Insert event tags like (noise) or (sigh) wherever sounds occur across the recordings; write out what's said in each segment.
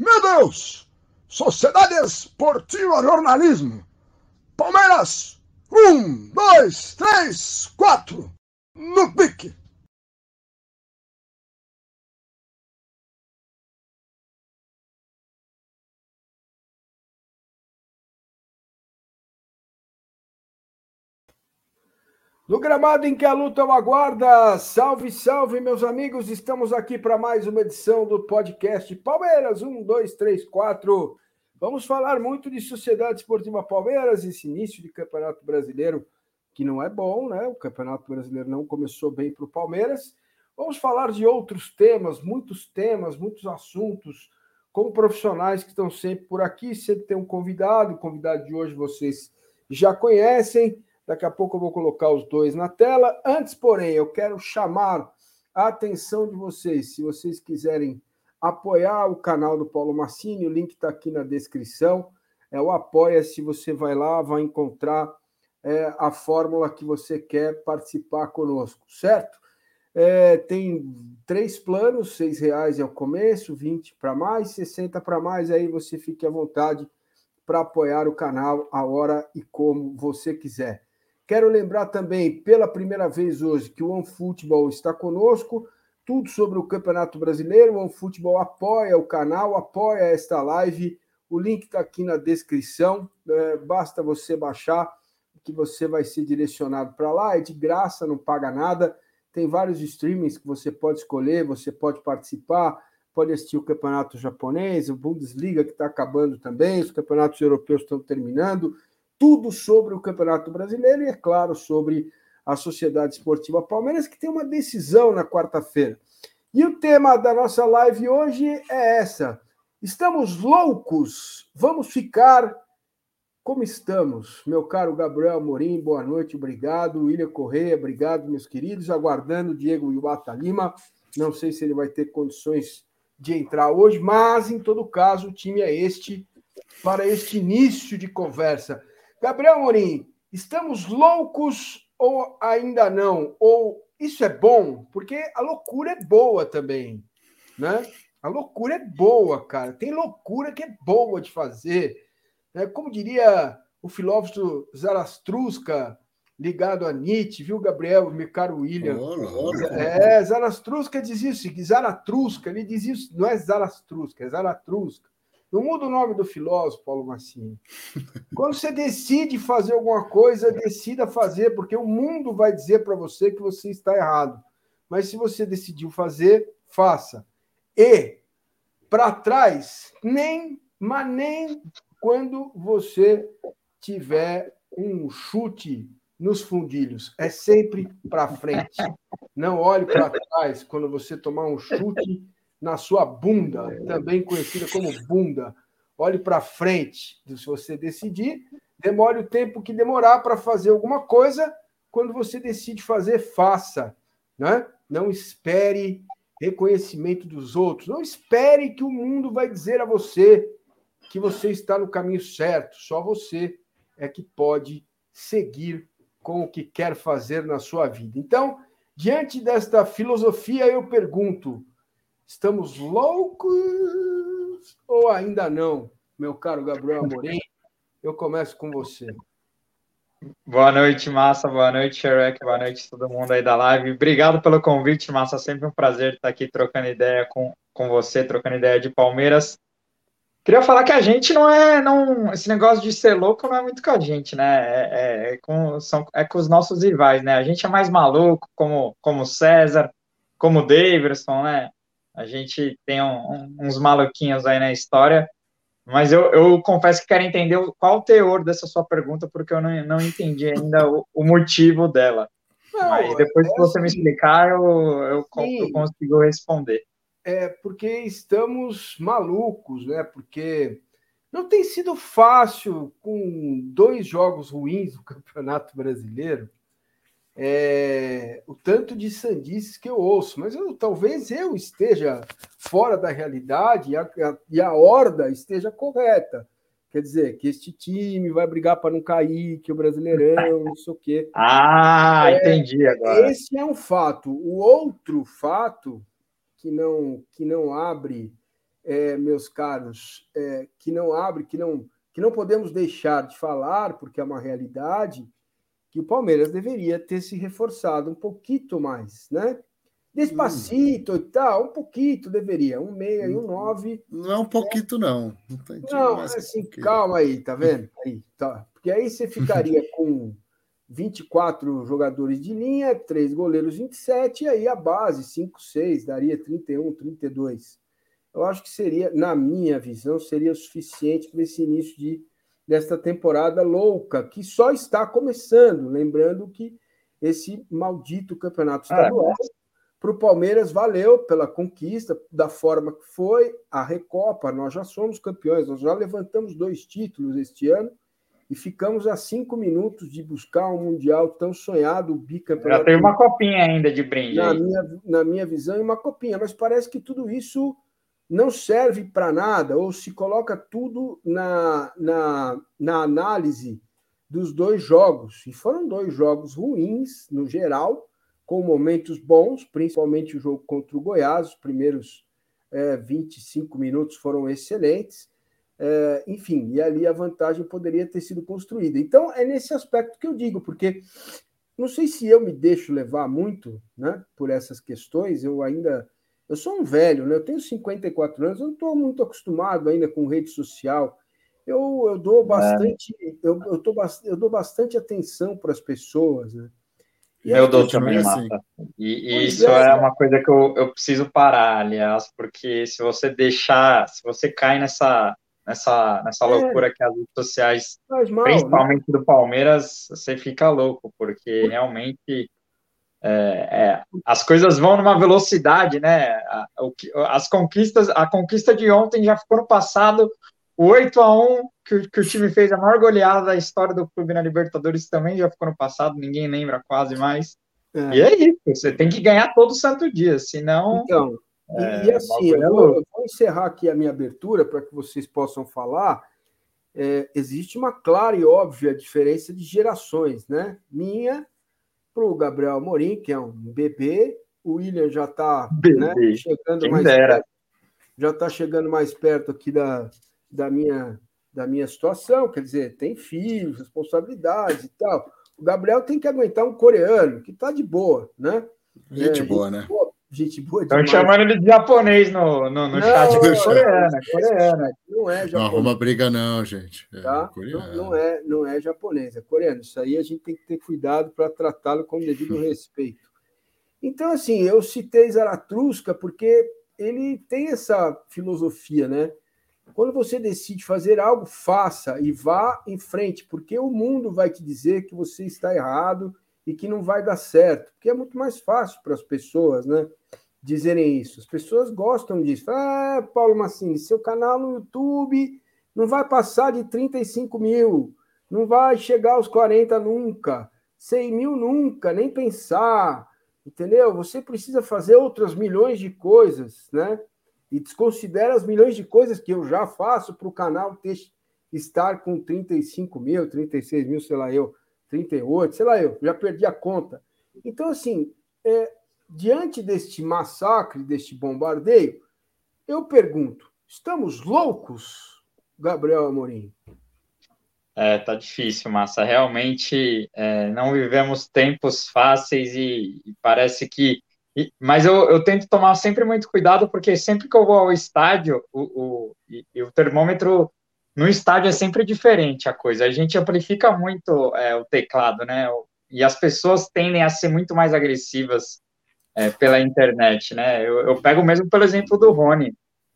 Meu Deus! Sociedade Esportiva Jornalismo. Palmeiras, um, dois, três, quatro. No pique. No gramado em que a luta o aguarda, salve, salve, meus amigos, estamos aqui para mais uma edição do podcast Palmeiras 1, 2, 3, 4. Vamos falar muito de Sociedade Esportiva Palmeiras, esse início de Campeonato Brasileiro que não é bom, né? O Campeonato Brasileiro não começou bem para o Palmeiras. Vamos falar de outros temas, muitos temas, muitos assuntos, com profissionais que estão sempre por aqui, sempre tem um convidado, o convidado de hoje vocês já conhecem. Daqui a pouco eu vou colocar os dois na tela. Antes, porém, eu quero chamar a atenção de vocês. Se vocês quiserem apoiar o canal do Paulo Massini, o link está aqui na descrição. É o Apoia-se. Você vai lá, vai encontrar é, a fórmula que você quer participar conosco, certo? É, tem três planos, seis reais é o começo, 20 para mais, 60 para mais, aí você fique à vontade para apoiar o canal a hora e como você quiser. Quero lembrar também, pela primeira vez hoje, que o OneFootball está conosco. Tudo sobre o Campeonato Brasileiro. O OneFootball apoia o canal, apoia esta live. O link está aqui na descrição. É, basta você baixar, que você vai ser direcionado para lá. É de graça, não paga nada. Tem vários streamings que você pode escolher, você pode participar, pode assistir o campeonato japonês, o Bundesliga que está acabando também, os campeonatos europeus estão terminando tudo sobre o Campeonato Brasileiro e, é claro, sobre a Sociedade Esportiva Palmeiras, que tem uma decisão na quarta-feira. E o tema da nossa live hoje é essa. Estamos loucos? Vamos ficar como estamos? Meu caro Gabriel Amorim, boa noite, obrigado. William Correia, obrigado, meus queridos. Aguardando Diego Iwata Lima. Não sei se ele vai ter condições de entrar hoje, mas em todo caso, o time é este para este início de conversa. Gabriel Morim, estamos loucos ou ainda não? Ou isso é bom? Porque a loucura é boa também, né? A loucura é boa, cara. Tem loucura que é boa de fazer. Né? Como diria o filósofo Zarastrusca, ligado a Nietzsche, viu, Gabriel, meu caro William? Oh, é, Zarastrusca dizia isso, Zaratrusca, ele dizia isso, não é Zarastrusca, é Zaratrusca. Não muda o nome do filósofo, Paulo Massini. Quando você decide fazer alguma coisa, decida fazer, porque o mundo vai dizer para você que você está errado. Mas se você decidiu fazer, faça. E para trás, nem, mas nem quando você tiver um chute nos fundilhos. É sempre para frente. Não olhe para trás quando você tomar um chute na sua bunda, também conhecida como bunda. Olhe para frente, se você decidir, demore o tempo que demorar para fazer alguma coisa. Quando você decide fazer, faça. Né? Não espere reconhecimento dos outros. Não espere que o mundo vai dizer a você que você está no caminho certo. Só você é que pode seguir com o que quer fazer na sua vida. Então, diante desta filosofia, eu pergunto: Estamos loucos ou ainda não, meu caro Gabriel Amorim? Eu começo com você. Boa noite, Massa. Boa noite, Shrek. Boa noite todo mundo aí da live. Obrigado pelo convite, Massa. Sempre um prazer estar aqui trocando ideia com, com você, trocando ideia de Palmeiras. Queria falar que a gente não é. Não, esse negócio de ser louco não é muito com a gente, né? É, é, é com, são, é com os nossos rivais, né? A gente é mais maluco, como, como César, como Davidson, né? A gente tem um, uns maluquinhos aí na história, mas eu, eu, confesso que quero entender qual o teor dessa sua pergunta, porque eu não, não entendi ainda o, o motivo dela. Não, mas depois é que você assim, me explicar, eu, eu, eu consigo responder. É porque estamos malucos, né? Porque não tem sido fácil com dois jogos ruins do (laughs) Campeonato Brasileiro é, o tanto de sandices que eu ouço, mas eu, talvez eu esteja fora da realidade e a, a, e a horda esteja correta. Quer dizer, que este time vai brigar para não cair, que o Brasileirão, não sei o quê. (laughs) Ah, é, entendi agora. Esse é um fato. O outro fato que não, que não abre é, meus caros, é, que não abre, que não, que não podemos deixar de falar, porque é uma realidade, que o Palmeiras deveria ter se reforçado um pouquinho mais, né? Despacito hum. e tal, um pouquinho deveria, um meia e um nove. Não é um pouquinho, não. Não, não assim, um calma aí, tá (laughs) vendo? Aí, tá. Porque aí você ficaria (laughs) com 24 jogadores de linha, três goleiros 27, e aí a base, 5, 6, daria 31, 32. Eu acho que seria, na minha visão, seria o suficiente para esse início de, desta temporada louca, que só está começando. Lembrando que esse maldito campeonato estadual para o Palmeiras valeu pela conquista, da forma que foi, a Recopa, nós já somos campeões, nós já levantamos dois títulos este ano e ficamos a cinco minutos de buscar um Mundial tão sonhado, o bicampeonato. Já tem uma copinha ainda de brinde. Na minha, na minha visão, uma copinha, mas parece que tudo isso não serve para nada, ou se coloca tudo na, na, na análise dos dois jogos. E foram dois jogos ruins, no geral, com momentos bons, principalmente o jogo contra o Goiás, os primeiros é, 25 minutos foram excelentes. É, enfim, e ali a vantagem poderia ter sido construída. Então, é nesse aspecto que eu digo, porque não sei se eu me deixo levar muito né, por essas questões, eu ainda. Eu sou um velho, né? Eu tenho 54 anos, eu não estou muito acostumado ainda com rede social. Eu, eu dou é. bastante, é. eu, eu, tô, eu dou bastante atenção para as pessoas, né? E eu dou também, assim. E, e isso é, é uma coisa que eu, eu preciso parar, aliás, porque se você deixar, se você cai nessa, nessa, nessa é. loucura que as redes sociais, mal, né? principalmente né? do Palmeiras, você fica louco, porque realmente é, é, as coisas vão numa velocidade, né? As conquistas, a conquista de ontem já ficou no passado, o 8 a 1 que, que, o time fez a maior goleada da história do clube na Libertadores também já ficou no passado, ninguém lembra quase mais. É. E é isso, você tem que ganhar todo santo dia, senão. Então, é, e, assim, eu vou, eu vou, encerrar aqui a minha abertura para que vocês possam falar. É, existe uma clara e óbvia diferença de gerações, né? Minha para o Gabriel Amorim, que é um bebê, o William já está né, chegando Quem mais dera. perto, já está chegando mais perto aqui da, da minha, da minha situação, quer dizer, tem filhos, responsabilidades e tal. O Gabriel tem que aguentar um coreano, que está de boa, né? Gente é, boa, né? Boa, gente boa Estão chamando ele de japonês no, no, no não, chat. Não, é coreano, é coreano. Não é japonês. Não arruma briga não, gente. É tá? não, não, é, não é japonês, é coreano. Isso aí a gente tem que ter cuidado para tratá-lo com devido (laughs) respeito. Então, assim, eu citei Zaratusca porque ele tem essa filosofia, né? Quando você decide fazer algo, faça e vá em frente, porque o mundo vai te dizer que você está errado e que não vai dar certo, porque é muito mais fácil para as pessoas, né? Dizerem isso. As pessoas gostam disso. Ah, Paulo Massini, seu canal no YouTube não vai passar de 35 mil, não vai chegar aos 40 nunca, 100 mil nunca, nem pensar, entendeu? Você precisa fazer outras milhões de coisas, né? e desconsidera as milhões de coisas que eu já faço para o canal ter, estar com 35 mil, 36 mil, sei lá eu, 38, sei lá eu, já perdi a conta. Então, assim, é, diante deste massacre, deste bombardeio, eu pergunto: estamos loucos, Gabriel Amorim? É, tá difícil, Massa. Realmente é, não vivemos tempos fáceis e, e parece que e, mas eu, eu, tento tomar sempre muito cuidado, porque sempre que eu vou ao estádio, o, o, e, o termômetro no estádio é sempre diferente a coisa. A gente amplifica muito é, o teclado, né? E as pessoas tendem a ser muito mais agressivas é, pela internet, né? Eu, eu, pego mesmo pelo exemplo do Rony.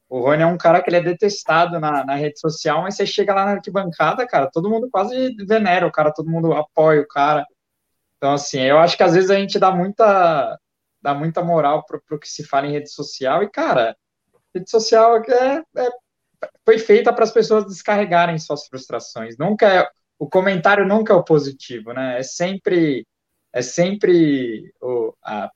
O Rony é um cara que ele é detestado na, na rede social, mas você chega lá na arquibancada, cara, todo mundo quase venera o cara, todo mundo apoia o cara. Então, assim, eu acho que às vezes a gente dá muita dá muita moral para o que se fala em rede social. E, cara, rede social é, é foi feita para as pessoas descarregarem suas frustrações. Nunca é, o comentário nunca é o positivo, né? É sempre é sempre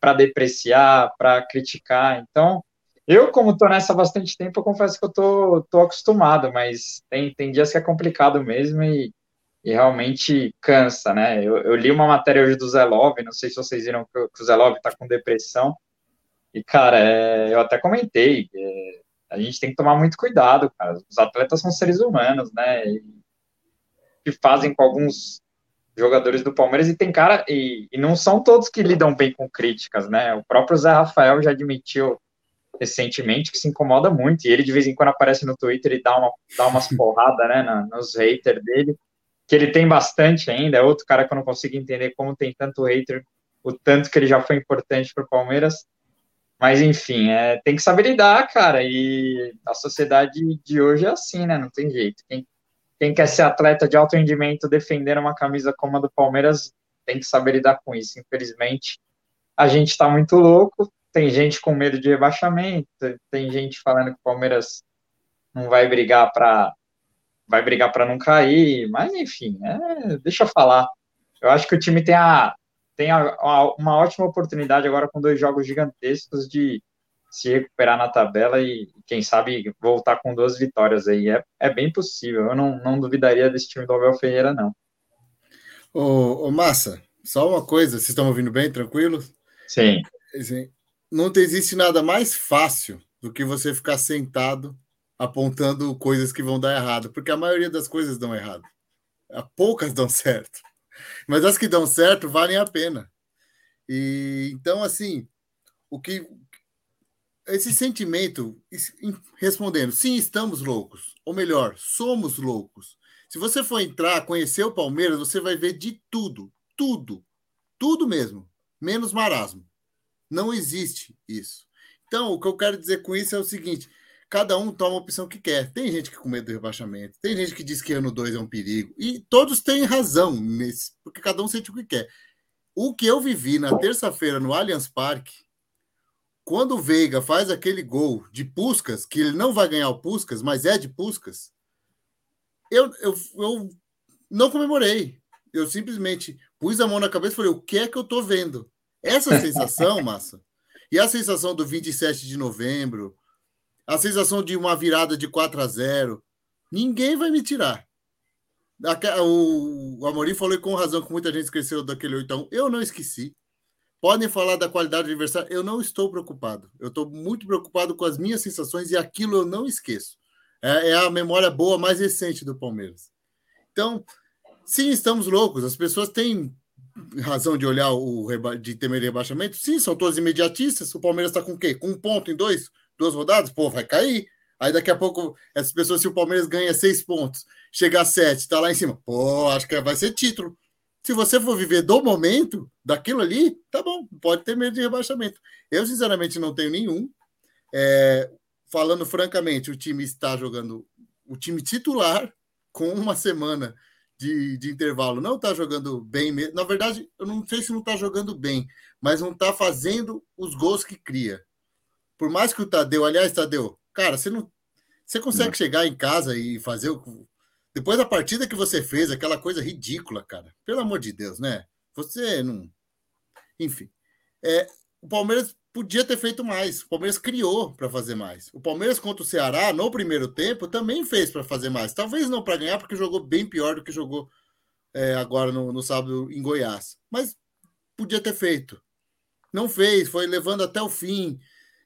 para depreciar, para criticar. Então, eu, como estou nessa há bastante tempo, eu confesso que eu tô, tô acostumado, mas tem, tem dias que é complicado mesmo e, e realmente cansa, né? Eu, eu, li uma matéria hoje do Zelov, não sei se vocês viram que, o Zelov está com depressão, e, cara, é, eu até comentei, é, a gente tem que tomar muito cuidado, cara. Os atletas são seres humanos, né? E, que fazem com alguns jogadores do Palmeiras e tem cara e, e, não são todos que lidam bem com críticas, né? O próprio Zé Rafael já admitiu recentemente que se incomoda muito e ele de vez em quando aparece no Twitter e dá, uma, dá umas (laughs) porradas, né, na, nos haters dele, que ele tem bastante ainda. É outro cara que eu não consigo entender como tem tanto hater, o tanto que ele já foi importante para o Palmeiras. Mas enfim, é, tem que saber lidar, cara. E a sociedade de hoje é assim, né? Não tem jeito. Quem quem quer ser atleta de alto rendimento defender uma camisa como a do Palmeiras tem que saber lidar com isso. Infelizmente, a gente está muito louco. Tem gente com medo de rebaixamento, tem gente falando que o Palmeiras não vai brigar para vai brigar para não cair, mas enfim, é, deixa eu falar. Eu acho que o time tem a tem a, a, uma ótima oportunidade agora com dois jogos gigantescos de se recuperar na tabela e, quem sabe, voltar com duas vitórias aí. É, é bem possível. Eu não, não duvidaria desse time do Abel Ferreira, não. Ô, ô Massa, só uma coisa, vocês estão ouvindo bem, tranquilo? Sim. Não existe nada mais fácil do que você ficar sentado apontando coisas que vão dar errado, porque a maioria das coisas dão errado. Poucas dão certo. Mas as que dão certo valem a pena. E então, assim, o que esse sentimento, respondendo, sim, estamos loucos, ou melhor, somos loucos. Se você for entrar, conhecer o Palmeiras, você vai ver de tudo, tudo, tudo mesmo, menos marasmo. Não existe isso. Então, o que eu quero dizer com isso é o seguinte: cada um toma a opção que quer. Tem gente que com medo do rebaixamento, tem gente que diz que ano 2 é um perigo, e todos têm razão nesse, porque cada um sente o que quer. O que eu vivi na terça-feira no Allianz Parque quando o Veiga faz aquele gol de Puscas, que ele não vai ganhar o Puscas, mas é de Puscas, eu, eu, eu não comemorei. Eu simplesmente pus a mão na cabeça e falei: o que é que eu tô vendo? Essa sensação, (laughs) massa. E a sensação do 27 de novembro, a sensação de uma virada de 4 a 0, ninguém vai me tirar. O Amorim falou com razão que muita gente esqueceu daquele 8 a 1. Eu não esqueci. Podem falar da qualidade do adversário. Eu não estou preocupado. Eu estou muito preocupado com as minhas sensações e aquilo eu não esqueço. É, é, a memória boa mais recente do Palmeiras. Então, sim, estamos loucos. As pessoas têm razão de olhar o de temer rebaixamento. Sim, são todos imediatistas. O Palmeiras está com o quê? Com um ponto em dois, duas rodadas? Pô, vai cair. Aí daqui a pouco, essas pessoas, se o Palmeiras ganha seis pontos, chegar a sete, está lá em cima. Pô, acho que vai ser título. Se você for viver do momento, daquilo ali, tá bom, pode ter medo de rebaixamento. Eu, sinceramente, não tenho nenhum. É, falando francamente, o time está jogando, o time titular, com uma semana de, de intervalo, não está jogando bem mesmo. Na verdade, eu não sei se não está jogando bem, mas não está fazendo os gols que cria. Por mais que o Tadeu, aliás, Tadeu, cara, você não. Você consegue não. chegar em casa e fazer o, depois da partida que você fez, aquela coisa ridícula, cara. Pelo amor de Deus, né? Você não. Enfim. É, o Palmeiras podia ter feito mais. O Palmeiras criou para fazer mais. O Palmeiras contra o Ceará, no primeiro tempo, também fez para fazer mais. Talvez não para ganhar, porque jogou bem pior do que jogou é, agora no, no sábado em Goiás. Mas podia ter feito. Não fez, foi levando até o fim.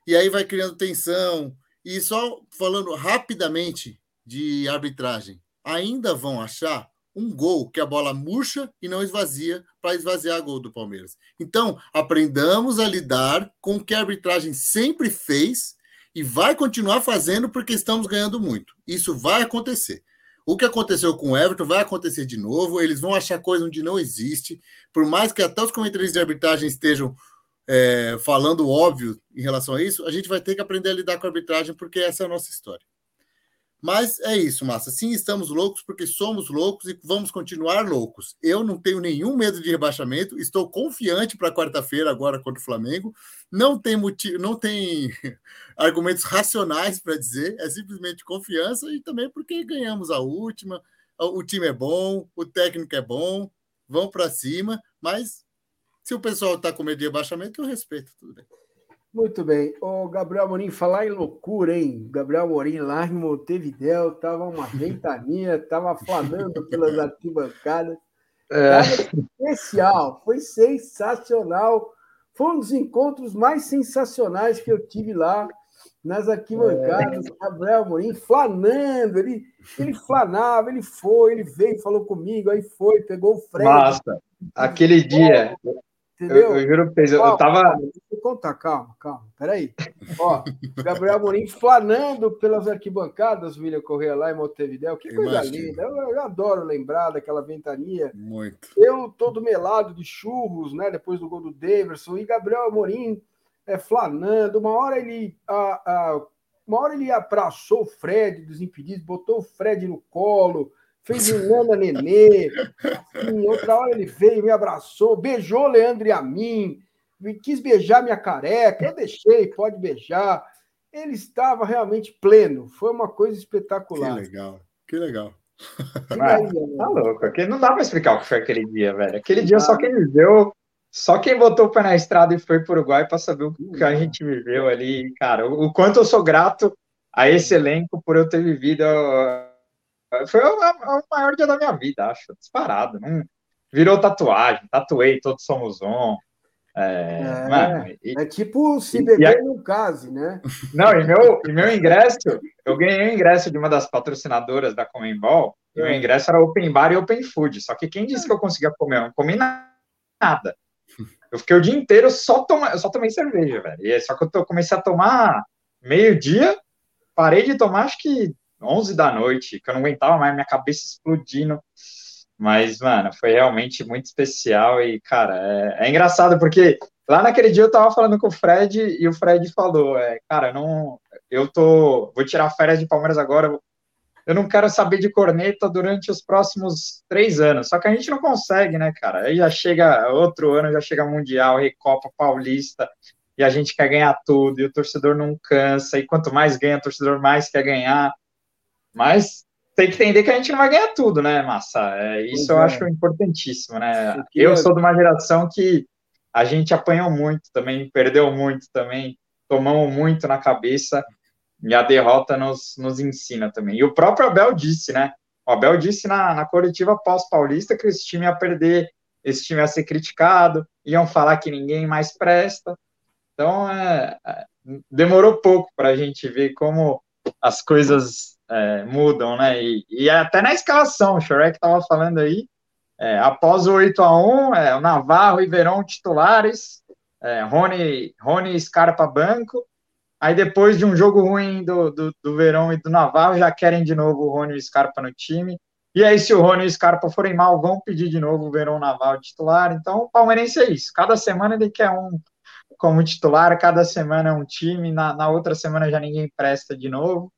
E aí vai criando tensão. E só falando rapidamente de arbitragem ainda vão achar um gol que a bola murcha e não esvazia para esvaziar a gol do Palmeiras. Então, aprendamos a lidar com o que a arbitragem sempre fez e vai continuar fazendo porque estamos ganhando muito. Isso vai acontecer. O que aconteceu com o Everton vai acontecer de novo. Eles vão achar coisa onde não existe. Por mais que até os comentaristas de arbitragem estejam é, falando óbvio em relação a isso, a gente vai ter que aprender a lidar com a arbitragem porque essa é a nossa história. Mas é isso, Massa. Sim, estamos loucos porque somos loucos e vamos continuar loucos. Eu não tenho nenhum medo de rebaixamento, estou confiante para quarta-feira agora contra o Flamengo. Não tem motivo, não tem (laughs) argumentos racionais para dizer, é simplesmente confiança e também porque ganhamos a última. O time é bom, o técnico é bom, vão para cima, mas se o pessoal está com medo de rebaixamento, eu respeito, tudo bem. Muito bem. O Gabriel Morim, falar em loucura, hein? Gabriel Morim lá em Montevidéu, tava uma ventania, tava flanando (laughs) pelas arquibancadas. É. especial, foi sensacional. Foi um dos encontros mais sensacionais que eu tive lá. nas arquibancadas, é. Gabriel Amorim flanando, ele, ele flanava, ele foi, ele veio, falou comigo, aí foi, pegou o Fred. Nossa, aquele dia, Entendeu? Eu, eu juro pra vocês, eu tava. Calma, deixa eu contar, calma, calma. Peraí. Ó, Gabriel Amorim flanando pelas arquibancadas, William Correia lá em Montevideo. Que coisa Imagina. linda. Eu, eu, adoro lembrar daquela ventania. Muito. Eu todo melado de churros, né? Depois do gol do Daverson. E Gabriel Amorim é, flanando. Uma hora ele. A, a, uma hora ele abraçou o Fred dos impedidos, botou o Fred no colo fez um Nana Nenê. Assim, outra hora ele veio, me abraçou, beijou Leandro e a mim, quis beijar minha careca. Eu deixei, pode beijar. Ele estava realmente pleno. Foi uma coisa espetacular. Que legal, que legal. Aí, tá louco, aqui não dá para explicar o que foi aquele dia, velho. Aquele dia só quem viveu, só quem botou o pé na estrada e foi para o Uruguai para saber o que a gente viveu ali, cara. O quanto eu sou grato a esse elenco por eu ter vivido foi o, o, maior dia da minha vida, acho, disparado. Não, virou tatuagem, tatuei, todos somos um. É, é, mano, e, é tipo se beber e, no case, né? Não, e meu, e meu ingresso, eu ganhei o ingresso de uma das patrocinadoras da Comembol, e o é. ingresso era open bar e open food. Só que quem disse que eu conseguia comer? Eu não comi nada. Eu fiquei o dia inteiro só tomando, eu só tomei cerveja, velho. E só que eu comecei a tomar meio-dia, parei de tomar, acho que 11 da noite, que eu não aguentava mais, minha cabeça explodindo. Mas, mano, foi realmente muito especial e, cara, é, é, engraçado porque lá naquele dia eu tava falando com o Fred e o Fred falou, é, cara, não, eu tô, vou tirar férias de Palmeiras agora, eu não quero saber de corneta durante os próximos três anos. Só que a gente não consegue, né, cara? Aí já chega outro ano, já chega Mundial, Recopa Paulista, e a gente quer ganhar tudo, e o torcedor não cansa, e quanto mais ganha, o torcedor mais quer ganhar. Mas tem que entender que a gente não vai ganhar tudo, né, Massa? É, isso eu é. acho importantíssimo, né? Eu sou de uma geração que a gente apanhou muito também, perdeu muito também, tomamos muito na cabeça e a derrota nos, nos ensina também. E o próprio Abel disse, né? O Abel disse na, na coletiva pós-paulista que esse time ia perder, esse time ia ser criticado, iam falar que ninguém mais presta. Então, é, é demorou pouco para a gente ver como as coisas é, mudam, né? E, e, até na escalação, o Shrek estava falando aí, é, após o 8 a 1 é, o Navarro e Verão titulares, é, Rony, Rony Scarpa banco, aí depois de um jogo ruim do, do, do Verão e do Navarro, já querem de novo o Rony e o Scarpa no time, e aí se o Rony e o Scarpa forem mal, vão pedir de novo o Verão Navarro titular, então o palmeirense é isso, cada semana ele quer um como titular, cada semana é um time, na, na outra semana já ninguém presta de novo,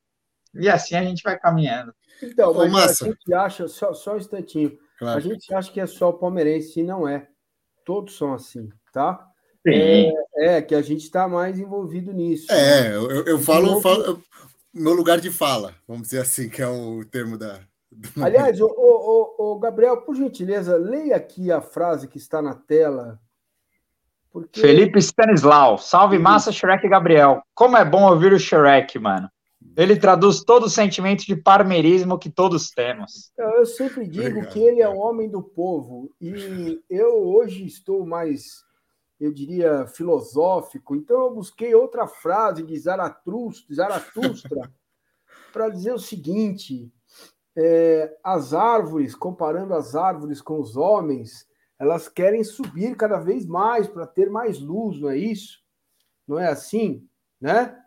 e assim a gente vai caminhando. Então, mas Massa. a gente acha, só, só um instantinho, claro. a gente acha que é só o palmeirense, e não é. Todos são assim, tá? É, é, que a gente está mais envolvido nisso. É, né? eu, eu falo, eu falo eu, meu lugar de fala, vamos dizer assim, que é o termo da. Aliás, o, o, o, Gabriel, por gentileza, leia aqui a frase que está na tela. Porque... Felipe Stanislau, salve massa, Shrek Gabriel. Como é bom ouvir o Shrek, mano. Ele traduz todo o sentimento de parmeirismo que todos temos. Eu sempre digo Obrigado. que ele é o homem do povo. E eu hoje estou mais, eu diria, filosófico. Então eu busquei outra frase de Zaratustra, Zaratustra (laughs) para dizer o seguinte: é, as árvores, comparando as árvores com os homens, elas querem subir cada vez mais para ter mais luz, não é isso? Não é assim, né?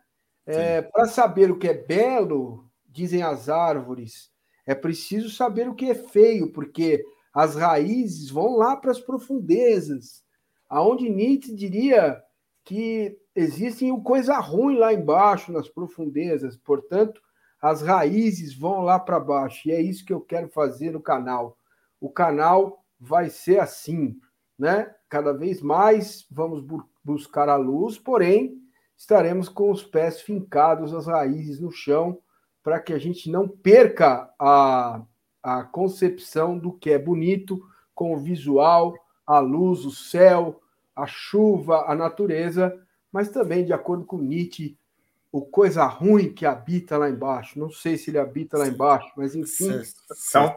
É, Para saber o que é belo, dizem as árvores, é preciso saber o que é feio, porque as raízes vão lá para as profundezas, aonde Nietzsche diria que existem coisa ruim lá embaixo, nas profundezas. Portanto, as raízes vão lá para baixo. E é isso que eu quero fazer no canal. O canal vai ser assim, né? Cada vez mais vamos bu buscar a luz, porém estaremos com os pés fincados, as raízes no chão, para que a gente não perca a, a concepção do que é bonito com o visual, a luz, o céu, a chuva, a natureza, mas também, de acordo com Nietzsche, o coisa ruim que habita lá embaixo. Não sei se ele habita lá embaixo, mas enfim. Estão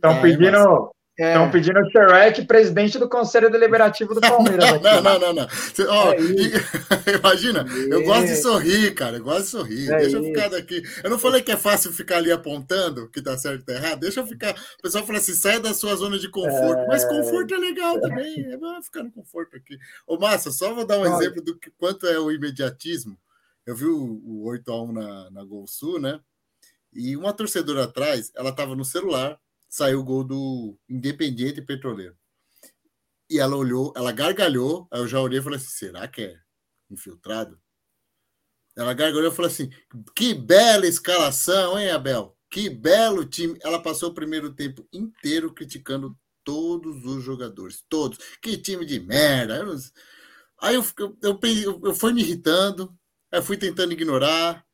tá pedindo, Estão é. pedindo o Shrek, presidente do Conselho Deliberativo do (laughs) Palmeiras. Aqui, não, não, não, não. Ó, é (laughs) imagina, é. eu gosto de sorrir, cara. Eu gosto de sorrir. É Deixa eu ficar daqui. Eu não falei que é fácil ficar ali apontando que tá certo e tá errado. Deixa eu ficar. O pessoal fala assim: sai da sua zona de conforto. Mas é. conforto é legal também. É bom ficar no conforto aqui. Ô, Massa, só vou dar um exemplo do que, quanto é o imediatismo. Eu vi o, o 8x1 na, na Gol Sul, né? E uma torcedora atrás, ela tava no celular saiu o gol do Independiente Petroleiro. E ela olhou, ela gargalhou, aí eu já olhei e falei assim: será que é infiltrado? Ela gargalhou e falou assim: que bela escalação, hein, Abel? Que belo time. Ela passou o primeiro tempo inteiro criticando todos os jogadores, todos. Que time de merda. Aí eu, eu, eu, eu fui me irritando, eu fui tentando ignorar,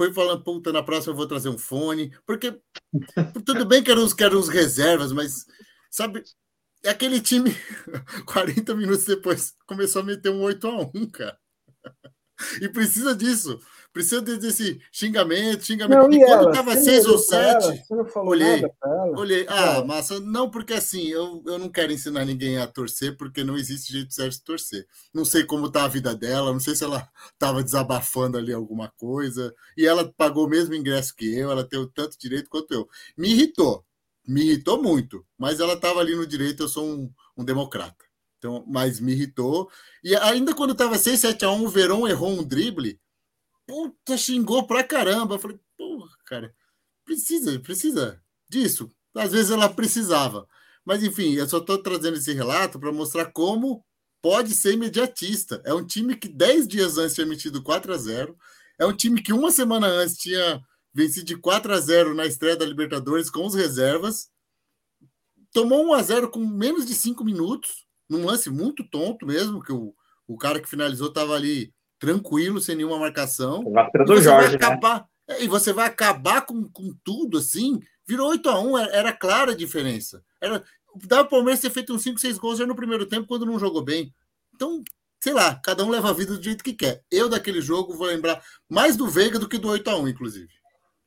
foi falando, puta, na próxima eu vou trazer um fone, porque tudo bem que eram os, que eram os reservas, mas, sabe, é aquele time, (laughs) 40 minutos depois, começou a meter um 8 a 1 cara. E precisa disso. Precisa desse xingamento, xingamento. Não, e, e quando ela, tava seis ou sete, olhei, olhei. Ah, massa, não, porque assim, eu, eu não quero ensinar ninguém a torcer, porque não existe jeito certo de torcer. Não sei como tá a vida dela, não sei se ela tava desabafando ali alguma coisa. E ela pagou o mesmo ingresso que eu, ela tem tanto direito quanto eu. Me irritou, me irritou muito, mas ela tava ali no direito, eu sou um, um democrata. Então, mas me irritou. E ainda quando estava 6, 7 a 1, o Verão errou um drible puta, xingou pra caramba. Eu falei, porra, cara, precisa, precisa disso. Às vezes ela precisava. Mas, enfim, eu só estou trazendo esse relato para mostrar como pode ser imediatista. É um time que 10 dias antes tinha metido 4 a 0 É um time que uma semana antes tinha vencido de 4 a 0 na estreia da Libertadores com os reservas. Tomou 1 a 0 com menos de 5 minutos, num lance muito tonto mesmo, que o, o cara que finalizou estava ali tranquilo, sem nenhuma marcação. O do Jorge, né? acabar, né? E você vai acabar com, com tudo assim. Virou 8 a 1 era, era clara a diferença. Era, dava o Palmeiras ter feito uns 5, 6 gols já no primeiro tempo quando não jogou bem. Então, sei lá, cada um leva a vida do jeito que quer. Eu, daquele jogo, vou lembrar mais do Veiga do que do 8 a 1 inclusive.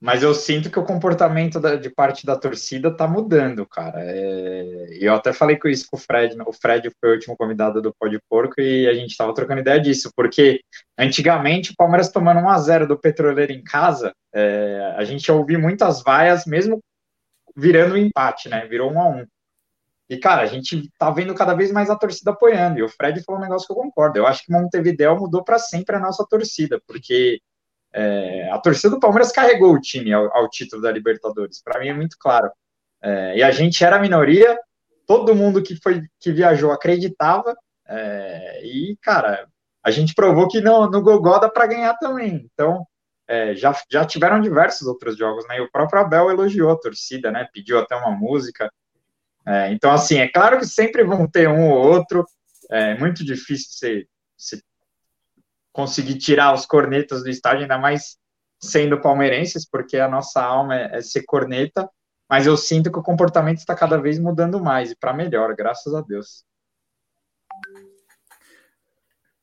Mas eu sinto que o comportamento da, de parte da torcida tá mudando, cara. É, eu até falei com isso com o Fred. O Fred foi o último convidado do Pó de Porco e a gente tava trocando ideia disso, porque antigamente o Palmeiras tomando 1 a 0 do Petroleiro em casa, é, a gente ouvia muitas vaias, mesmo virando um empate, né? Virou 1 a 1 e, cara, a gente tá vendo cada vez mais a torcida apoiando. E o Fred falou um negócio que eu concordo. Eu acho que Montevideo mudou para sempre a nossa torcida, porque é, a torcida do Palmeiras carregou o time ao, ao título da Libertadores, para mim é muito claro. É, e a gente era a minoria, todo mundo que foi que viajou acreditava, é, e cara, a gente provou que no, no Gogó dá para ganhar também. Então, é, já, já tiveram diversos outros jogos, né? E o próprio Abel elogiou a torcida, né? Pediu até uma música. É, então, assim, é claro que sempre vão ter um ou outro. É muito difícil você, você conseguir tirar os cornetas do estádio, ainda mais sendo palmeirenses, porque a nossa alma é, é ser corneta, mas eu sinto que o comportamento está cada vez mudando mais e para melhor, graças a Deus.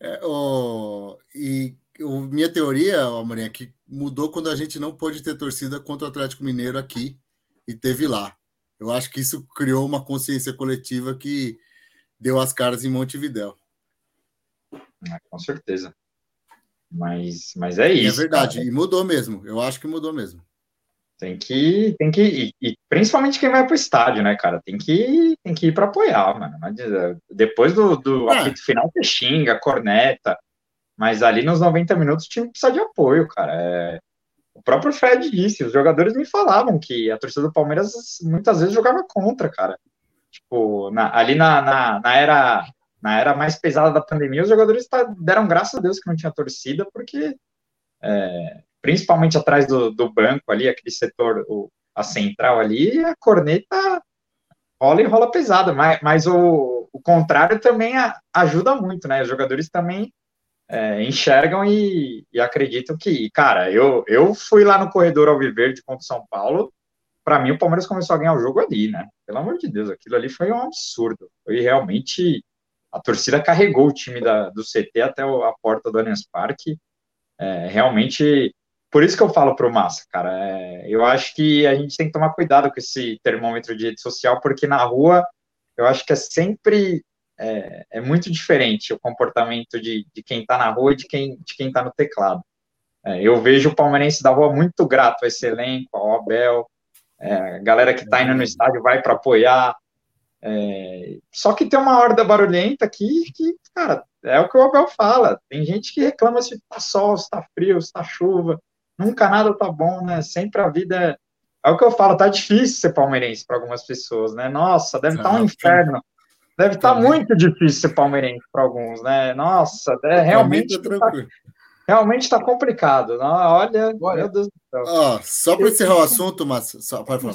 É, oh, e o, minha teoria, Amorim, é que mudou quando a gente não pôde ter torcida contra o Atlético Mineiro aqui e teve lá. Eu acho que isso criou uma consciência coletiva que deu as caras em Montevidéu. É, com certeza. Mas, mas é, é isso. É verdade, cara. e mudou mesmo. Eu acho que mudou mesmo. Tem que, tem que ir. E principalmente quem vai pro estádio, né, cara? Tem que, tem que ir para apoiar, mano. Depois do, do é. final, você xinga, corneta. Mas ali nos 90 minutos o time precisa de apoio, cara. É... O próprio Fred disse, os jogadores me falavam que a torcida do Palmeiras muitas vezes jogava contra, cara. Tipo, na, ali na, na, na era na era mais pesada da pandemia, os jogadores tá, deram graças a Deus que não tinha torcida, porque é, principalmente atrás do, do, banco ali, aquele setor, o, a central ali, a corneta rola e rola pesada, mas, mas o, o contrário também a, ajuda muito, né? Os jogadores também é, enxergam e, e, acreditam que, cara, eu, eu fui lá no corredor Alviverde contra o São Paulo, para mim o Palmeiras começou a ganhar o jogo ali, né? Pelo amor de Deus, aquilo ali foi um absurdo. Foi realmente a torcida carregou o time da, do CT até a porta do Allianz Parque. É, realmente por isso que eu falo pro Massa, cara. É, eu acho que a gente tem que tomar cuidado com esse termômetro de rede social, porque na rua eu acho que é sempre é, é muito diferente o comportamento de, de quem está na rua e de quem de quem está no teclado. É, eu vejo o palmeirense da rua muito grato a esse elenco, ao Abel, é, a galera que está indo no estádio vai para apoiar. É, só que tem uma horda barulhenta aqui que, cara, é o que o Abel fala. Tem gente que reclama se tá sol, se tá frio, se tá chuva. Nunca nada tá bom, né? Sempre a vida é. É o que eu falo, tá difícil ser palmeirense para algumas pessoas, né? Nossa, deve estar tá um inferno. Deve estar tá muito difícil ser palmeirense para alguns, né? Nossa, é, realmente. Tá, realmente está complicado. Não, olha, olha, meu Deus do céu. Ó, só para encerrar o assunto, mas só, pode falar.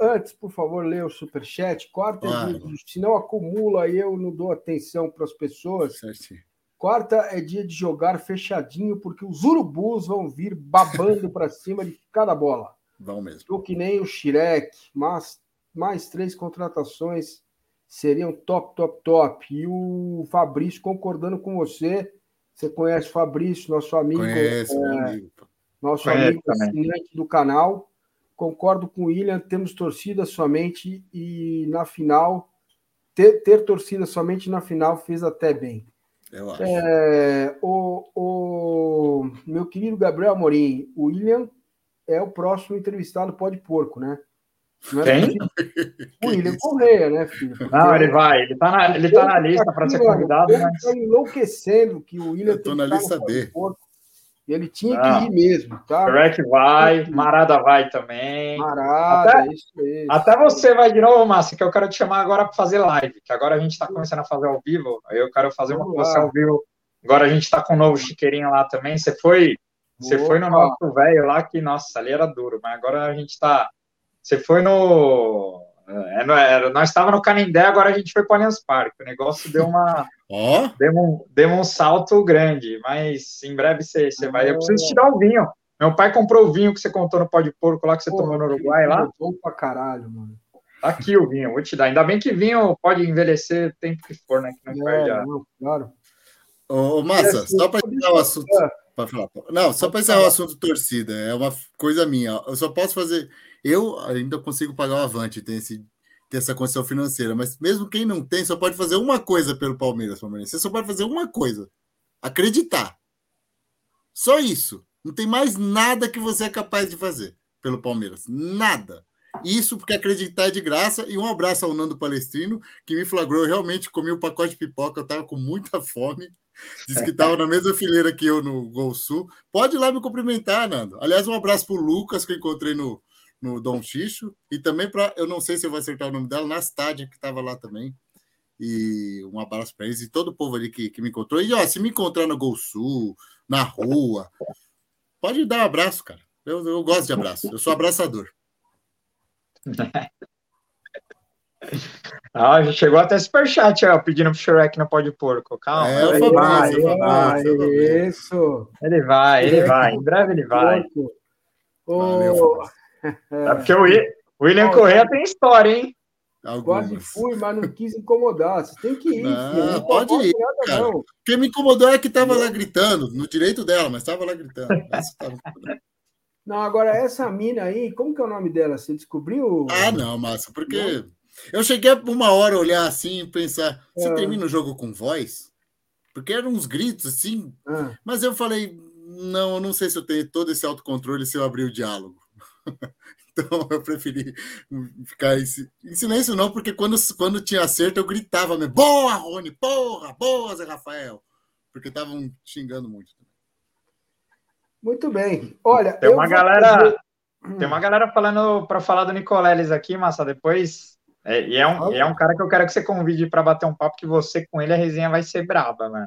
Antes, por favor, lê o superchat. Quarta, ah, se não acumula, eu não dou atenção para as pessoas. Certo. Quarta é dia de jogar fechadinho, porque os urubus vão vir babando para (laughs) cima de cada bola. Vão mesmo. Estou que nem o Shirek, mas mais três contratações seriam top, top, top. E o Fabrício concordando com você você conhece o Fabrício, nosso amigo. Conhece, é, amigo. Nosso Conhece amigo assinante do canal. Concordo com o William, temos torcida somente e na final, ter, ter torcida somente na final fez até bem. Eu acho. É, o, o meu querido Gabriel Amorim, o William é o próximo entrevistado Pode Porco, né? Quem? O (laughs) William Correia, né, filho? Porque não, ele vai, ele tá na, ele tá na lista para ser convidado. Ele mas... enlouquecendo que o William Eu tô na lista B. Ele tinha não. que ir mesmo, tá? Rec vai, Marada vai também. Marada, até, isso aí. Até você vai de novo, Márcio, que eu quero te chamar agora para fazer live, que agora a gente está começando a fazer ao vivo, aí eu quero fazer uma coisa ao vivo. Agora a gente está com um novo chiqueirinho lá também. Você foi, você foi no nosso velho lá que, nossa, ali era duro, mas agora a gente está você foi no. É, é, nós estávamos no Canindé, agora a gente foi para o Allianz Parque. O negócio deu uma. (laughs) Oh. Deu, um, deu um salto grande, mas em breve você, você vai. Eu preciso te dar o vinho. Meu pai comprou o vinho que você contou no Pó de Porco lá que você Pô, tomou no Uruguai lá. Bom pra caralho, mano. Tá aqui o vinho, vou te dar. Ainda bem que vinho pode envelhecer o tempo que for, né? Que não é, perde a... não, claro. Ô, Massa, só para tirar o assunto. Falar. Não, só para encerrar o assunto torcida, é uma coisa minha. Eu só posso fazer. Eu ainda consigo pagar o Avante, tem, esse, essa condição financeira, mas mesmo quem não tem, só pode fazer uma coisa pelo Palmeiras, Palmeiras. Você só pode fazer uma coisa: acreditar. Só isso. Não tem mais nada que você é capaz de fazer pelo Palmeiras. Nada. Isso porque acreditar é de graça. E um abraço ao Nando Palestrino, que me flagrou. Eu realmente comi um pacote de pipoca, eu estava com muita (laughs) fome. Disse que estava na mesma fileira que eu no Gol Sul. Pode ir lá me cumprimentar, Nando. Aliás, um abraço para o Lucas, que eu encontrei no, no Dom Xixo, e também para, eu não sei se eu vou acertar o nome dela, Nastádia, que estava lá também. E um abraço para eles e todo o povo ali que, que me encontrou. E ó, se me encontrar no Gol Sul, na rua, pode dar um abraço, cara. Eu, eu gosto de abraço, eu sou abraçador. (laughs) Ah, já chegou até superchat, ó, pedindo pro Shrek não pode porco. Calma. É, ele vai, ele vai, isso. Ele vai, ele vai. Em breve ele vai. Valeu, é porque o William Correa tem história, hein? Algumas. Quase fui, mas não quis incomodar. Você tem que ir. Não, filho. não pode ir. Nada, não. Quem me incomodou é que estava lá gritando, no direito dela, mas estava lá gritando. não, agora essa mina aí, como que é o nome dela? Você descobriu? Ah, não, Márcio, porque não. eu cheguei uma hora olhar assim e pensar: você é. termina o jogo com voz? Porque eram uns gritos assim, ah. mas eu falei: não, eu não sei se eu tenho todo esse autocontrole se eu abrir o diálogo. (laughs) Então eu preferi ficar em, silêncio, não, porque quando, quando tinha acerto eu gritava mesmo: Boa, Rony, porra, boa, Zé Rafael. Porque estavam xingando muito. Muito bem. Olha, tem uma galera. Fazer... Tem uma galera falando para falar do Nicoleles aqui, Massa. Depois. É, e é um, é um cara que eu quero que você convide para bater um papo, que você com ele a resenha vai ser braba, né?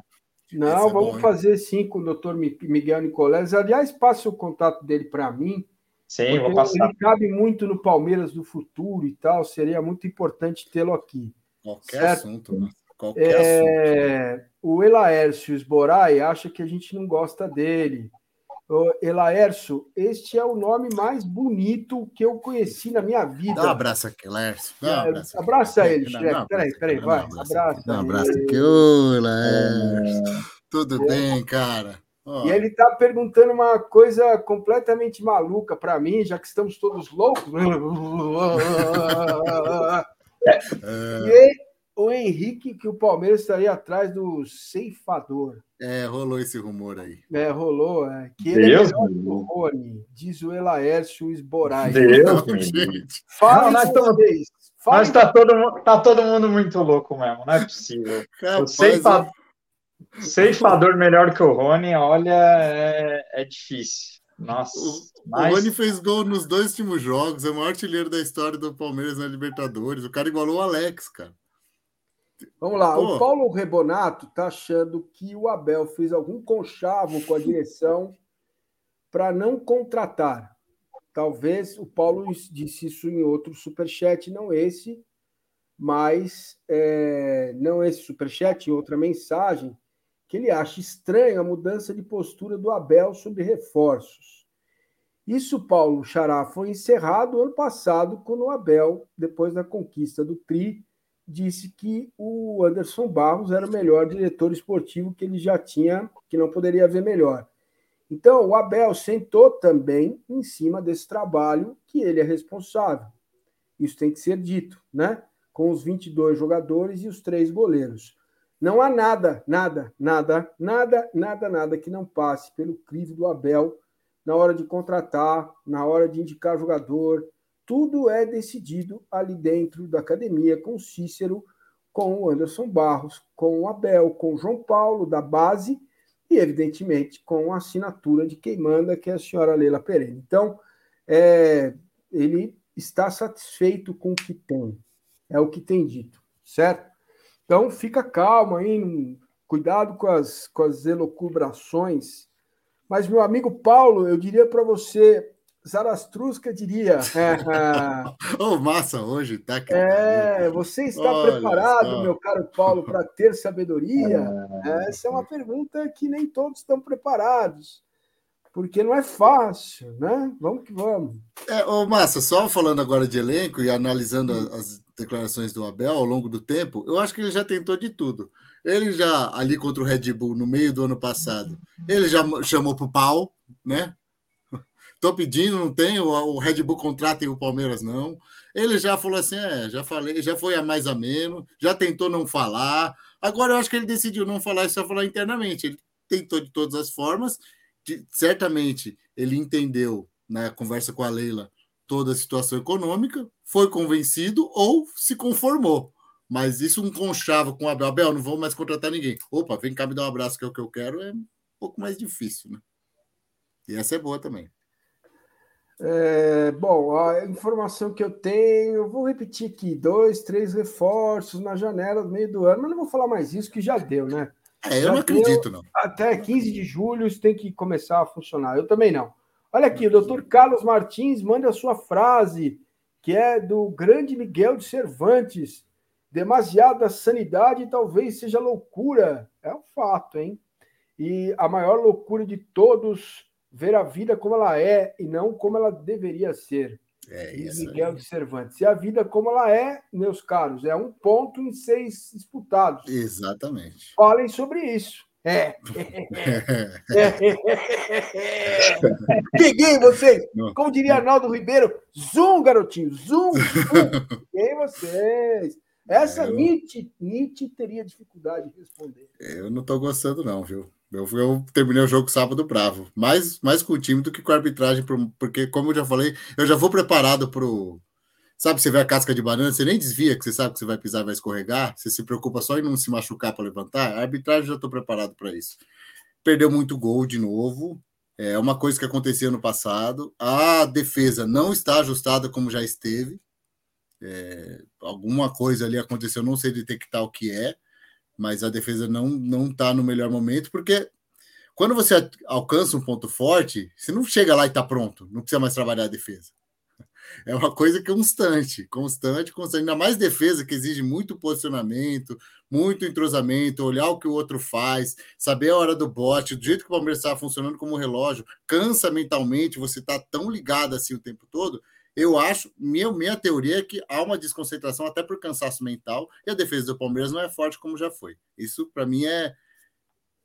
Não, é vamos bom, fazer sim com o doutor Miguel Nicoleles. Aliás, passe o contato dele para mim Sim, vou passar. Ele cabe muito no Palmeiras do futuro e tal, seria muito importante tê-lo aqui. Qualquer certo? assunto, né? Qualquer é... assunto. O Elaércio Esborai acha que a gente não gosta dele. O Elaércio, este é o nome mais bonito que eu conheci na minha vida. Dá um abraço aqui, Laércio. Dá um abraço abraça aqui. ele, Shrek. Peraí, peraí, vai. Abraça. Dá um abraço aqui. Ô, Laércio. É... Tudo é... bem, cara? E ele está perguntando uma coisa completamente maluca para mim, já que estamos todos loucos. é. E o Henrique, que o Palmeiras estaria atrás do ceifador. É, rolou esse rumor aí. É, rolou. É. Que ele Deus é melhor que o Rony, diz o Elaércio Esborai. Deus, gente. Fala mais uma vez. Mas tá todo, tá todo mundo muito louco mesmo, não é possível. Rapaz, o ceifa... ceifador melhor que o Rony, olha, é, é difícil. Nossa. O, mas... o Rony fez gol nos dois últimos jogos, é o maior artilheiro da história do Palmeiras na Libertadores. O cara igualou o Alex, cara. Vamos lá, Pô. o Paulo Rebonato está achando que o Abel fez algum conchavo com a direção para não contratar. Talvez o Paulo disse isso em outro superchat, não esse, mas é, não esse superchat, em outra mensagem, que ele acha estranho a mudança de postura do Abel sobre reforços. Isso, Paulo Xará, foi encerrado ano passado, quando o Abel, depois da conquista do Tri, disse que o Anderson Barros era o melhor diretor esportivo que ele já tinha, que não poderia haver melhor. Então, o Abel sentou também em cima desse trabalho que ele é responsável. Isso tem que ser dito, né? Com os 22 jogadores e os três goleiros. Não há nada, nada, nada, nada, nada, nada que não passe pelo crivo do Abel na hora de contratar, na hora de indicar jogador, tudo é decidido ali dentro da academia com o Cícero, com o Anderson Barros, com o Abel, com o João Paulo da base e, evidentemente, com a assinatura de quem manda, que é a senhora Leila Pereira. Então, é, ele está satisfeito com o que tem, é o que tem dito, certo? Então, fica calmo aí, cuidado com as, com as elocubrações. Mas, meu amigo Paulo, eu diria para você, Zarastrusca diria. (laughs) Ô, oh, massa hoje, tá? (laughs) É, você está Olha preparado, só. meu caro Paulo, para ter sabedoria? (laughs) É. Essa é uma pergunta que nem todos estão preparados, porque não é fácil, né? Vamos que vamos. É, ô, Massa, só falando agora de elenco e analisando as declarações do Abel ao longo do tempo, eu acho que ele já tentou de tudo. Ele já, ali contra o Red Bull, no meio do ano passado, ele já chamou para o pau, né? (laughs) Estou pedindo, não tem, o, Red Bull contrata e o Palmeiras não. Ele já falou assim: é, já falei, já foi a mais a menos, já tentou não falar. Agora eu acho que ele decidiu não falar e só falar internamente. Ele tentou de todas as formas. De, certamente ele entendeu na conversa com a Leila toda a situação econômica, foi convencido ou se conformou. Mas isso um conchavo com o Abel. Abel, não vou mais contratar ninguém. Opa, vem cá me dar um abraço, que é o que eu quero. É um pouco mais difícil, né? E essa é boa também. É, bom, a informação que eu tenho, eu vou repetir aqui: dois, três reforços na janela do meio do ano, mas não vou falar mais isso, que já deu, né? É, eu já não acredito, não. Até 15 de julho isso tem que começar a funcionar. Eu também não. Olha aqui, o doutor Carlos Martins manda a sua frase, que é do grande Miguel de Cervantes. Demasiada sanidade talvez seja loucura. É um fato, hein? E a maior loucura de todos ver a vida como ela é e não como ela deveria ser. É isso. Miguel de Cervantes. E a vida como ela é, meus caros, é um ponto em seis disputados. Exatamente. Falem sobre isso. É. (laughs) Peguei vocês. Como diria Arnaldo Ribeiro, zoom, garotinho, zoom. zoom. (laughs) Peguei vocês. Essa eu... Nietzsche, Nietzsche teria dificuldade de responder. Eu não estou gostando, não, viu? Eu, eu, terminei o jogo sábado bravo. Mais, mais com o time do que com a arbitragem, porque, como eu já falei, eu já vou preparado para o. Sabe, você vê a casca de banana, você nem desvia, que você sabe que você vai pisar vai escorregar, você se preocupa só em não se machucar para levantar. A arbitragem já estou preparado para isso. Perdeu muito gol de novo. É uma coisa que acontecia no passado. A defesa não está ajustada como já esteve. É, alguma coisa ali aconteceu, não sei detectar o que é mas a defesa não não está no melhor momento, porque quando você alcança um ponto forte, você não chega lá e está pronto, não precisa mais trabalhar a defesa. É uma coisa constante, constante, constante. Ainda mais defesa, que exige muito posicionamento, muito entrosamento, olhar o que o outro faz, saber a hora do bote, do jeito que o Palmeiras está funcionando como um relógio, cansa mentalmente, você está tão ligado assim o tempo todo, eu acho, minha, minha teoria é que há uma desconcentração até por cansaço mental e a defesa do Palmeiras não é forte como já foi. Isso, para mim, é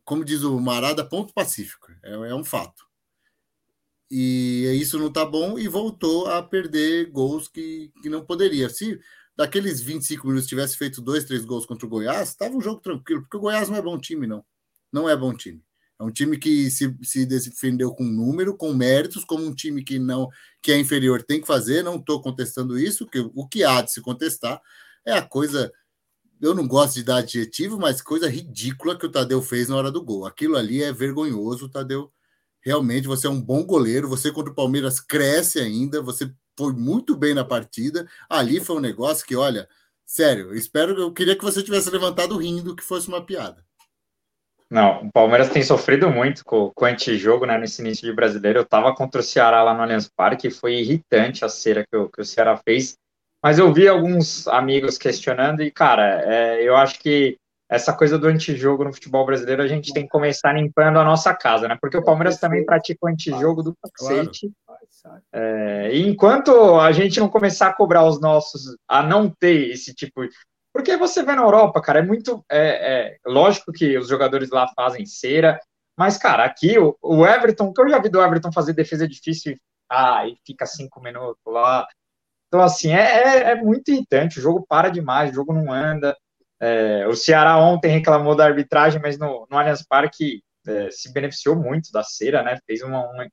como diz o Marada, ponto pacífico. É, é um fato. E isso não está bom e voltou a perder gols que, que não poderia. Se daqueles 25 minutos tivesse feito dois, três gols contra o Goiás, estava um jogo tranquilo, porque o Goiás não é bom time, não. Não é bom time. É um time que se, se defendeu com número, com méritos, como um time que não que é inferior tem que fazer. Não estou contestando isso, que o que há de se contestar é a coisa. Eu não gosto de dar adjetivo, mas coisa ridícula que o Tadeu fez na hora do gol. Aquilo ali é vergonhoso, Tadeu. Realmente, você é um bom goleiro. Você contra o Palmeiras cresce ainda. Você foi muito bem na partida. Ali foi um negócio que, olha, sério, eu espero. Eu queria que você tivesse levantado rindo que fosse uma piada. Não, o Palmeiras tem sofrido muito com, com o antijogo, né, nesse início de brasileiro. Eu tava contra o Ceará lá no Allianz Parque e foi irritante a cera que, que o Ceará fez. Mas eu vi alguns amigos questionando e, cara, é, eu acho que essa coisa do antijogo no futebol brasileiro a gente tem que começar limpando a nossa casa, né? Porque o Palmeiras também pratica o antijogo do cacete. É, e enquanto a gente não começar a cobrar os nossos a não ter esse tipo de porque você vê na Europa, cara, é muito. É, é, lógico que os jogadores lá fazem cera, mas, cara, aqui o, o Everton, que eu já vi do Everton fazer defesa difícil, ah, e fica cinco minutos lá. Então, assim, é, é, é muito irritante. O jogo para demais, o jogo não anda. É, o Ceará ontem reclamou da arbitragem, mas no, no Allianz Parque é, se beneficiou muito da cera, né? Fez uma, uma,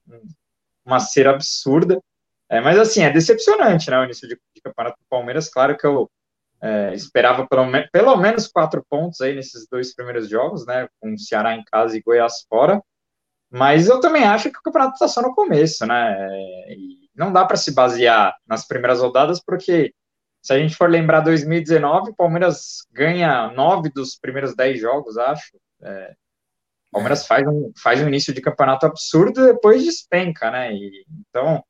uma cera absurda. É, mas, assim, é decepcionante, né? O início de, de campeonato do Palmeiras. Claro que eu é, esperava pelo, pelo menos quatro pontos aí nesses dois primeiros jogos, né? Com Ceará em casa e Goiás fora. Mas eu também acho que o campeonato está só no começo, né? É, e não dá para se basear nas primeiras rodadas, porque se a gente for lembrar 2019, o Palmeiras ganha nove dos primeiros dez jogos, acho. É, o Palmeiras faz um, faz um início de campeonato absurdo e depois despenca, né? E, então,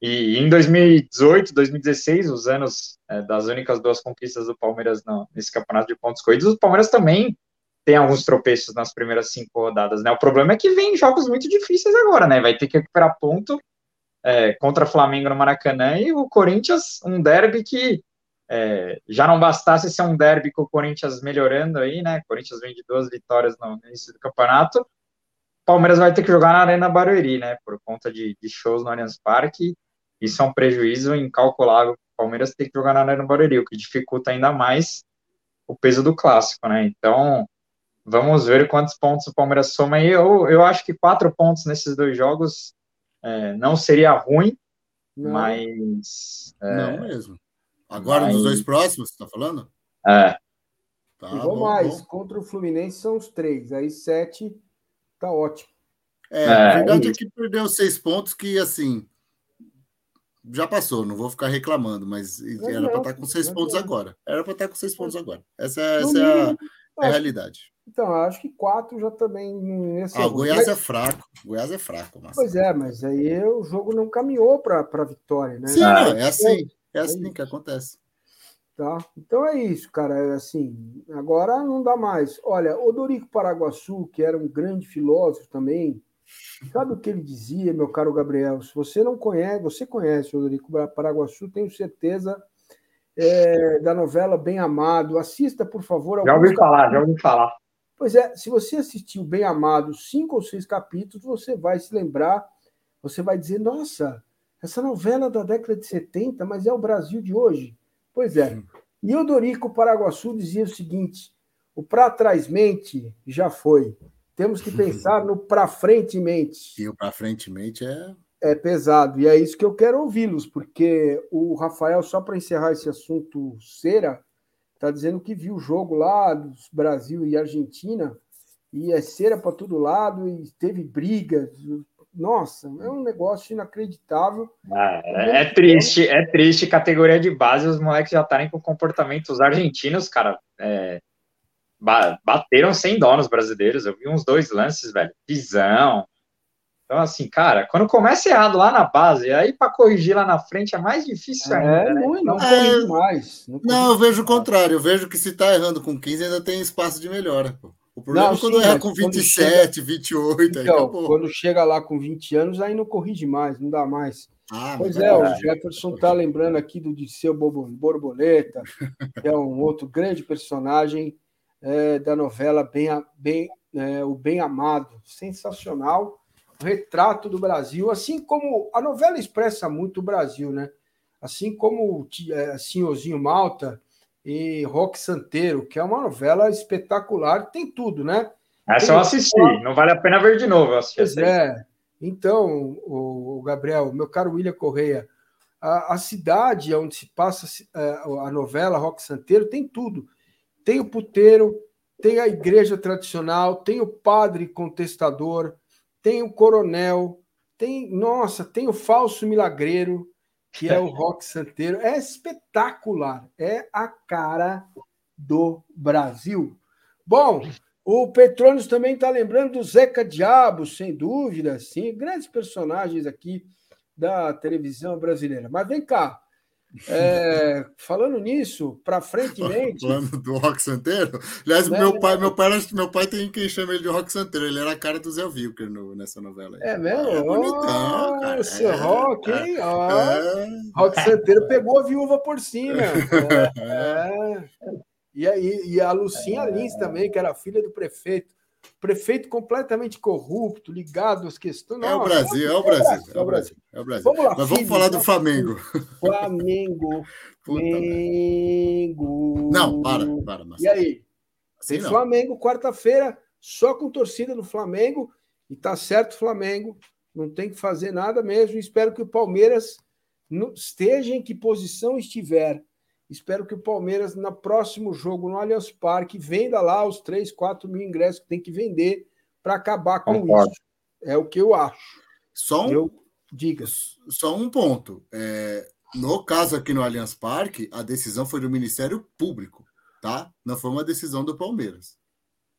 e em 2018, 2016, os anos é, das únicas duas conquistas do Palmeiras nesse campeonato de pontos corridos, o Palmeiras também tem alguns tropeços nas primeiras cinco rodadas, né? O problema é que vem jogos muito difíceis agora, né? Vai ter que recuperar ponto é, contra o Flamengo no Maracanã e o Corinthians, um derby que é, já não bastasse ser um derby com o Corinthians melhorando aí, né? O Corinthians vem de duas vitórias no início do campeonato. Palmeiras vai ter que jogar na Arena Barueri, né? Por conta de, de shows no Allianz Parque isso é um prejuízo incalculável. Palmeiras tem que jogar na Arena Barueri, o que dificulta ainda mais o peso do clássico, né? Então, vamos ver quantos pontos o Palmeiras soma aí. Eu, eu acho que quatro pontos nesses dois jogos é, não seria ruim, não. mas. É, não mesmo. Agora mas... nos dois próximos, você tá falando? É. Tá, e vou mais, bom. contra o Fluminense são os três, aí sete tá ótimo. É, é a verdade é, é que perdeu seis pontos que, assim, já passou, não vou ficar reclamando, mas era para estar tá com seis pontos agora. Era para estar tá com seis pontos agora. Essa, é, essa é a, a realidade. Então, acho que quatro já também. Ah, o Goiás mas... é fraco. O Goiás é fraco. Mas... Pois é, mas aí o jogo não caminhou para a vitória, né? Sim, ah, é assim. É, é assim que acontece. Tá? Então é isso, cara. É assim, agora não dá mais. Olha, Odorico Paraguaçu, que era um grande filósofo também, Sabe o que ele dizia, meu caro Gabriel? Se você não conhece, você conhece o Rodrigo Paraguaçu, tenho certeza, é, da novela Bem Amado. Assista, por favor. Já ouvi falar, já ouvi falar. Pois é, se você assistiu Bem Amado, cinco ou seis capítulos, você vai se lembrar, você vai dizer, nossa, essa novela da década de 70, mas é o Brasil de hoje. Pois é. E o Dorico Paraguaçu dizia o seguinte: o pra trás mente já foi. Temos que (laughs) pensar no para frente mente. E o para frente mente é é pesado. E é isso que eu quero ouvi-los, porque o Rafael, só para encerrar esse assunto cera, está dizendo que viu o jogo lá dos Brasil e Argentina, e é cera para todo lado, e teve brigas. Nossa, é um negócio inacreditável. Ah, é, triste, é triste. Categoria de base, os moleques já estarem com comportamento. Os argentinos, cara, é, bateram sem dó nos brasileiros. Eu vi uns dois lances, velho. Pisão. Então, assim, cara, quando começa errado lá na base, aí para corrigir lá na frente é mais difícil é, ainda. É, né? não, não corrige mais. Não, não, eu vejo o contrário. Eu vejo que se tá errando com 15 ainda tem espaço de melhora. Pô. O problema não, é quando sim, erra com 27, chega... 28. Então, aí, quando chega lá com 20 anos, aí não corrige mais, não dá mais. Ah, pois é, é, o Jefferson tá lembrando aqui do Disseu Borboleta, que é um outro grande personagem é, da novela bem, bem né, o Bem Amado, sensacional, retrato do Brasil, assim como a novela expressa muito o Brasil, né? Assim como é, Senhorzinho Malta e Rock Santeiro, que é uma novela espetacular, tem tudo, né? Essa eu assisti, não vale a pena ver de novo. Eu assisti pois é. Então, o Gabriel, meu caro William Correia, a, a cidade onde se passa a, é, a novela Rock Santeiro tem tudo. Tem o puteiro, tem a igreja tradicional, tem o padre contestador, tem o coronel, tem, nossa, tem o falso milagreiro, que é o rock santeiro. É espetacular, é a cara do Brasil. Bom, o Petrônio também está lembrando do Zeca Diabo, sem dúvida, sim, grandes personagens aqui da televisão brasileira. Mas vem cá, é, falando nisso, para frente (laughs) Falando do Rock Santeiro. Aliás, né? meu pai, meu pai, meu pai tem quem chama ele de Rock Santeiro. Ele era a cara do Zé Wilker no, nessa novela. Aí. É mesmo? É bonitão, cara. Seu é, Rock, hein? É, Rock Santeiro pegou a viúva por cima. (laughs) É, e, aí, e a Lucinha Lins também, que era filha do prefeito prefeito completamente corrupto, ligado às questões. É o Brasil, é o Brasil, é o Brasil, é o Brasil. Vamos lá, Mas vamos falar do Flamengo. Flamengo. (laughs) Flamengo. Não, para, para, Marcelo. E aí? Assim Tem Flamengo quarta-feira, só com torcida do Flamengo, e tá certo Flamengo, não tem que fazer nada mesmo. Espero que o Palmeiras esteja em que posição estiver Espero que o Palmeiras, no próximo jogo no Allianz Parque, venda lá os 3, 4 mil ingressos que tem que vender para acabar com Concordo. isso. É o que eu acho. Só um, eu, diga. Só um ponto. É, no caso aqui no Allianz Parque, a decisão foi do Ministério Público, tá? Não foi uma decisão do Palmeiras.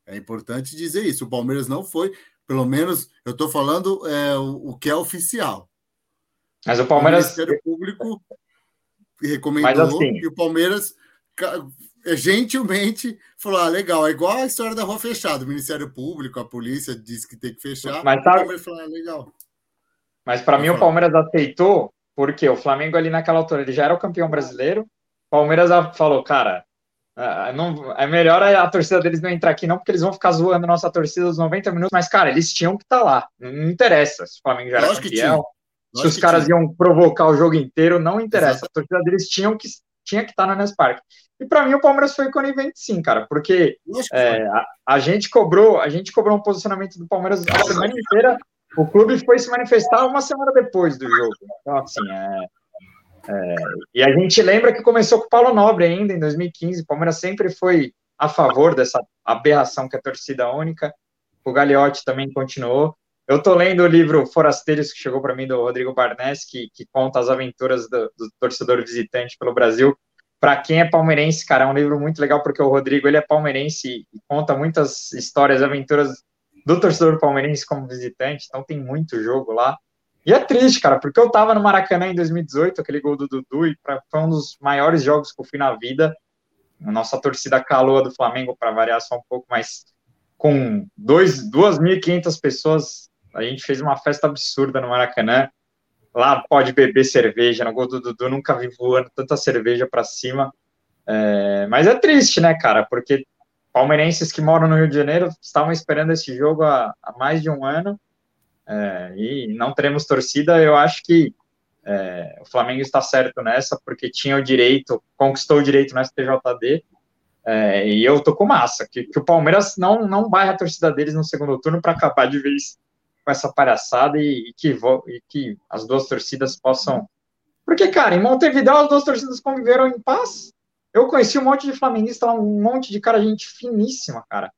É importante dizer isso. O Palmeiras não foi, pelo menos, eu estou falando é, o, o, que é oficial. Mas o Palmeiras. O Ministério Público recomendou assim, e o Palmeiras gentilmente falou: ah, legal, é igual a história da rua fechada. O Ministério Público, a polícia disse que tem que fechar. Mas tá... o Palmeiras falou: ah, legal. Mas para mim, o Palmeiras aceitou, porque o Flamengo ali naquela altura ele já era o campeão brasileiro. O Palmeiras falou, cara, não, é melhor a, torcida deles não entrar aqui, não, porque eles vão ficar zoando nossa torcida os 90 minutos, mas, cara, eles tinham que estar tá lá. Não interessa se o Flamengo já era Lógico campeão se os caras tinha. iam provocar o jogo inteiro, não interessa. Exato. A torcida deles tinham que, tinha que estar no Allianz Parque. E para mim o Palmeiras foi conivente sim, cara, porque é, a, a, gente cobrou, a gente cobrou um posicionamento do Palmeiras a semana inteira. O clube foi se manifestar uma semana depois do jogo. Então, assim, é, é, e a gente lembra que começou com o Paulo Nobre ainda em 2015. O Palmeiras sempre foi a favor dessa aberração que é a torcida única. O Gagliotti também continuou. Eu tô lendo o livro Forasteiros, que chegou para mim do Rodrigo Barnes, que, que conta as aventuras do, do torcedor visitante pelo Brasil. Para quem é palmeirense, cara, é um livro muito legal, porque o Rodrigo ele é palmeirense e conta muitas histórias, aventuras do torcedor palmeirense como visitante, então tem muito jogo lá. E é triste, cara, porque eu tava no Maracanã em 2018, aquele gol do Dudu, e pra, foi um dos maiores jogos que eu fui na vida. A nossa torcida calou do Flamengo, para variar só um pouco, mas com 2.500 pessoas a gente fez uma festa absurda no Maracanã. Lá pode beber cerveja, no gol do Dudu nunca vi voando tanta cerveja para cima. É, mas é triste, né, cara? Porque palmeirenses que moram no Rio de Janeiro estavam esperando esse jogo há, há mais de um ano é, e não teremos torcida. Eu acho que é, o Flamengo está certo nessa, porque tinha o direito, conquistou o direito no STJD. É, e eu tô com massa, que, que o Palmeiras não, não vai a torcida deles no segundo turno para acabar de vez com essa palhaçada e, e, que, e que as duas torcidas possam. Porque, cara, em Montevideo as duas torcidas conviveram em paz. Eu conheci um monte de flamenguista lá, um monte de cara, gente finíssima, cara.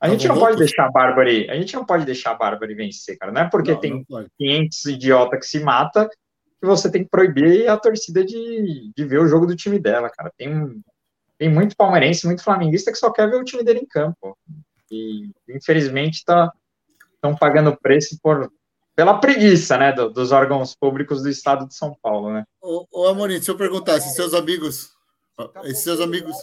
A tá gente não pode deixar a Bárbara, a gente não pode deixar a Bárbara vencer, cara. Não é porque não, tem não 500 idiota que se mata que você tem que proibir a torcida de, de ver o jogo do time dela, cara. Tem, tem muito palmeirense, muito flamenguista que só quer ver o time dele em campo. E infelizmente tá, estão pagando preço por pela preguiça, né, do, dos órgãos públicos do Estado de São Paulo, né? Ô, ô Amorim, se eu perguntar, se seus amigos, tá esses seus amigos,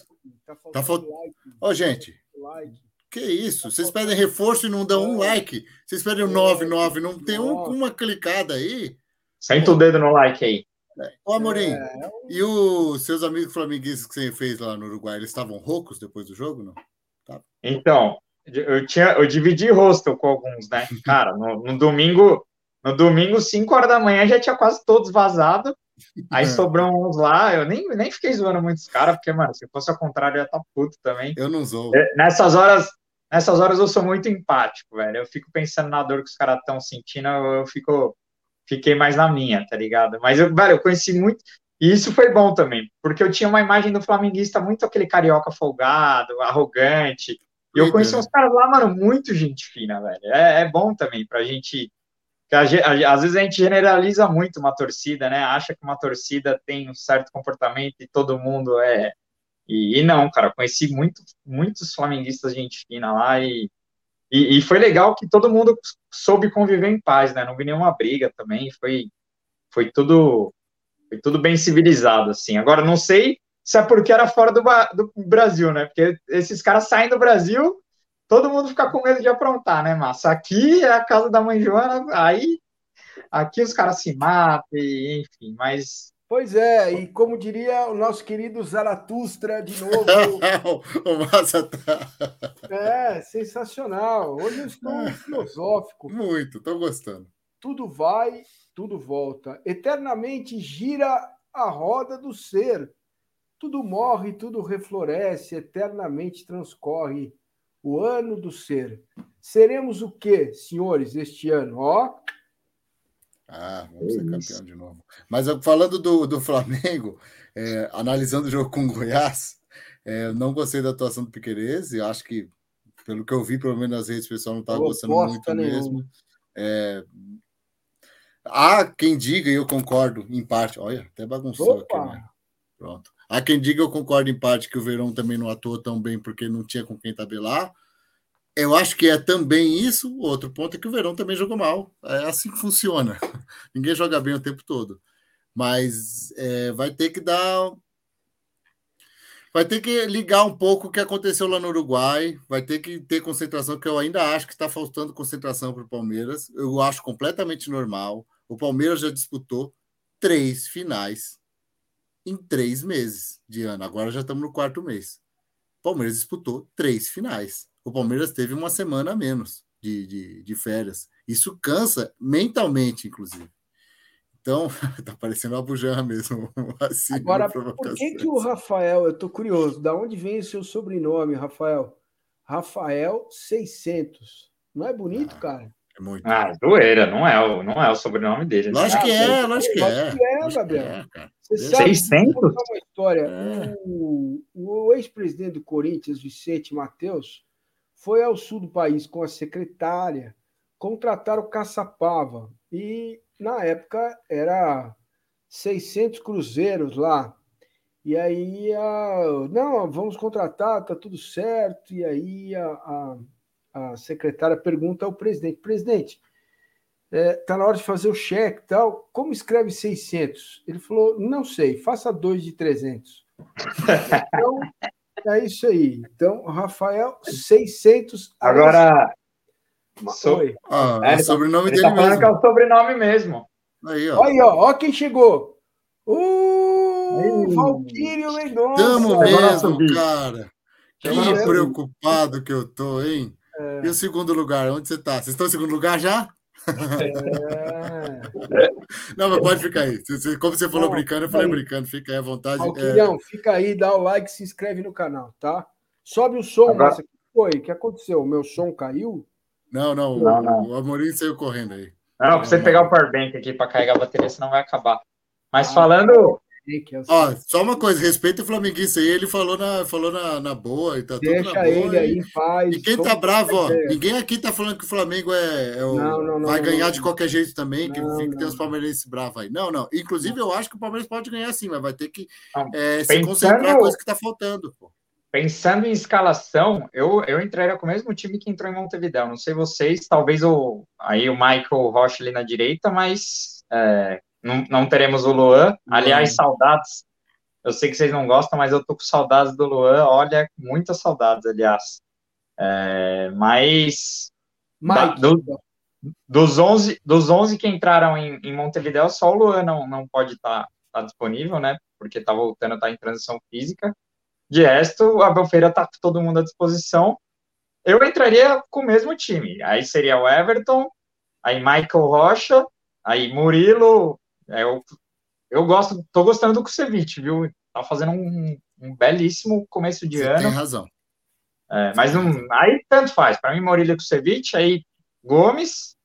tá faltando, tá Ô, gente, like. que isso? Vocês pedem reforço e não dão um like. Vocês pedem um 99, não tem um, uma clicada aí. Senta o dedo no like aí. Ô, Amorim, é... e os seus amigos flamenguistas que você fez lá no Uruguai, eles estavam roucos depois do jogo, não? Tá. Então, eu tinha, eu dividi hostel com alguns, né? (laughs) Cara, no, no domingo, no domingo, 5 horas da manhã, já tinha quase todos vazado. Aí é. sobrou uns lá, eu nem, nem fiquei zoando muitos caras, porque, mano, se fosse ao contrário, eu ia estar tá puto também. Eu não sou. É, nessas horas, nessas horas eu sou muito empático, velho. Eu fico pensando na dor que os caras estão sentindo, eu fico, fiquei mais na minha, tá ligado? Mas, eu, velho, eu conheci muito, e isso foi bom também, porque eu tinha uma imagem do flamenguista muito aquele carioca folgado, arrogante. E eu conheci uns caras lá, mano, muito gente fina, velho. É, é bom também pra gente. A, a, às vezes a gente generaliza muito uma torcida, né? Acha que uma torcida tem um certo comportamento e todo mundo é. E, e não, cara, conheci muito, muitos flamenguistas gente fina lá e, e, e, foi legal que todo mundo soube conviver em paz, né? Não vi nenhuma briga também, foi, foi tudo foi tudo bem civilizado, assim. Agora, não sei se é porque era fora do, do Brasil, né? Porque esses caras saem do Brasil, todo mundo fica com medo de aprontar, né, massa? Aqui é a casa da mãe Joana, aí aqui os caras se matam, enfim, mas. Pois é, e como diria o nosso querido Zaratustra de novo. (laughs) o Massa tá. É, sensacional. Hoje eu estou filosófico. Muito, estou gostando. Tudo vai tudo volta. Eternamente gira a roda do ser. Tudo morre, tudo refloresce, eternamente transcorre o ano do ser. Seremos o que, senhores, este ano? Ó. Ah, vamos ser campeão de novo. Mas falando do, do Flamengo, é, analisando o jogo com o Goiás, é, não gostei da atuação do Piqueires e acho que, pelo que eu vi, pelo menos nas redes, o pessoal não estava gostando muito nenhuma. mesmo. É, Há quem diga, e eu concordo em parte. Olha, até bagunçou Opa. aqui, né? Pronto. Há quem diga, eu concordo em parte, que o Verão também não atuou tão bem porque não tinha com quem tabelar. Eu acho que é também isso. Outro ponto é que o Verão também jogou mal. É assim que funciona. (laughs) Ninguém joga bem o tempo todo. Mas é, vai ter que dar. Vai ter que ligar um pouco o que aconteceu lá no Uruguai. Vai ter que ter concentração, que eu ainda acho que está faltando concentração para o Palmeiras. Eu acho completamente normal. O Palmeiras já disputou três finais em três meses de ano. Agora já estamos no quarto mês. O Palmeiras disputou três finais. O Palmeiras teve uma semana a menos de, de, de férias. Isso cansa mentalmente, inclusive. Então, (laughs) tá parecendo uma bujana mesmo. (laughs) Assim, Agora, por que, que o Rafael, eu tô curioso, da onde vem o seu sobrenome, Rafael? Rafael 600. Não é bonito, ah. cara? É muito. Ah, zoeira, não é, o, não é o sobrenome dele. Né? Lógico que é, lógico que é. Lógico que é, Gabriel. Você sabe 600? uma história. É. O, o ex-presidente do Corinthians, Vicente Mateus, foi ao sul do país com a secretária contratar o Caçapava. E, na época, era 600 cruzeiros lá. E aí, a, não, vamos contratar, tá tudo certo. E aí, a, a a secretária pergunta ao presidente: presidente, está é, tá na hora de fazer o cheque tal, como escreve 600? Ele falou: não sei, faça dois de 300. então, (laughs) é isso aí. Então, Rafael, 600. Agora. So... Ah, é, é o sobrenome dele tá mesmo. que é o sobrenome mesmo. Aí, ó. Aí, ó, ó quem chegou. Uh, Valquírio Mendonça. Tamo mesmo, cara. Que preocupado que eu tô, hein? É. E o segundo lugar, onde você está? Vocês estão em segundo lugar já? É. Não, mas pode ficar aí. Como você falou Bom, brincando, eu falei aí. brincando. Fica aí à vontade. Alquilhão, é... fica aí, dá o like, se inscreve no canal, tá? Sobe o som, Agora... O que foi? O que aconteceu? O meu som caiu? Não, não, não, não. o Amorim saiu correndo aí. Não, pra você pegar o powerbank aqui para carregar a bateria, senão vai acabar. Mas ah, falando, Ó, só uma coisa, respeita o flamenguista aí, ele falou na, falou na, na boa e tá Deixa tudo na boa. ele aí em paz. E quem tá bravo, ó, ninguém aqui tá falando que o Flamengo é, é o, não, não, não, vai ganhar de qualquer jeito também, que fica tem os palmeirenses bravos aí. Não, não. Inclusive, eu acho que o Palmeiras pode ganhar sim, mas vai ter que é, se concentrar na coisa que tá faltando. Pô. Pensando em escalação, eu, eu entraria com o mesmo time que entrou em Montevideo. Não sei vocês, talvez o, aí o Michael Rocha ali na direita, mas é, não, não teremos o Luan. Aliás, saudades. Eu sei que vocês não gostam, mas eu tô com saudades do Luan. Olha, muitas saudades, aliás. É, mas da, do, dos 11 dos 11 que entraram em, em Montevideo, só o Luan não, não pode estar tá, tá disponível, né? Porque tá voltando, tá em transição física. De resto, a Abel Feira tá com todo mundo à disposição. eu entraria com o mesmo time. Aí seria o Everton, aí Michael Rocha, aí Murilo. É, eu, eu gosto, tô gostando do Kusevich, viu? Tá fazendo um, um belíssimo começo de Você ano. tem razão. É, mas não, aí tanto faz. Para mim, Murilo e Kusevich, aí Gomes,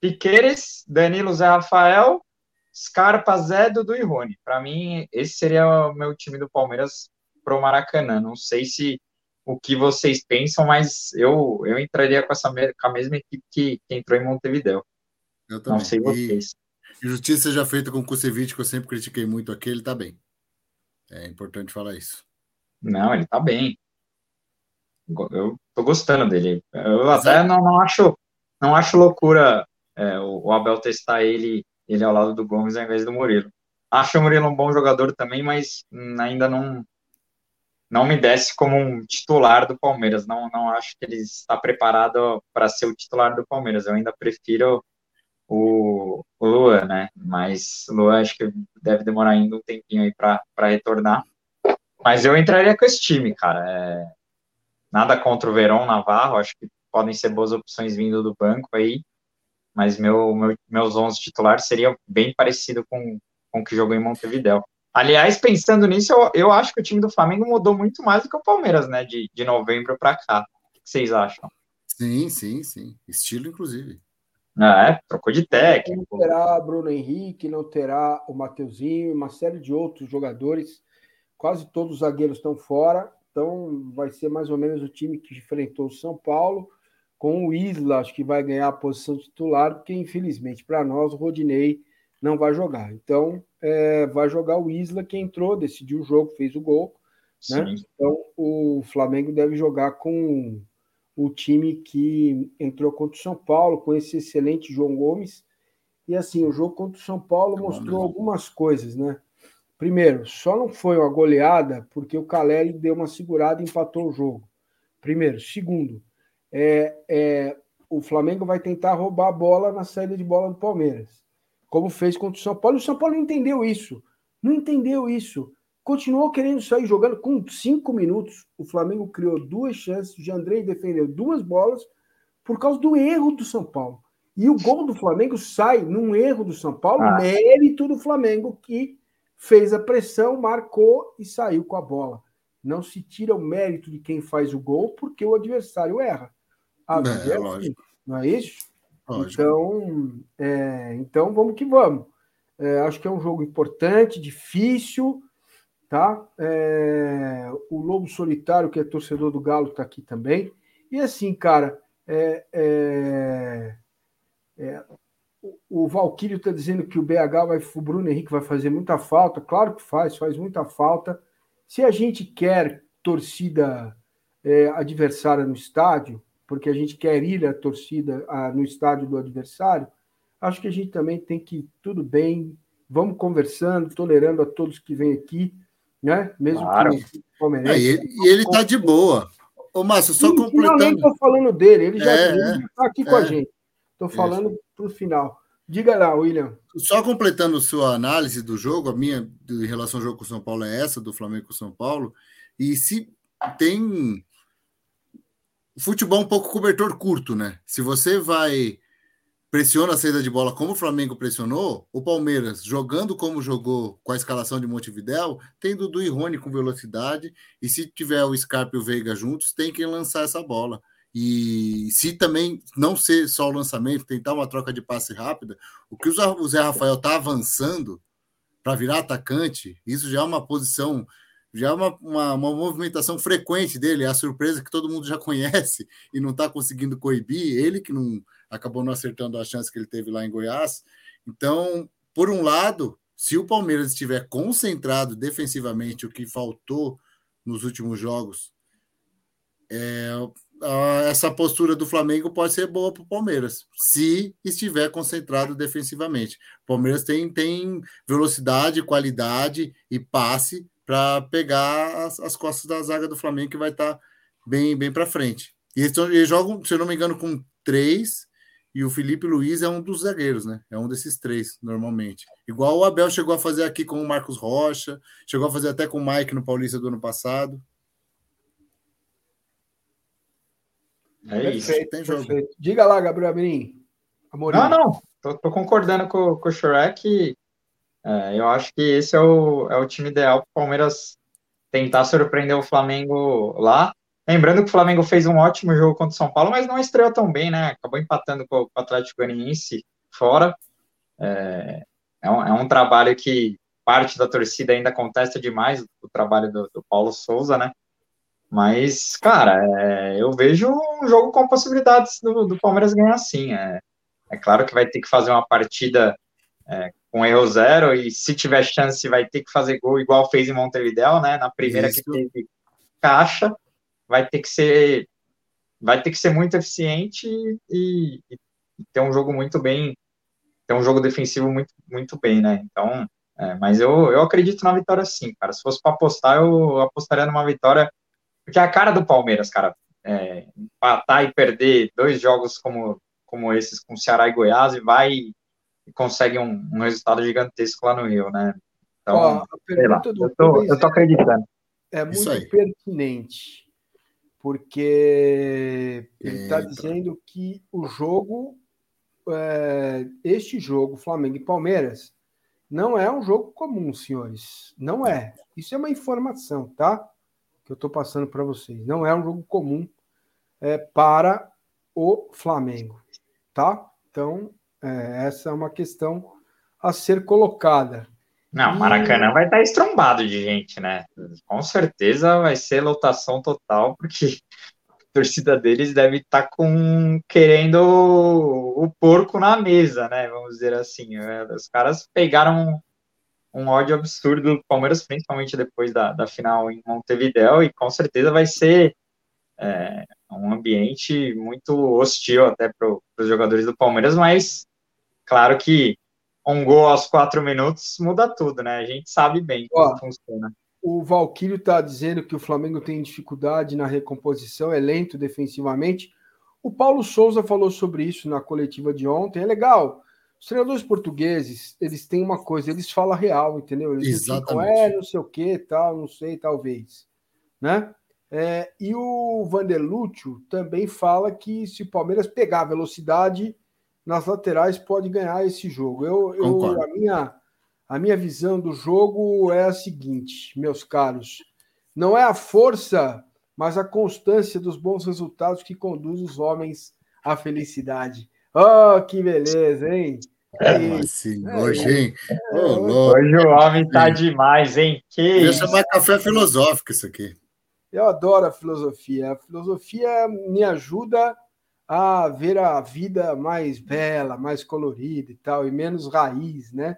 Piqueires, Danilo Zé Rafael, Scarpa, Zé, Dudu e Rony. Para mim, esse seria o meu time do Palmeiras pro Maracanã. Não sei se o que vocês pensam, mas eu, eu entraria com, essa, com a mesma equipe que, que entrou em Montevideo. Eu também. Não sei vocês. E justiça já feita com o Kusevich, que eu sempre critiquei muito aqui, ele tá bem. É importante falar isso. Não, ele tá bem. Eu tô gostando dele. Eu até não, não acho não acho loucura é, o, o Abel testar ele, ele ao lado do Gomes ao invés do Murilo. Acho o Murilo um bom jogador também, mas ainda não não me desce como um titular do Palmeiras. Não, não acho que ele está preparado para ser o titular do Palmeiras. Eu ainda prefiro o, o Luan, né? Mas o Luan acho que deve demorar ainda um tempinho aí para retornar. Mas eu entraria com esse time, cara. É, nada contra o Verón Navarro, acho que podem ser boas opções vindo do banco aí. Mas meu, meu meus 11 titulares seria bem parecido com, com o que jogou em Montevideo. Aliás, pensando nisso, eu, eu acho que o time do Flamengo mudou muito mais do que o Palmeiras, né? De, de novembro para cá. O que vocês acham? Sim, sim, sim. Estilo, inclusive. É, trocou de técnico. Não terá Bruno Henrique, não terá o Mateuzinho, uma série de outros jogadores. Quase todos os zagueiros estão fora. Então, vai ser mais ou menos o time que enfrentou o São Paulo, com o Isla, acho que vai ganhar a posição titular, porque infelizmente para nós o Rodinei não vai jogar. Então, é, vai jogar o Isla, que entrou, decidiu o jogo, fez o gol. Né? Então, o Flamengo deve jogar com o time que entrou contra o São Paulo, com esse excelente João Gomes. E assim, o jogo contra o São Paulo mostrou algumas coisas, né? Primeiro, só não foi uma goleada porque o Caleri deu uma segurada e empatou o jogo. Primeiro. Segundo, é, é, o Flamengo vai tentar roubar a bola na saída de bola do Palmeiras, como fez contra o São Paulo. O São Paulo não entendeu isso. Não entendeu isso. Continuou querendo sair jogando com cinco minutos. O Flamengo criou duas chances. O Jandrei defendeu duas bolas por causa do erro do São Paulo. E o gol do Flamengo sai num erro do São Paulo, ah. mérito do Flamengo, que fez a pressão, marcou e saiu com a bola. Não se tira o mérito de quem faz o gol porque o adversário erra. A é, é lógico. Não é isso? Lógico. Então, é, então vamos que vamos. É, acho que é um jogo importante, difícil, tá? É, o Lobo Solitário, que é torcedor do Galo, está aqui também. E assim, cara, é, é, é o Valquírio está dizendo que o BH vai, o Bruno Henrique vai fazer muita falta. Claro que faz, faz muita falta. Se a gente quer torcida é, adversária no estádio, porque a gente quer ir a torcida a, no estádio do adversário, acho que a gente também tem que, tudo bem, vamos conversando, tolerando a todos que vêm aqui, né? Mesmo claro. que palmeirense. É, e ele, e ele tá de boa. Ô, Márcio, só Sim, completando. Eu estou falando dele, ele já é, está aqui é, com a gente. Estou falando para o final. Diga lá, William. Só completando sua análise do jogo, a minha em relação ao jogo com o São Paulo é essa, do Flamengo com o São Paulo. E se tem futebol um pouco cobertor curto, né? Se você vai pressiona a saída de bola como o Flamengo pressionou, o Palmeiras jogando como jogou com a escalação de Montevidéu, tem Dudu e Rony com velocidade, e se tiver o Scarpa e o Veiga juntos, tem quem lançar essa bola. E se também não ser só o lançamento, tentar uma troca de passe rápida, o que o Zé Rafael está avançando para virar atacante, isso já é uma posição já é uma, uma, uma, movimentação frequente dele, é a surpresa que todo mundo já (laughs) conhece e não está conseguindo coibir, ele que não acabou não acertando a chance que ele teve lá em Goiás. Então, por um lado, se o Palmeiras estiver concentrado defensivamente, o que faltou nos últimos jogos, é, essa postura do Flamengo pode ser boa para o Palmeiras, se estiver concentrado defensivamente. O Palmeiras tem, tem velocidade, qualidade e passe para pegar as, as, costas da zaga do Flamengo, que vai estar tá bem, bem para frente. E eles, eles, jogam, se eu não me engano, com três, e o Felipe Luiz é um dos zagueiros, né? É um desses três, normalmente. Igual o Abel chegou a fazer aqui com o Marcos Rocha, chegou a fazer até com o Mike no Paulista do ano passado. É perfeito, isso. Tem jogo. Perfeito. Diga lá, Gabriel Amorim. Não, não. Tô, tô, concordando com, com o Shrek. É, eu acho que esse é o, é o time ideal para o Palmeiras tentar surpreender o Flamengo lá. Lembrando que o Flamengo fez um ótimo jogo contra o São Paulo, mas não estreou tão bem, né? Acabou empatando com o Atlético Goianiense fora. É, é, um, é um trabalho que parte da torcida ainda contesta demais o trabalho do, do Paulo Souza, né? Mas, cara, é, eu vejo um jogo com possibilidades do, do Palmeiras ganhar sim. É, é, claro que vai ter que fazer uma partida é, com erro zero e se tiver chance vai ter que fazer gol igual fez em Montevideo, né? Na primeira Isso. que teve caixa, vai ter que ser vai ter que ser muito eficiente e, e, e ter um jogo muito bem, ter um jogo defensivo muito muito bem, né? Então, é, mas eu, eu acredito na vitória sim, cara. Se fosse para apostar, eu apostaria numa vitória, porque é a cara do Palmeiras, cara. É, empatar e perder dois jogos como, como esses com Ceará e Goiás e vai e consegue um, um resultado gigantesco lá no Rio, né? Então, Ó, sei lá, eu tô, eu tô acreditando. É muito pertinente, porque ele está dizendo que o jogo, é, este jogo, Flamengo e Palmeiras, não é um jogo comum, senhores. Não é. Isso é uma informação, tá? Que eu estou passando para vocês. Não é um jogo comum é, para o Flamengo, tá? Então, é, essa é uma questão a ser colocada. Não, Maracanã vai estar estrombado de gente, né? Com certeza vai ser lotação total, porque torcida deles deve estar tá com querendo o, porco na mesa, né? Vamos dizer assim. É, os caras pegaram um, um ódio absurdo do Palmeiras, principalmente depois da, da final em Montevideo, e com certeza vai ser é, um ambiente muito hostil até para os jogadores do Palmeiras, mas claro que um gol aos quatro minutos muda tudo, né? A gente sabe bem como Ó, funciona. O Valquírio está dizendo que o Flamengo tem dificuldade na recomposição, é lento defensivamente. O Paulo Souza falou sobre isso na coletiva de ontem. É legal. Os treinadores portugueses, eles têm uma coisa, eles falam real, entendeu? Eles Exatamente. Ficam, é, não sei o que, tal, não sei, talvez. Né? É, e o Vanderlúcio também fala que se o Palmeiras pegar velocidade nas laterais, pode ganhar esse jogo. Eu, eu a minha a minha visão do jogo é a seguinte, meus caros: não é a força, mas a constância dos bons resultados que conduz os homens à felicidade. Oh, que beleza, hein? É, assim, é, hoje, hein? É, hoje o homem tá demais, hein? Que Deixa mais café filosófico isso aqui. Eu adoro a filosofia. A filosofia me ajuda a ver a vida mais bela, mais colorida e tal, e menos raiz, né?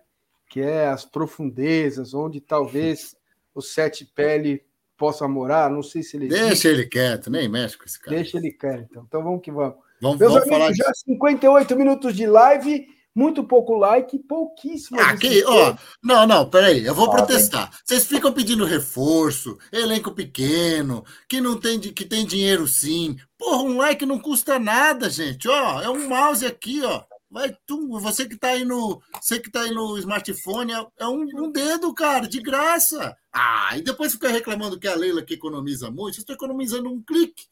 que é as profundezas, onde talvez o Sete Pele possa morar. Não sei se ele. Deixa ele quieto, nem mexe com esse cara. Deixa ele quieto, então. Então vamos que vamos. Vamos, Meus vamos amigos, falar já 58 minutos de live, muito pouco like, pouquíssimo. Aqui, ó. Não, não, peraí, eu vou ah, protestar. Bem. Vocês ficam pedindo reforço, elenco pequeno, que não tem, que tem dinheiro sim. Porra, um like não custa nada, gente. Ó, é um mouse aqui, ó. Vai tu, você que está aí no, você que tá aí no smartphone, é, é um, um, dedo, cara, de graça. Ah, e depois fica reclamando que a Leila que economiza muito, vocês estão economizando um clique.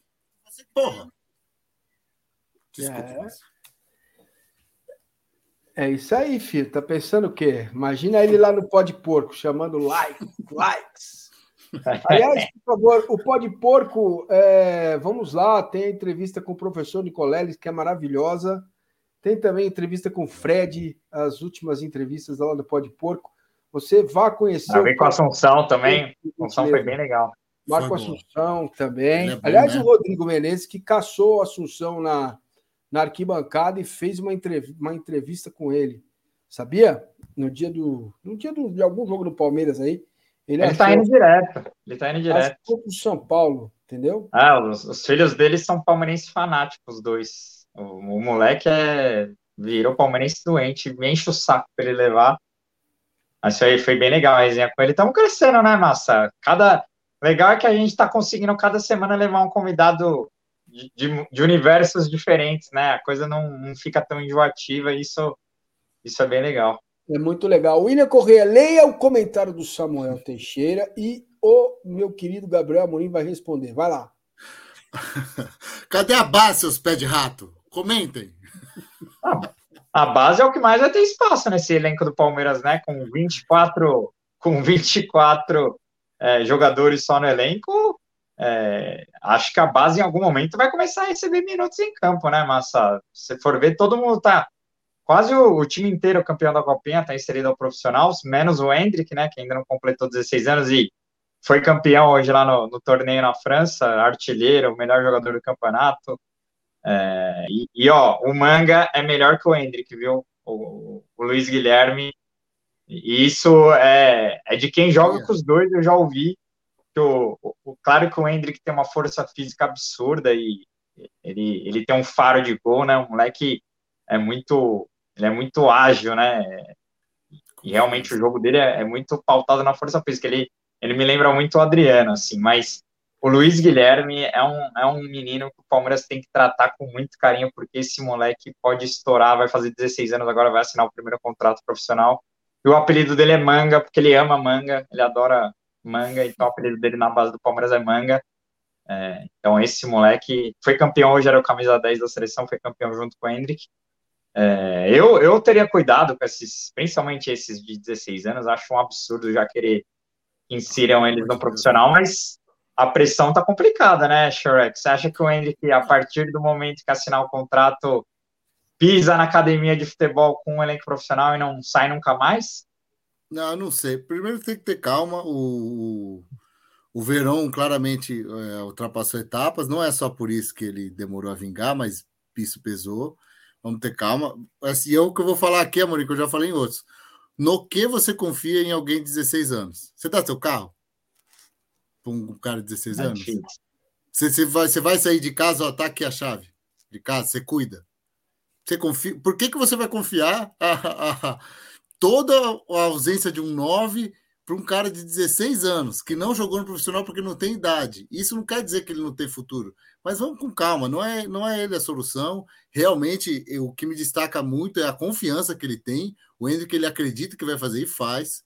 Porra. Desculpa. É. é isso aí, filho. Tá pensando o quê? Imagina ele lá no Pó de Porco, chamando like, likes. (laughs) Aliás, por favor, o Pó de Porco, é, vamos lá, tem a entrevista com o professor Nicoleles, que é maravilhosa. Tem também entrevista com o Fred, as últimas entrevistas lá do Pode Porco. Você vá conhecer. Ah, com a Assunção também. A Assunção foi bem legal. Marco Assunção também. É bom, Aliás, né? o Rodrigo Menezes, que caçou a Assunção na, na arquibancada e fez uma entrevista, uma entrevista com ele. Sabia? No dia do. No dia do, de algum jogo do Palmeiras aí. Ele, está indo direto. Ele está indo direto. Para São Paulo, entendeu? Ah, os, os filhos dele são palmeirenses fanáticos, os dois. O, o moleque é, virou palmeirense doente, me enche o saco para ele levar. Mas isso aí foi bem legal a resenha com ele. Estamos crescendo, né, Massa? Cada... Legal é que a gente está conseguindo cada semana levar um convidado de, de, universos diferentes, né? A coisa não, não fica tão enjoativa, isso, isso é bem legal. É muito legal. William Correia, leia o comentário do Samuel Teixeira e o meu querido Gabriel Amorim vai responder. Vai lá. (laughs) Cadê a base, seus pés de rato? Comentem. A base é o que mais vai ter espaço nesse elenco do Palmeiras, né? Com 24, com 24 é, jogadores só no elenco, é, acho que a base em algum momento vai começar a receber minutos em campo, né, Massa? Se for ver, todo mundo tá. Quase o, o time inteiro campeão da Copinha tá inserido ao profissional, menos o Hendrick, né, que ainda não completou 16 anos e foi campeão hoje lá no, no torneio na França, artilheiro, o melhor jogador do campeonato. É, e, e, ó, o Manga é melhor que o Hendrick, viu? O, o Luiz Guilherme. E isso é, é de quem joga é. com os dois, eu já ouvi. Que o, o, claro que o Hendrick tem uma força física absurda e ele, ele tem um faro de gol, né? O moleque é muito, ele é muito ágil, né? E realmente o jogo dele é, é muito pautado na força física. Ele, ele me lembra muito o Adriano, assim, mas o Luiz Guilherme é um, é um menino que o Palmeiras tem que tratar com muito carinho, porque esse moleque pode estourar, vai fazer 16 anos agora, vai assinar o primeiro contrato profissional. E o apelido dele é Manga, porque ele ama manga, ele adora manga, então o apelido dele na base do Palmeiras é Manga. É, então esse moleque foi campeão hoje, era o camisa 10 da seleção, foi campeão junto com o Hendrick. É, eu, eu teria cuidado com esses, principalmente esses de 16 anos, acho um absurdo já querer que insiram eles no profissional, mas a pressão tá complicada, né, Shrek? Você acha que o Hendrick, a partir do momento que assinar o contrato, pisa na academia de futebol com um elenco profissional e não sai nunca mais? Não, não sei. Primeiro tem que ter calma. O, o Verão claramente é, ultrapassou etapas. Não é só por isso que ele demorou a vingar, mas isso pesou. Vamos ter calma. Assim, eu que eu vou falar aqui, Amorim, que eu já falei em outros. No que você confia em alguém de 16 anos? Você dá seu carro? para um cara de 16 é anos? Você, você, vai, você vai sair de casa, ó, tá aqui a chave de casa, você cuida. Você confia. Por que, que você vai confiar a, a, a, toda a ausência de um 9 para um cara de 16 anos que não jogou no profissional porque não tem idade? Isso não quer dizer que ele não tem futuro. Mas vamos com calma, não é, não é ele a solução. Realmente, o que me destaca muito é a confiança que ele tem, o que ele acredita que vai fazer e faz.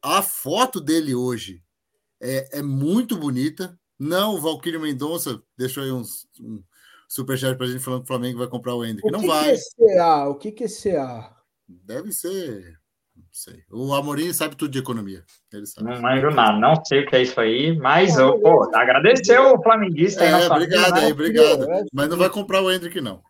A foto dele hoje é, é muito bonita. Não, o Valquírio Mendonça deixou aí uns, um superchat para a gente falando que o Flamengo vai comprar o Hendrick. não vai. Que é CA? O que, que é CA? Deve ser. Não sei. O Amorim sabe tudo de economia. Ele sabe. Não manjo nada, não sei o que é isso aí, mas eu, pô, agradecer o flamenguista aí. É, obrigado aí, obrigado. É mas não vai comprar o Hendrick, não.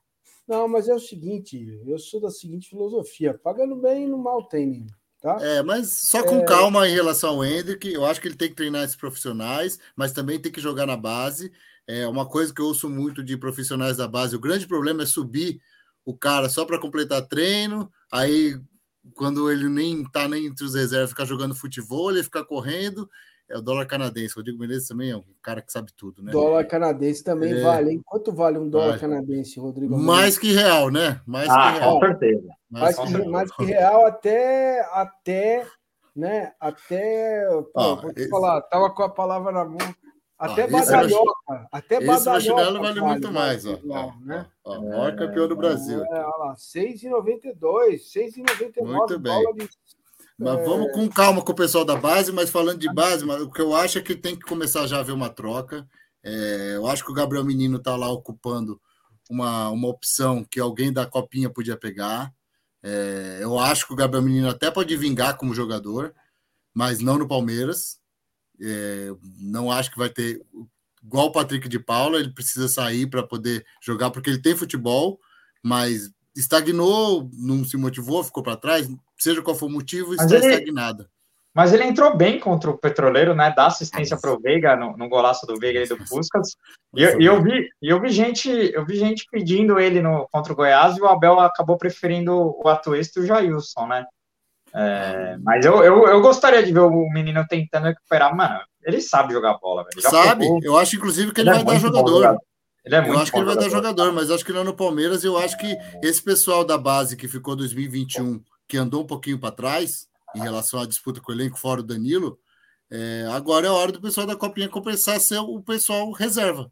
Não, mas é o seguinte, eu sou da seguinte filosofia: pagando bem, no mal tem. Tá? É, mas só com é... calma em relação ao Hendrick. Eu acho que ele tem que treinar esses profissionais, mas também tem que jogar na base. É uma coisa que eu ouço muito de profissionais da base. O grande problema é subir o cara só para completar treino. Aí, quando ele nem tá nem entre os reservas, ficar jogando futebol, ele fica correndo. É o dólar canadense. Rodrigo Menezes também é um cara que sabe tudo, né? Dólar canadense também é... vale, hein? Quanto vale um dólar vale. canadense, Rodrigo? Mais que real, né? Mais ah, que real. Com certeza. Mais, mais, que, mais que real até, até, né? Até. Pô, vou te esse... falar, tava com a palavra na mão. Até ah, badalhoca. É até badalhoca. Esse vale, vale muito mais, ó. Ó, né? ó, ó, maior campeão do Brasil. É, olha lá, 6,92, 6,99 Muito bem. Mas é... vamos com calma com o pessoal da base, mas falando de base, o que eu acho é que tem que começar já a ver uma troca. É, eu acho que o Gabriel Menino está lá ocupando uma, uma opção que alguém da Copinha podia pegar. É, eu acho que o Gabriel Menino até pode vingar como jogador, mas não no Palmeiras. É, não acho que vai ter. Igual o Patrick de Paula, ele precisa sair para poder jogar, porque ele tem futebol, mas estagnou, não se motivou, ficou para trás, seja qual for o motivo, está ele, estagnada. Mas ele entrou bem contra o Petroleiro, né? Dá assistência para o Veiga no, no, golaço do Veiga e do Puskas. E eu, eu, vi, eu vi gente, eu vi gente pedindo ele no contra o Goiás e o Abel acabou preferindo o Atuesta e o Jailson, né? É, mas eu, eu, eu gostaria de ver o menino tentando recuperar, mano. Ele sabe jogar bola, velho. Sabe? Eu acho, inclusive, que ele, ele é vai é dar jogador. Ele é eu acho que ele vai dar jogador, mas acho que não no Palmeiras. Eu acho que esse pessoal da base que ficou 2021, que andou um pouquinho para trás em relação à disputa com o elenco fora o Danilo, é, agora é a hora do pessoal da Copinha começar a ser o pessoal reserva.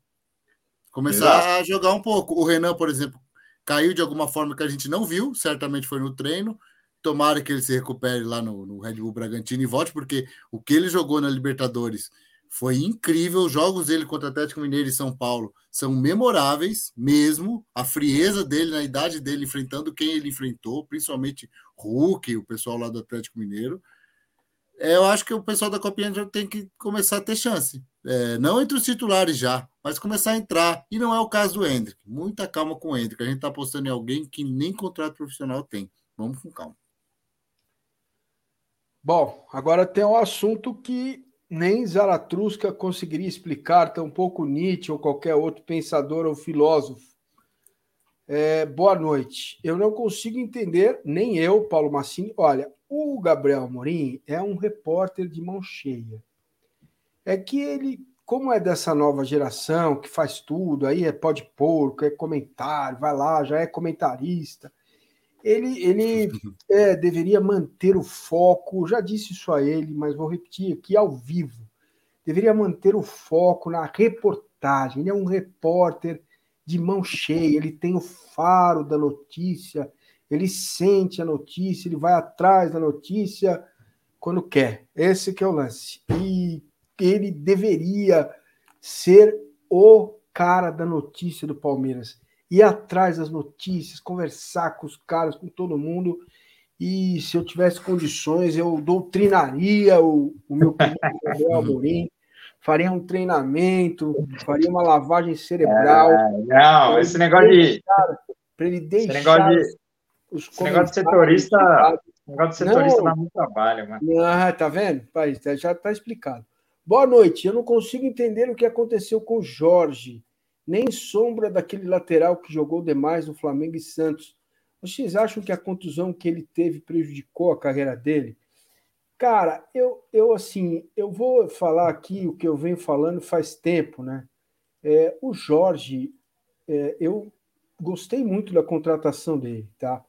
Começar Exato. a jogar um pouco. O Renan, por exemplo, caiu de alguma forma que a gente não viu, certamente foi no treino. Tomara que ele se recupere lá no, no Red Bull Bragantino e volte, porque o que ele jogou na Libertadores Foi incrível. Os jogos dele contra Atlético Mineiro e São Paulo são memoráveis mesmo. A frieza dele, na idade dele, enfrentando quem ele enfrentou, principalmente Hulk, o pessoal lá do Atlético Mineiro. É, eu acho que o pessoal da Copinha já tem que começar a ter chance. É, não entre os titulares já, mas começar a entrar. E não é o caso do Hendrick. Muita calma com o Hendrick. A gente está apostando em alguém que nem contrato profissional tem. Vamos com calma. Bom, agora tem um assunto que nem Zaratustra conseguiria explicar, tampouco Nietzsche ou qualquer outro pensador ou filósofo. É, boa noite. Eu não consigo entender, nem eu, Paulo Massini. Olha, o Gabriel Amorim é um repórter de mão cheia. É que ele, como é dessa nova geração que faz tudo, aí é pode porco, é comentário, vai lá, já é comentarista ele, ele (laughs) é, deveria manter o foco, já disse isso a ele, mas vou repetir aqui ao vivo. Deveria manter o foco na reportagem. Ele é um repórter de mão cheia, ele tem o faro da notícia, ele sente a notícia, ele vai atrás da notícia quando quer. Esse que é o lance. E ele deveria ser o cara da notícia do Palmeiras ir atrás das notícias, conversar com os caras, com todo mundo. E se eu tivesse condições, eu doutrinaria o, o meu (laughs) querido Amorim, faria um treinamento, faria uma lavagem cerebral. É, não, esse negócio de. Para ele deixar. Esse negócio de, os esse negócio de setorista. Esse negócio de setorista não, dá muito trabalho, mano. Ah, tá vendo? Pai, já está explicado. Boa noite. Eu não consigo entender o que aconteceu com o Jorge nem sombra daquele lateral que jogou demais no Flamengo e Santos. Vocês acham que a contusão que ele teve prejudicou a carreira dele? Cara, eu, eu assim, eu vou falar aqui o que eu venho falando faz tempo, né? É, o Jorge, é, eu gostei muito da contratação dele, tá?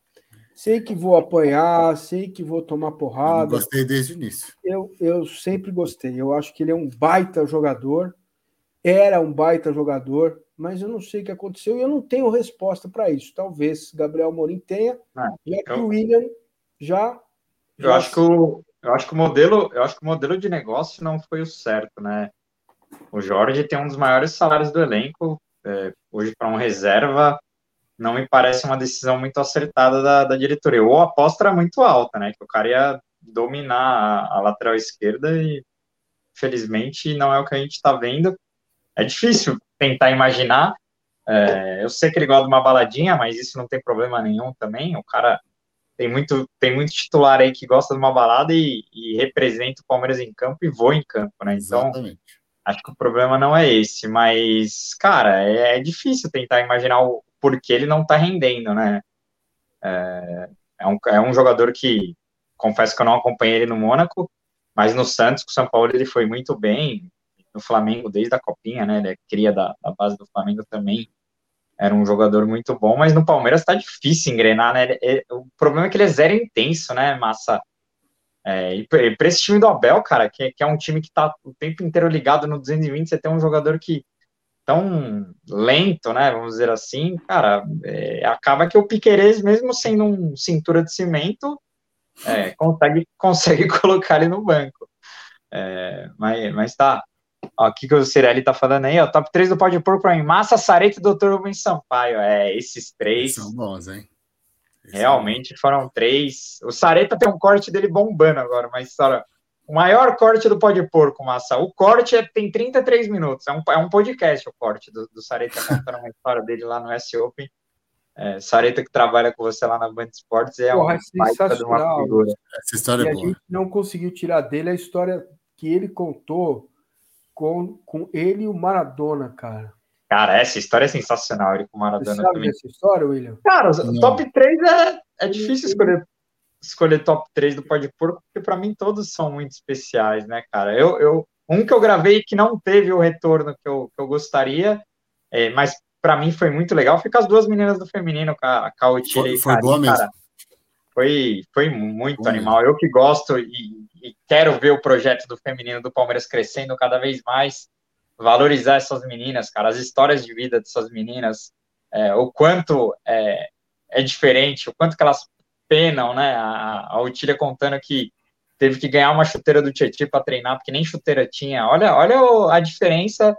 Sei que vou apanhar, sei que vou tomar porrada. Eu gostei desde o início. Eu, eu sempre gostei. Eu acho que ele é um baita jogador, era um baita jogador, mas eu não sei o que aconteceu e eu não tenho resposta para isso. Talvez Gabriel Morim tenha, ah, já que o William já. Eu acho que o, eu acho que o modelo, eu acho que o modelo de negócio não foi o certo, né? O Jorge tem um dos maiores salários do elenco. É, hoje, para um reserva, não me parece uma decisão muito acertada da, da diretoria. Ou a aposta era muito alta, né? Que o cara ia dominar a, a lateral esquerda e, felizmente, não é o que a gente está vendo. É difícil tentar imaginar. É, eu sei que ele gosta de uma baladinha, mas isso não tem problema nenhum também. O cara tem muito, tem muito titular aí que gosta de uma balada e, e representa o Palmeiras em campo e voa em campo, né? Então, Exatamente. acho que o problema não é esse, mas, cara, é, é difícil tentar imaginar o porquê ele não tá rendendo, né? É, é, um, é um jogador que, confesso que eu não acompanhei ele no Mônaco, mas no Santos, com o São Paulo, ele foi muito bem, no Flamengo desde a Copinha, né? Ele é cria da, da base do Flamengo também. Era um jogador muito bom, mas no Palmeiras tá difícil engrenar, né? Ele, ele, o problema é que ele é zero intenso, né, Massa? É, e para esse time do Abel, cara, que, que, é um time que tá o tempo inteiro ligado no 220, você tem um jogador que tão lento, né? Vamos dizer assim, cara, é, acaba que o Piquerez, mesmo sendo um cintura de cimento, é, consegue, (laughs) consegue colocar ele no banco. É, mas, mas tá, o que, que o Cirelli tá falando aí, ó, top 3 do Pode Pôr pra mim, Massa, Sareta e Dr. Rubens Sampaio, é, esses três... São bons, hein? realmente foram três, o Sareta tem um corte dele bombando agora, mas, olha, o maior corte do Pode Porco, Massa, o corte é, tem 33 minutos, é um, é um podcast o corte do, do Sareta contando uma (laughs) história dele lá no S-Open, é, Sareta que trabalha com você lá na Band Esportes é Porra, uma baita de uma figura. Essa história e é boa. a gente não conseguiu tirar dele a história que ele contou com, com ele e o Maradona, cara. Cara, essa história é sensacional, ele com o Maradona Você sabe também. dessa história, William? Cara, o top 3 é, é difícil escolher, escolher top 3 do Pode Porco, porque para mim todos são muito especiais, né, cara? Eu, eu, um que eu gravei que não teve o retorno que eu, que eu gostaria, é, mas para mim foi muito legal, foi com as duas meninas do feminino, com a Cautira e Foi boa mesmo. Cara. Foi, foi muito animal. Eu que gosto e, e, quero ver o projeto do feminino do Palmeiras crescendo cada vez mais, valorizar essas meninas, cara, as histórias de vida dessas meninas, é, o quanto é, é, diferente, o quanto que elas penam, né? A, a Otília contando que teve que ganhar uma chuteira do Tietchan para treinar, porque nem chuteira tinha. Olha, olha a diferença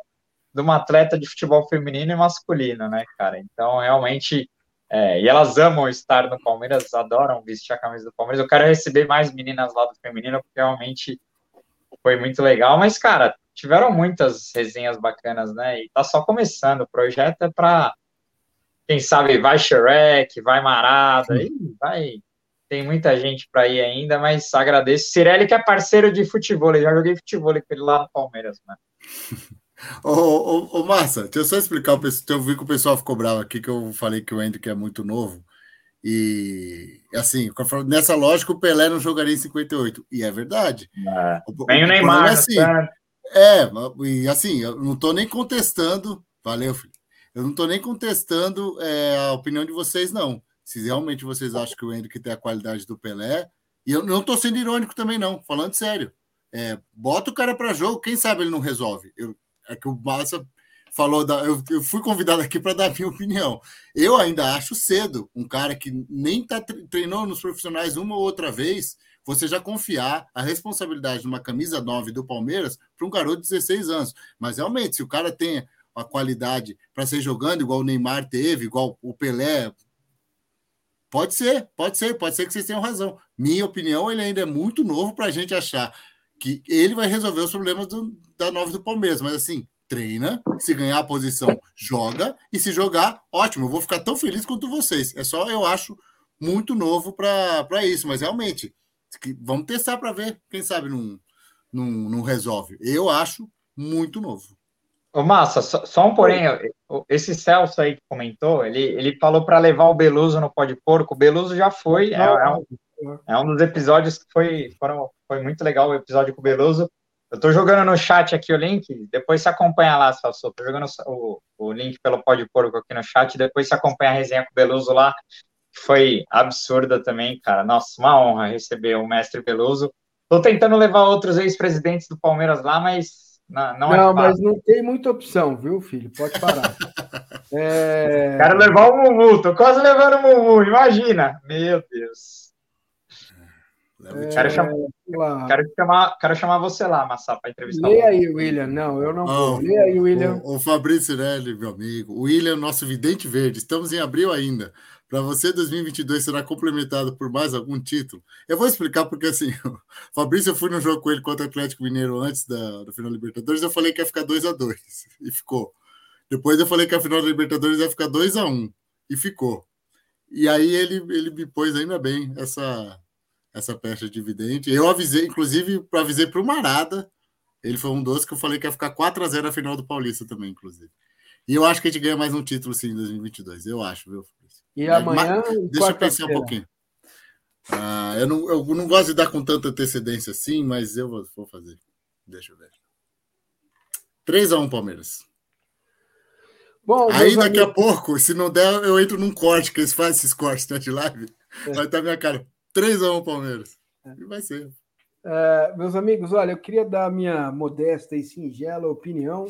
de uma atleta de futebol feminino e masculino, né, cara? Então, realmente, é, e elas amam estar no Palmeiras, adoram vestir a camisa do Palmeiras. Eu quero receber mais meninas lá do feminino, porque realmente foi muito legal. Mas, cara, tiveram muitas resenhas bacanas, né? E tá só começando. O projeto é para, quem sabe, vai Shrek, vai Marada, e vai. Tem muita gente para ir ainda, mas agradeço. Cirelli, que é parceiro de futebol, já joguei futebol com ele lá no Palmeiras, né? (laughs) Ô, ô, ô, Massa, deixa eu só explicar. Eu vi que o pessoal ficou bravo aqui, que eu falei que o Hendrick é muito novo. E assim, nessa lógica, o Pelé não jogaria em 58. E é verdade. É. O, o Neymar. É, assim, é, e assim, eu não estou nem contestando. Valeu, filho. Eu não estou nem contestando é, a opinião de vocês, não. Se realmente vocês acham que o Hendrick tem a qualidade do Pelé. E eu não estou sendo irônico também, não, falando sério. É, bota o cara para jogo, quem sabe ele não resolve. Eu, é que o Massa falou da. Eu, eu fui convidado aqui para dar a minha opinião. Eu ainda acho cedo um cara que nem tá treinou nos profissionais uma ou outra vez, você já confiar a responsabilidade de uma camisa 9 do Palmeiras para um garoto de 16 anos. Mas realmente, se o cara tem a qualidade para ser jogando, igual o Neymar teve, igual o Pelé. Pode ser, pode ser, pode ser que vocês tenham razão. Minha opinião, ele ainda é muito novo para a gente achar que ele vai resolver os problemas do, da 9 do Palmeiras. Mas assim, treina, se ganhar a posição, joga, e se jogar, ótimo, eu vou ficar tão feliz quanto vocês. É só, eu acho, muito novo para isso, mas realmente, vamos testar para ver, quem sabe não, não, não resolve. Eu acho muito novo. Ô, Massa, só, só, um porém, esse Celso aí que comentou, ele, ele falou para levar o Beluso no pó de porco, o Beluso já foi, é, é, um, é um dos episódios que foi, foram, foi muito legal o episódio com o Beluso, eu tô jogando no chat aqui o link, depois você acompanha lá, Celso. Tô jogando o, o link pelo Pode Porco aqui no chat, depois você acompanha a resenha com o Beluso lá, que foi absurda também, cara. Nossa, uma honra receber o mestre Beluso. Tô tentando levar outros ex-presidentes do Palmeiras lá, mas não, não, é não é mas não tem muita opção, viu, filho? Pode parar. (laughs) é... Quero levar o Mumu, tô quase levando o Mumu, imagina. Meu Deus. É, quero, chamar, quero, chamar, quero chamar você lá, Massa, para entrevistar. Lê aí, William. Não, eu não vou. Lê aí, William. O, o Fabrício Nelly, meu amigo. O William, nosso vidente verde. Estamos em abril ainda. Para você, 2022 será complementado por mais algum título? Eu vou explicar porque, assim, o (laughs) Fabrício, eu fui no jogo com ele contra o Atlético Mineiro antes da, da final da Libertadores. Eu falei que ia ficar 2 a 2 (laughs) e ficou. Depois eu falei que a final da Libertadores ia ficar 2 a 1 e ficou. E aí ele, ele me pôs ainda bem essa essa pecha dividente. Eu avisei, inclusive, avisei para o Marada. Ele foi um dos que eu falei que ia ficar 4 a 0 na final do Paulista também, inclusive. E eu acho que a gente ganha mais um título sim em 2022. Eu acho, viu? E amanhã. Mas, deixa eu pensar um pouquinho. Ah, eu, não, eu não gosto de dar com tanta antecedência assim, mas eu vou, vou fazer. Deixa eu ver. 3x1 Palmeiras. Bom, Aí daqui amigos... a pouco, se não der, eu entro num corte, que eles fazem esses cortes né, de live. É. Vai estar minha cara. 3x1 Palmeiras. É. E vai ser. Uh, meus amigos, olha, eu queria dar a minha modesta e singela opinião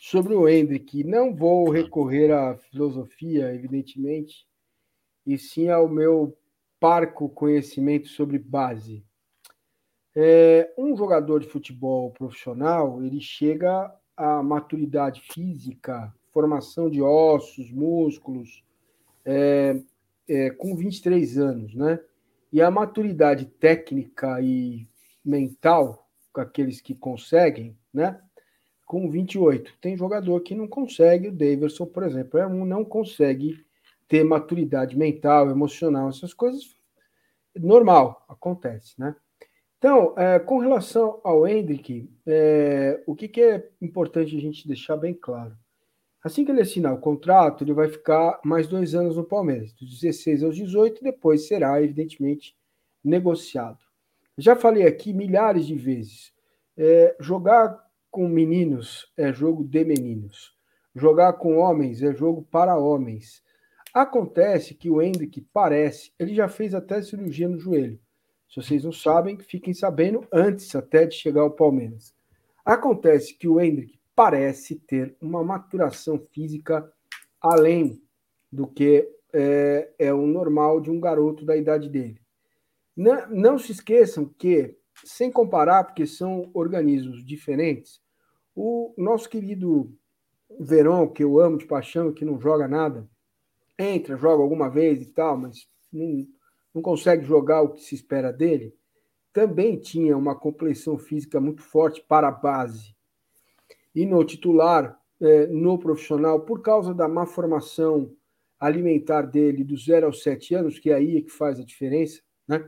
sobre o Hendrick. Não vou recorrer à filosofia, evidentemente, e sim ao meu parco conhecimento sobre base. É, um jogador de futebol profissional, ele chega à maturidade física, formação de ossos, músculos, é, é, com 23 anos, né? E a maturidade técnica e mental, com aqueles que conseguem, né? Com 28. Tem jogador que não consegue, o Davidson, por exemplo, é um, não consegue ter maturidade mental, emocional, essas coisas. Normal, acontece, né? Então, é, com relação ao Hendrick, é, o que, que é importante a gente deixar bem claro? Assim que ele assinar o contrato, ele vai ficar mais dois anos no Palmeiras, dos 16 aos 18, depois será, evidentemente, negociado. Já falei aqui milhares de vezes: é, jogar com meninos é jogo de meninos, jogar com homens é jogo para homens. Acontece que o Hendrick parece, ele já fez até cirurgia no joelho. Se vocês não sabem, fiquem sabendo antes até de chegar ao Palmeiras. Acontece que o Hendrick parece ter uma maturação física além do que é, é o normal de um garoto da idade dele. Não, não se esqueçam que sem comparar, porque são organismos diferentes, o nosso querido Verão, que eu amo de paixão, que não joga nada, entra, joga alguma vez e tal, mas não, não consegue jogar o que se espera dele, também tinha uma complexão física muito forte para a base. E no titular, é, no profissional, por causa da má formação alimentar dele dos 0 aos 7 anos, que é aí que faz a diferença, né?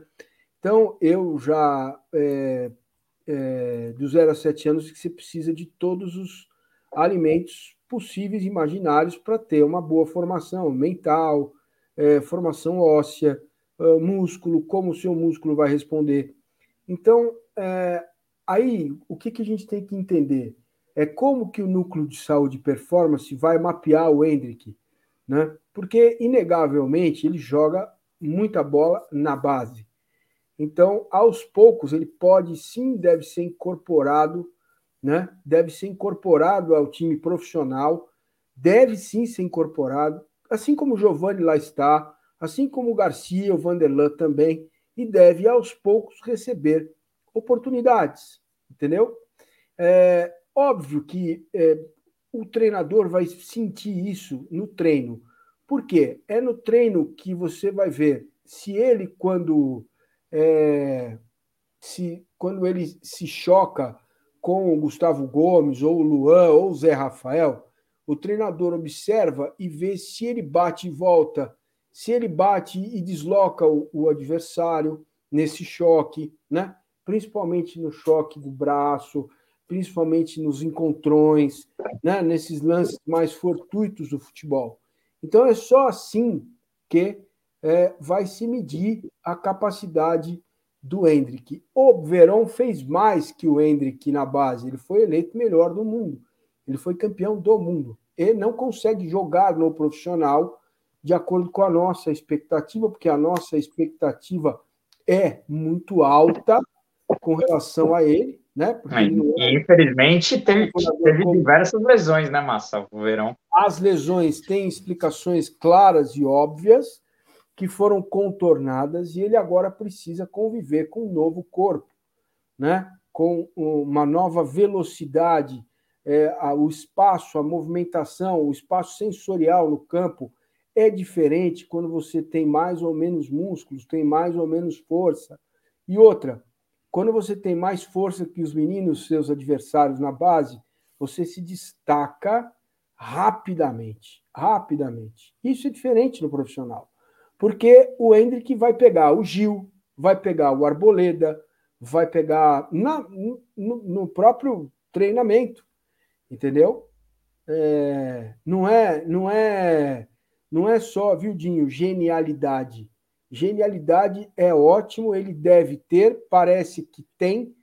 Então, eu já, é, é, dos 0 a 7 anos, que você precisa de todos os alimentos possíveis e imaginários para ter uma boa formação mental, é, formação óssea, é, músculo, como o seu músculo vai responder. Então, é, aí, o que, que a gente tem que entender? É como que o núcleo de saúde e performance vai mapear o Hendrick, né? Porque, inegavelmente, ele joga muita bola na base. Então, aos poucos, ele pode sim, deve ser incorporado, né? Deve ser incorporado ao time profissional, deve sim ser incorporado, assim como o Giovanni lá está, assim como o Garcia, o Vanderlan também, e deve aos poucos receber oportunidades, entendeu? É óbvio que é, o treinador vai sentir isso no treino. Por quê? É no treino que você vai ver se ele, quando é, se quando ele se choca com o Gustavo Gomes, ou o Luan, ou o Zé Rafael, o treinador observa e vê se ele bate e volta, se ele bate e desloca o, o adversário nesse choque, né? principalmente no choque do braço, principalmente nos encontrões, né? nesses lances mais fortuitos do futebol. Então é só assim que é, vai se medir a capacidade do Hendrick. O Verón fez mais que o Hendrick na base, ele foi eleito melhor do mundo, ele foi campeão do mundo. Ele não consegue jogar no profissional de acordo com a nossa expectativa, porque a nossa expectativa é muito alta com relação a ele, né? Porque e, infelizmente teve, teve diversas lesões, né, Massa, o Verão. As lesões têm explicações claras e óbvias, que foram contornadas e ele agora precisa conviver com um novo corpo, né? com uma nova velocidade, é, o espaço, a movimentação, o espaço sensorial no campo é diferente quando você tem mais ou menos músculos, tem mais ou menos força. E outra, quando você tem mais força que os meninos, seus adversários na base, você se destaca rapidamente, rapidamente. Isso é diferente no profissional. Porque o Hendrick vai pegar o Gil, vai pegar o Arboleda, vai pegar na, no, no, próprio treinamento, entendeu? É, não é, não é, não é só, viu, Dinho, genialidade. Genialidade é ótimo, ele deve ter, parece que tem,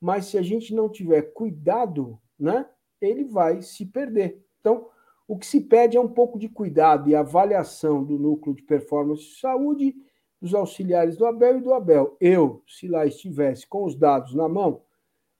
mas se a gente não tiver cuidado, né, ele vai se perder. Então, o que se pede é um pouco de cuidado e avaliação do núcleo de performance de saúde, dos auxiliares do Abel e do Abel. Eu, se lá estivesse com os dados na mão,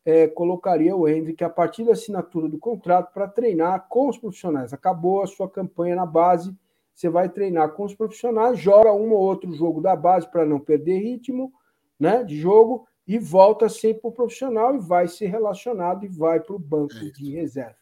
é, colocaria o Hendrick a partir da assinatura do contrato para treinar com os profissionais. Acabou a sua campanha na base, você vai treinar com os profissionais, joga um ou outro jogo da base para não perder ritmo né, de jogo e volta sempre para o profissional e vai ser relacionado e vai para o banco é de reserva.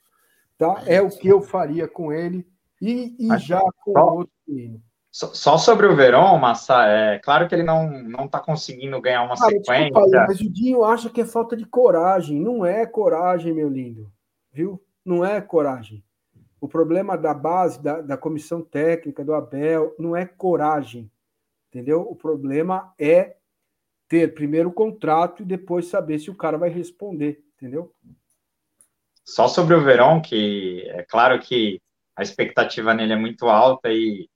Tá? É, é o que eu faria com ele e, e já com o outro menino. Só sobre o Verón, Massa, é claro que ele não não está conseguindo ganhar uma Cara, sequência. Desculpa, mas o Dinho acha que é falta de coragem. Não é coragem, meu lindo. Viu? Não é coragem. O problema da base, da, da comissão técnica, do Abel, não é coragem. Entendeu? O problema é ter primeiro o contrato e depois saber se o cara vai responder. Entendeu? Só sobre o Verón, que é claro que a expectativa nele é muito alta e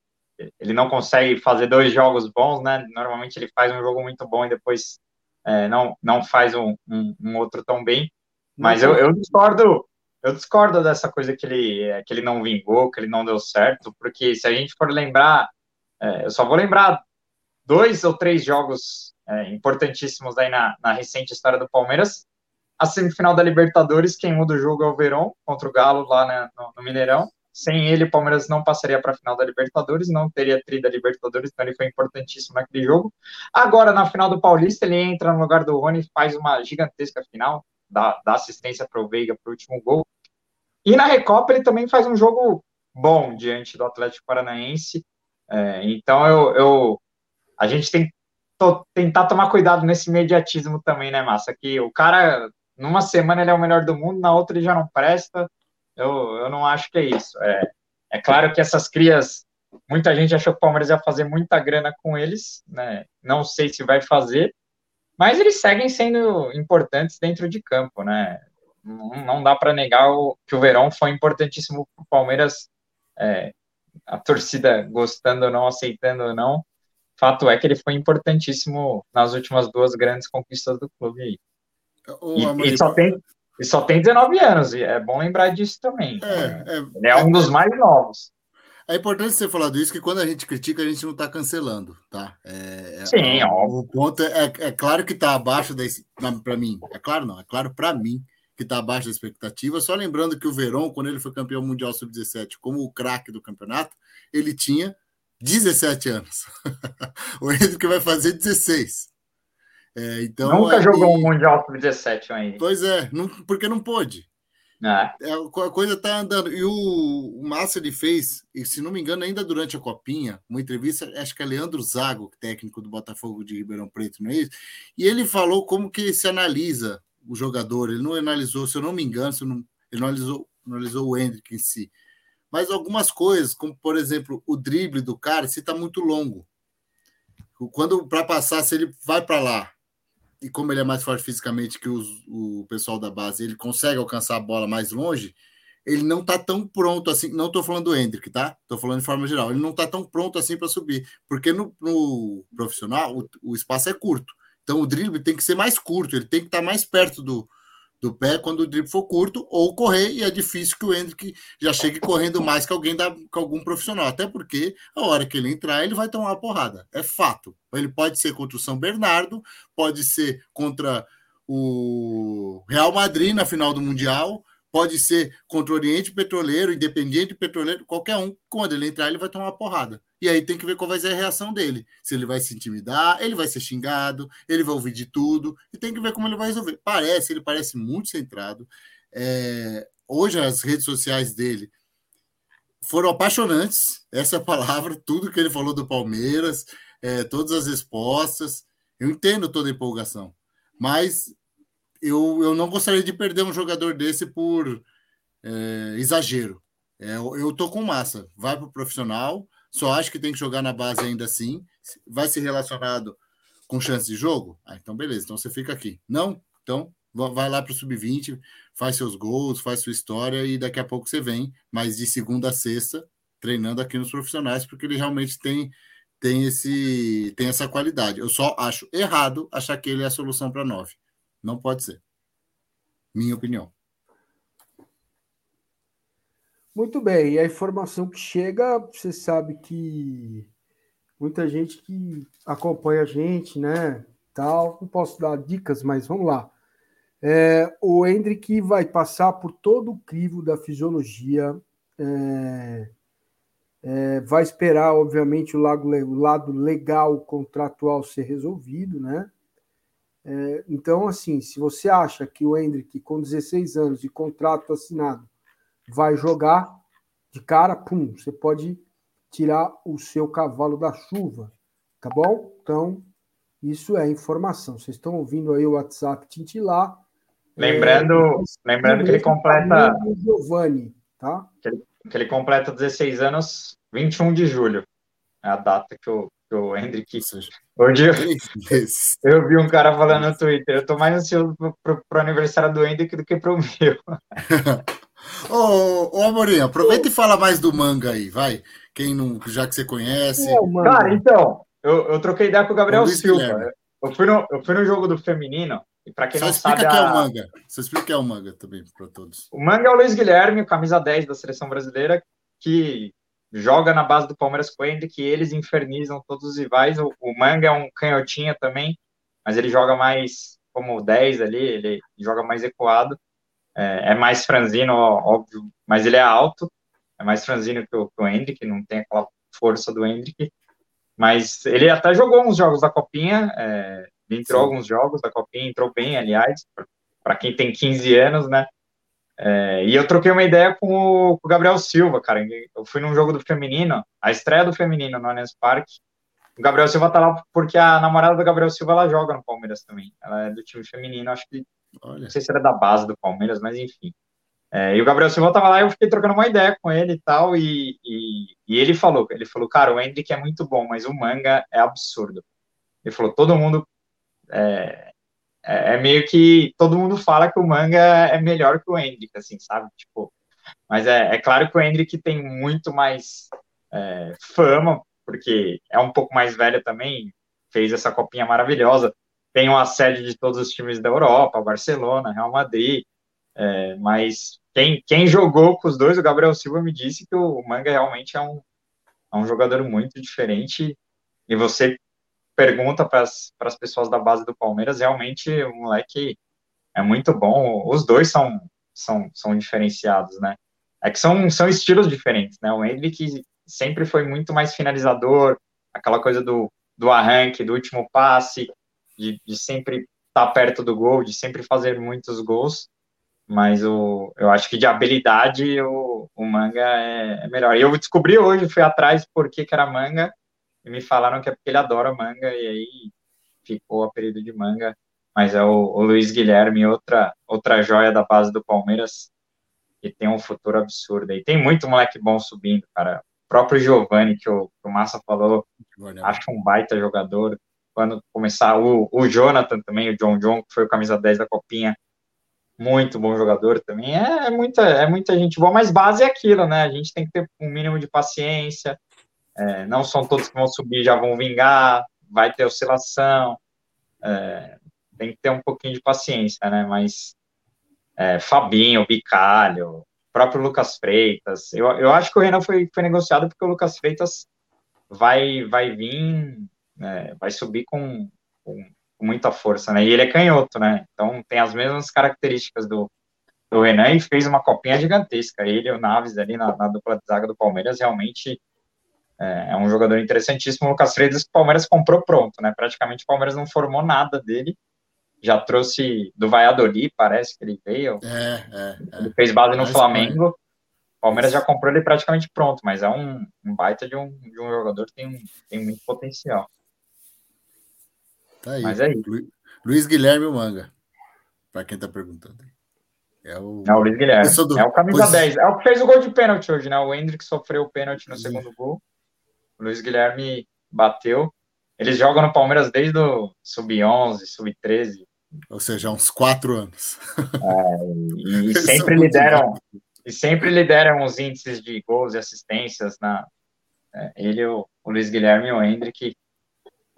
ele não consegue fazer dois jogos bons, né? Normalmente ele faz um jogo muito bom e depois é, não, não faz um, um, um, outro tão bem. Mas eu, eu discordo, eu discordo dessa coisa que ele, que ele não vingou, que ele não deu certo, porque se a gente for lembrar, é, eu só vou lembrar dois ou três jogos é, importantíssimos aí na, na recente história do Palmeiras, a semifinal da Libertadores, quem muda o jogo é o Verón contra o Galo lá né, no, no, Mineirão. sem ele o Palmeiras não passaria para a final da Libertadores, não teria tri da Libertadores, então ele foi importantíssimo naquele jogo. Agora, na final do Paulista, ele entra no lugar do Rony, faz uma gigantesca final, dá, dá assistência para o Veiga para o último gol. E na Recopa ele também faz um jogo bom diante do Atlético Paranaense. É, então eu, eu, a gente tem que tentar tomar cuidado nesse imediatismo também, né, Massa? Que o cara, numa semana ele é o melhor do mundo, na outra ele já não presta. Eu, eu não acho que é isso. É, é claro que essas crias, muita gente achou que o Palmeiras ia fazer muita grana com eles, né? Não sei se vai fazer, mas eles seguem sendo importantes dentro de campo, né? Não, não dá para negar o, que o Verão foi importantíssimo para o Palmeiras, é, a torcida gostando ou não, aceitando ou não. Fato é que ele foi importantíssimo nas últimas duas grandes conquistas do clube. E, e, só tem, e só tem 19 anos, e é bom lembrar disso também. É, é, ele é um dos mais novos. É importante você falar disso, que quando a gente critica, a gente não está cancelando, tá? É, é Sim, é, O ponto é, é claro que está abaixo da. Para mim, é claro não, é claro para mim que está abaixo da expectativa. Só lembrando que o Verón, quando ele foi campeão mundial sub-17, como o craque do campeonato, ele tinha 17 anos. (laughs) o Hendrick vai fazer 16. É, então, Nunca aí, jogou um Mundial Sub-17 ainda. Pois é, não, porque não pôde. É. é a coisa tá andando. E o, o Massa ele fez, e se não me engano, ainda durante a Copinha, uma entrevista, acho que é Leandro Zago, técnico do Botafogo de Ribeirão Preto, não é isso? E ele falou como que se analisa o jogador. Ele não analisou, se eu não me engano, se não, ele não analisou, analisou o Hendrick em si. Mas algumas coisas, como por exemplo, o drible do cara, se está muito longo. Quando para passar, se ele vai para lá e como ele é mais forte fisicamente que os, o pessoal da base, ele consegue alcançar a bola mais longe, ele não está tão pronto assim. Não estou falando do Hendrick, tá? Estou falando de forma geral. Ele não está tão pronto assim para subir, porque no, no profissional o, o, espaço é curto. Então o drible tem que ser mais curto, ele tem que estar tá mais perto do, do pé quando o drible for curto, ou correr, e é difícil que o Hendrick já chegue correndo mais que alguém da, que algum profissional. Até porque a hora que ele entrar, ele vai tomar uma porrada. É fato. Ele pode ser contra o São Bernardo, pode ser contra o Real Madrid na final do Mundial, pode ser contra o Oriente Petroleiro, Independiente Petroleiro, qualquer um. Quando ele entrar, ele vai tomar uma porrada. E aí tem que ver qual vai ser a reação dele. Se ele vai se intimidar, ele vai ser xingado, ele vai ouvir de tudo, e tem que ver como ele vai resolver. Parece, ele parece muito centrado. É, hoje as redes sociais dele foram apaixonantes, essa é palavra, tudo que ele falou do Palmeiras, é, todas as respostas. Eu entendo toda a empolgação, mas eu, eu não gostaria de perder um jogador desse por é, exagero. É, eu tô com massa, vai para o profissional, só acho que tem que jogar na base ainda assim. Vai ser relacionado com chance de jogo? Ah, então beleza, então você fica aqui. Não? Então vai lá para o sub-20, faz seus gols, faz sua história e daqui a pouco você vem, mas de segunda a sexta, treinando aqui nos profissionais, porque ele realmente tem tem esse tem essa qualidade. Eu só acho errado achar que ele é a solução para nove. Não pode ser. Minha opinião. Muito bem, e a informação que chega, você sabe que muita gente que acompanha a gente, né? Tal, não posso dar dicas, mas vamos lá. É, o Hendrick vai passar por todo o crivo da fisiologia, é, é, vai esperar, obviamente, o lado, o lado legal contratual ser resolvido, né? É, então, assim, se você acha que o Hendrick, com 16 anos de contrato assinado, vai jogar de cara, pum, você pode tirar o seu cavalo da chuva, tá bom? Então, isso é informação. Vocês estão ouvindo aí o WhatsApp tintilar. Lembrando, é, lembrando que ele completa. Giovanni, tá? Que ele, que ele, completa 16 anos, 21 de julho. É a data que o, que o Hendrick. Hoje eu, (laughs) eu vi um cara falando no Twitter. Eu tô mais ansioso pro, pro aniversário do Hendrick do que pro meu. (laughs) Ô, ô Amorim, aproveita e fala mais do manga aí, vai. Quem não, já que você conhece. É, Cara, então, eu, eu troquei ideia com o Gabriel Silva. Eu fui, no, eu fui no jogo do feminino, e para quem Só não explica sabe. Que é o manga. Você explica que é o manga também para todos. O manga é o Luiz Guilherme, camisa 10 da seleção brasileira, que joga na base do Palmeiras Coelho, que eles infernizam todos os rivais. O, o manga é um canhotinha também, mas ele joga mais como 10 ali, ele joga mais ecoado. É, é mais franzino, óbvio, mas ele é alto. é mais franzino que o, que o Hendrick, não tem aquela força do Hendrick, mas ele até jogou uns jogos da Copinha, é, entrou Sim. alguns jogos da Copinha, entrou bem, aliás, para quem tem 15 anos, né? É, e eu troquei uma ideia com o, com o, Gabriel Silva, cara. Eu fui num jogo do feminino, a estreia do feminino no Allianz Parque. O Gabriel Silva tá lá porque a namorada do Gabriel Silva ela joga no Palmeiras também. Ela é do time feminino, acho que Olha. não sei se era da base do Palmeiras, mas enfim. É, e o Gabriel Silva tava lá e eu fiquei trocando uma ideia com ele e tal, e, e, e, ele falou, ele falou, cara, o Hendrick é muito bom, mas o manga é absurdo. Ele falou, todo mundo é, é, é, meio que todo mundo fala que o manga é melhor que o Hendrick, assim, sabe? Tipo, mas é, é claro que o Hendrick tem muito mais é, fama, porque é um pouco mais velho também, fez essa copinha maravilhosa, tem uma sede de todos os times da Europa, Barcelona, Real Madrid, é, mas quem, quem jogou com os dois, o Gabriel Silva me disse que o Manga realmente é um, é um jogador muito diferente, e você pergunta para as pessoas da base do Palmeiras, realmente o moleque é muito bom. Os dois são, são, são diferenciados, né? É que são, são estilos diferentes, né? O Hendrick sempre foi muito mais finalizador, aquela coisa do, do arranque, do último passe, de, de sempre estar tá perto do gol, de sempre fazer muitos gols. Mas o, eu acho que de habilidade o, o manga é, é melhor. E eu descobri hoje, fui atrás por que, que era manga, e me falaram que é porque ele adora manga, e aí ficou o apelido de manga. Mas é o, o Luiz Guilherme, outra, outra joia da base do Palmeiras, que tem um futuro absurdo. E tem muito moleque bom subindo, cara. O próprio Giovani, que o, que o Massa falou, acho um baita jogador. Quando começar, o, o Jonathan também, o John John, que foi o camisa 10 da Copinha, muito bom jogador também. É, é, muita, é muita gente boa, mas base é aquilo, né? A gente tem que ter um mínimo de paciência, é, não são todos que vão subir já vão vingar, vai ter oscilação, é, tem que ter um pouquinho de paciência, né? Mas é, Fabinho, Bicalho, próprio Lucas Freitas, eu, eu acho que o Renan foi, foi negociado porque o Lucas Freitas vai, vai vir, é, vai subir com, com, muita força, né? E ele é canhoto, né? Então tem as mesmas características do, do Renan e fez uma copinha gigantesca. Ele e o Naves ali na, na dupla de zaga do Palmeiras realmente é, é um jogador interessantíssimo. O Lucas Freitas, que o Palmeiras comprou pronto, né? Praticamente o Palmeiras não formou nada dele. Já trouxe do Valladolid, parece que ele veio. É, é, é. Ele fez base no Flamengo. O Palmeiras já comprou ele praticamente pronto, mas é um, um baita de um, de um jogador que tem, tem muito potencial. Tá aí. Mas é. Luiz Guilherme Manga, para quem está perguntando. É o, é o Luiz Guilherme. Do... É o camisa pois... 10. É o que fez o gol de pênalti hoje, né? O Hendrick sofreu o pênalti no Sim. segundo gol. O Luiz Guilherme bateu. Eles jogam no Palmeiras desde o sub-11, sub-13. Ou seja, uns quatro anos. É, e, sempre lideram e sempre lideram os índices de gols e assistências na é, ele o, o, Luiz Guilherme e o Hendrick.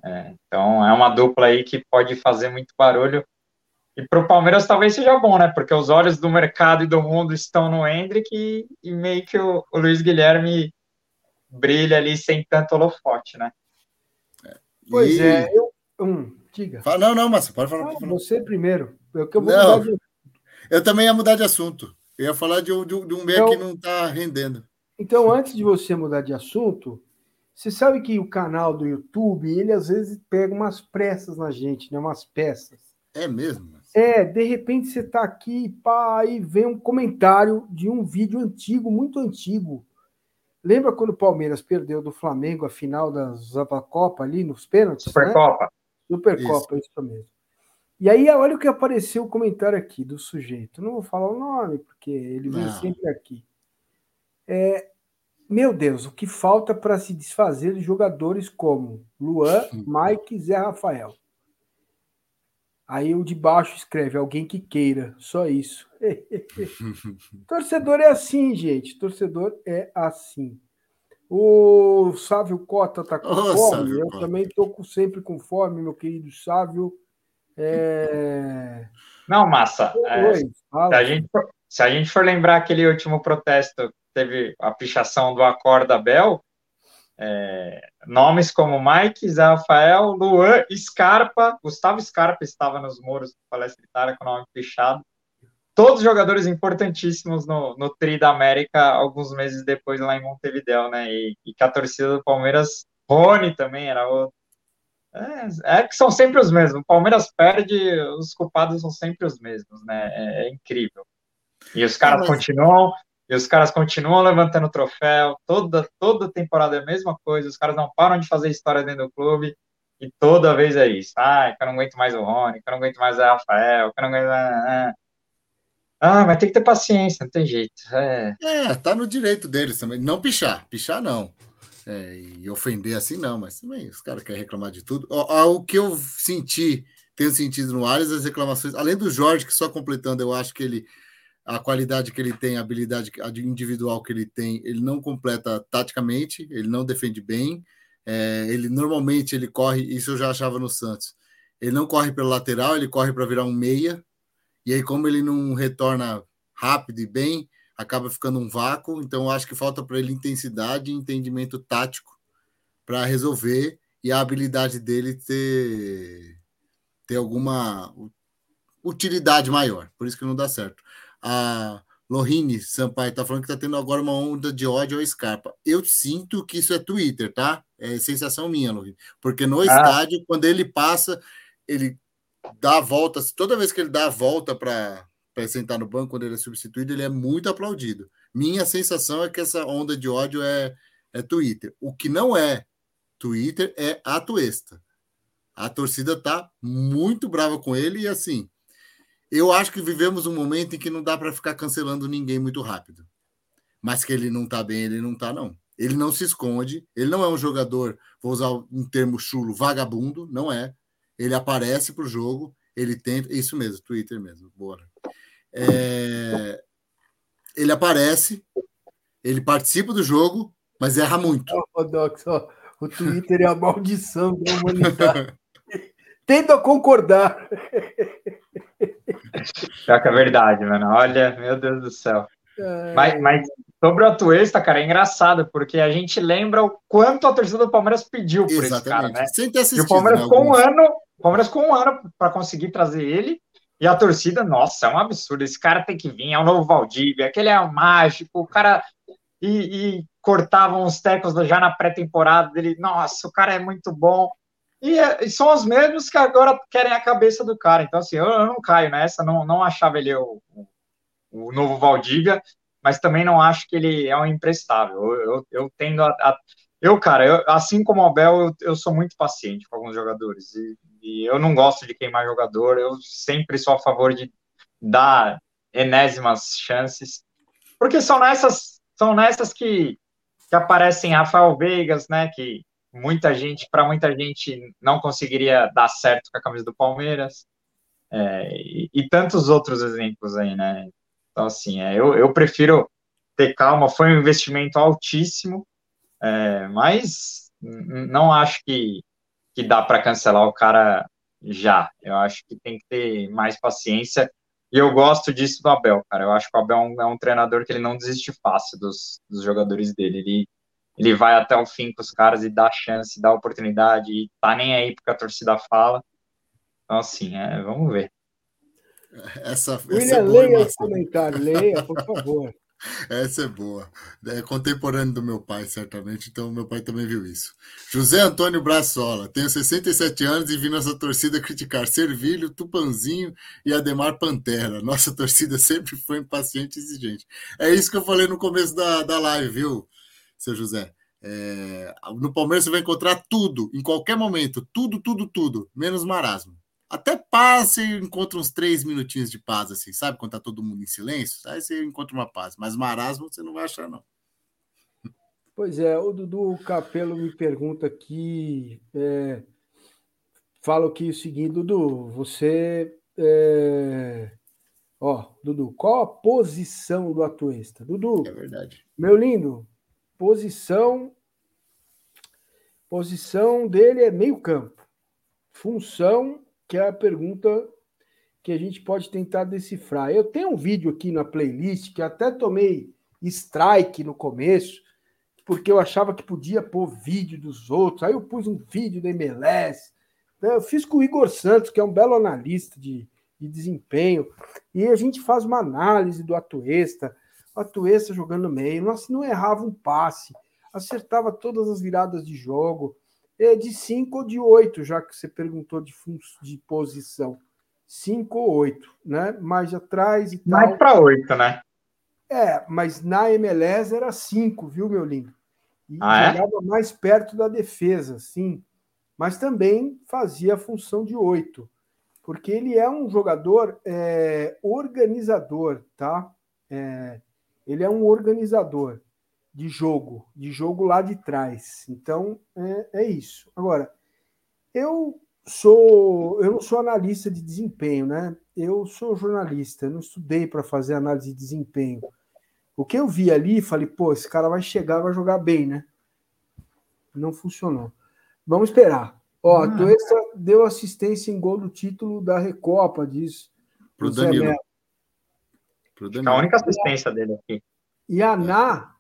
É, então é uma dupla aí que pode fazer muito barulho. E para o Palmeiras talvez seja bom, né? Porque os olhos do mercado e do mundo estão no Hendrick e, e meio que o, o Luiz Guilherme brilha ali sem tanto holofote, né? Pois e... é, eu. Um, diga. Fala, não, não, mas pode falar. Ah, você primeiro. Eu, que eu, vou não, de... eu também ia mudar de assunto. Eu ia falar de um, de um meio então, que não está rendendo. Então, antes de você mudar de assunto, você sabe que o canal do YouTube, ele às vezes pega umas pressas na gente, né? Umas peças. É mesmo? É, de repente você está aqui, pá, aí vem um comentário de um vídeo antigo, muito antigo, Lembra quando o Palmeiras perdeu do Flamengo a final da Copa ali nos pênaltis? Supercopa. Né? Supercopa, isso. isso mesmo. E aí, olha o que apareceu o comentário aqui do sujeito. Não vou falar o nome, porque ele vem sempre aqui. É, meu Deus, o que falta para se desfazer de jogadores como Luan, Mike e Zé Rafael? Aí o de baixo escreve alguém que queira, só isso. (laughs) Torcedor é assim, gente. Torcedor é assim. O Sávio Cota tá com oh, fome. Eu Cota. também tô sempre com fome, meu querido Sávio. É... Não, massa. É, se, a gente for, se a gente for lembrar aquele último protesto, teve a pichação do Acorda Bel, é, nomes como Mike, Zé Rafael, Luan, Scarpa, Gustavo Scarpa estava nos muros do Palestra Itália com o nome fechado. todos jogadores importantíssimos no, no Tri da América alguns meses depois lá em Montevideo, né? E, e que a torcida do Palmeiras, Rony também era outro. É, é, que são sempre os mesmos. O Palmeiras perde, os culpados são sempre os mesmos, né? É, é incrível. E os caras mas... continuam, e os caras continuam levantando troféu. Toda, toda temporada é a mesma coisa. Os caras não param de fazer história dentro do clube. E toda vez é isso. Ah, que eu não aguento mais o Rony, que eu não aguento mais o Rafael, que eu não aguento mais. Ah, mas tem que ter paciência, não tem jeito. É, é tá no direito deles também. Não pichar, pichar não. É, e ofender assim não, mas também os caras querem reclamar de tudo. O, o que eu senti, tenho sentido no Ares, as reclamações, além do Jorge, que só completando, eu acho que ele, a qualidade que ele tem, a habilidade individual que ele tem, ele não completa taticamente, ele não defende bem. É, ele normalmente ele corre, isso eu já achava no Santos. Ele não corre pelo lateral, ele corre para virar um meia, e aí, como ele não retorna rápido e bem, acaba ficando um vácuo. Então, acho que falta para ele intensidade e entendimento tático para resolver e a habilidade dele ter, ter alguma utilidade maior. Por isso que não dá certo. A Lohine Sampaio está falando que está tendo agora uma onda de ódio ao Scarpa. Eu sinto que isso é Twitter, tá? É sensação minha, Lohine. Porque no ah. estádio, quando ele passa, ele dá a volta, toda vez que ele dá a volta para sentar no banco, quando ele é substituído, ele é muito aplaudido. Minha sensação é que essa onda de ódio é, é Twitter. O que não é Twitter é a Tuesta. A torcida tá muito brava com ele e assim, eu acho que vivemos um momento em que não dá para ficar cancelando ninguém muito rápido. Mas que ele não tá bem, ele não tá não. Ele não se esconde, ele não é um jogador, vou usar um termo chulo, vagabundo, não é. Ele aparece para o jogo, ele tenta. Isso mesmo, Twitter mesmo, bora. É, ele aparece, ele participa do jogo, mas erra muito. Oh, Dox, oh, o Twitter é a maldição da humanidade. (laughs) Tento a concordar. Já que é verdade, mano. Olha, meu Deus do céu. É... Mas, mas Sobre o Atuesta, cara, é engraçado, porque a gente lembra o quanto a torcida do Palmeiras pediu por Exatamente. esse cara, né? Sem ter assistido, e o Palmeiras né, com um ano, o Palmeiras com um ano para conseguir trazer ele, e a torcida, nossa, é um absurdo, esse cara tem que vir, é o novo Valdívia, aquele é o mágico, o cara e, e cortavam os tecos já na pré-temporada dele, nossa, o cara é muito bom. E, e, são os mesmos que agora querem a cabeça do cara. Então, assim, eu, eu não caio nessa, não, não achava ele o, o novo Valdívia mas também não acho que ele é um imprestável. Eu, eu, eu tendo a, a, Eu, cara, eu, assim como o Abel, eu, eu sou muito paciente com alguns jogadores. E, e, eu não gosto de queimar jogador, eu sempre sou a favor de dar enésimas chances. Porque são nessas, são nessas que, que aparecem Rafael Veigas, né? Que muita gente, para muita gente, não conseguiria dar certo com a camisa do Palmeiras. É, e, e tantos outros exemplos aí, né? Então, assim, é, eu, eu prefiro ter calma. Foi um investimento altíssimo, é, mas não acho que, que dá para cancelar o cara já. Eu acho que tem que ter mais paciência. E eu gosto disso do Abel, cara. Eu acho que o Abel é um, é um treinador que ele não desiste fácil dos, dos jogadores dele. Ele, ele vai até o fim com os caras e dá chance, dá oportunidade, e tá nem aí porque a torcida fala. Então, assim, é, vamos ver. Essa, William, essa é boa, leia esse comentário, leia, por favor. (laughs) Essa é boa. É contemporâneo do meu pai, certamente, então meu pai também viu isso. José Antônio Braçola, tenho 67 anos e vi nossa torcida criticar Servilho, Tupanzinho e Ademar Pantera. Nossa torcida (laughs) sempre foi impaciente e exigente. É isso que eu falei no começo da, da live, viu, seu José? É, no Palmeiras você vai encontrar tudo, em qualquer momento, tudo, tudo, tudo, menos marasmo. Até paz você encontra uns três minutinhos de paz, assim, sabe? Quando tá todo mundo em silêncio, aí você encontra uma paz. Mas marasmo você não vai achar, não. Pois é, o Dudu Capelo me pergunta aqui, é, fala aqui o seguinte, Dudu, você, é, ó, Dudu, qual a posição do atuista? Dudu, é verdade. Meu lindo, posição, posição dele é meio campo, função que é a pergunta que a gente pode tentar decifrar. Eu tenho um vídeo aqui na playlist que até tomei strike no começo, porque eu achava que podia pôr vídeo dos outros. Aí eu pus um vídeo da MLS. Então, eu fiz com o Igor Santos, que é um belo analista de, de desempenho. E a gente faz uma análise do Atuesta, o Atuesta jogando no meio, não, não errava um passe, acertava todas as viradas de jogo, é de 5 ou de 8, já que você perguntou de, de posição. 5 ou 8, né? Mais atrás e tal. Mais para 8, né? É, mas na MLS era 5, viu, meu lindo? E ah, jogava é? mais perto da defesa, sim. Mas também fazia a função de 8. Porque ele é um jogador é, organizador, tá? É, ele é um organizador de jogo, de jogo lá de trás. Então, é, é isso. Agora, eu sou eu não sou analista de desempenho, né? Eu sou jornalista, eu não estudei para fazer análise de desempenho. O que eu vi ali, falei, pô, esse cara vai chegar, vai jogar bem, né? Não funcionou. Vamos esperar. Ó, ah. Tuesta deu assistência em gol do título da Recopa, diz. Pro Danilo. Danilo. A única assistência dele aqui. E a Ná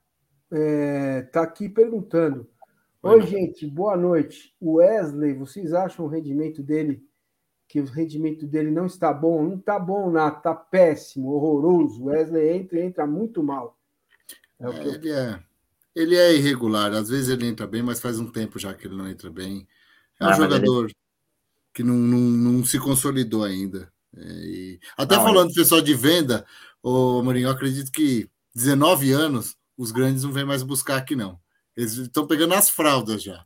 é, tá aqui perguntando. Oi, gente, boa noite. O Wesley, vocês acham o rendimento dele que o rendimento dele não está bom? Não está bom, Ná, tá péssimo, horroroso. O Wesley entra entra muito mal. É é, ele, é, ele é irregular. Às vezes ele entra bem, mas faz um tempo já que ele não entra bem. É um ah, jogador ele... que não, não, não, se consolidou ainda. É, e... Até não, falando, pessoal, de venda, o Mourinho, eu acredito que 19 anos os grandes não vêm mais buscar aqui, não. Eles estão pegando as fraldas já.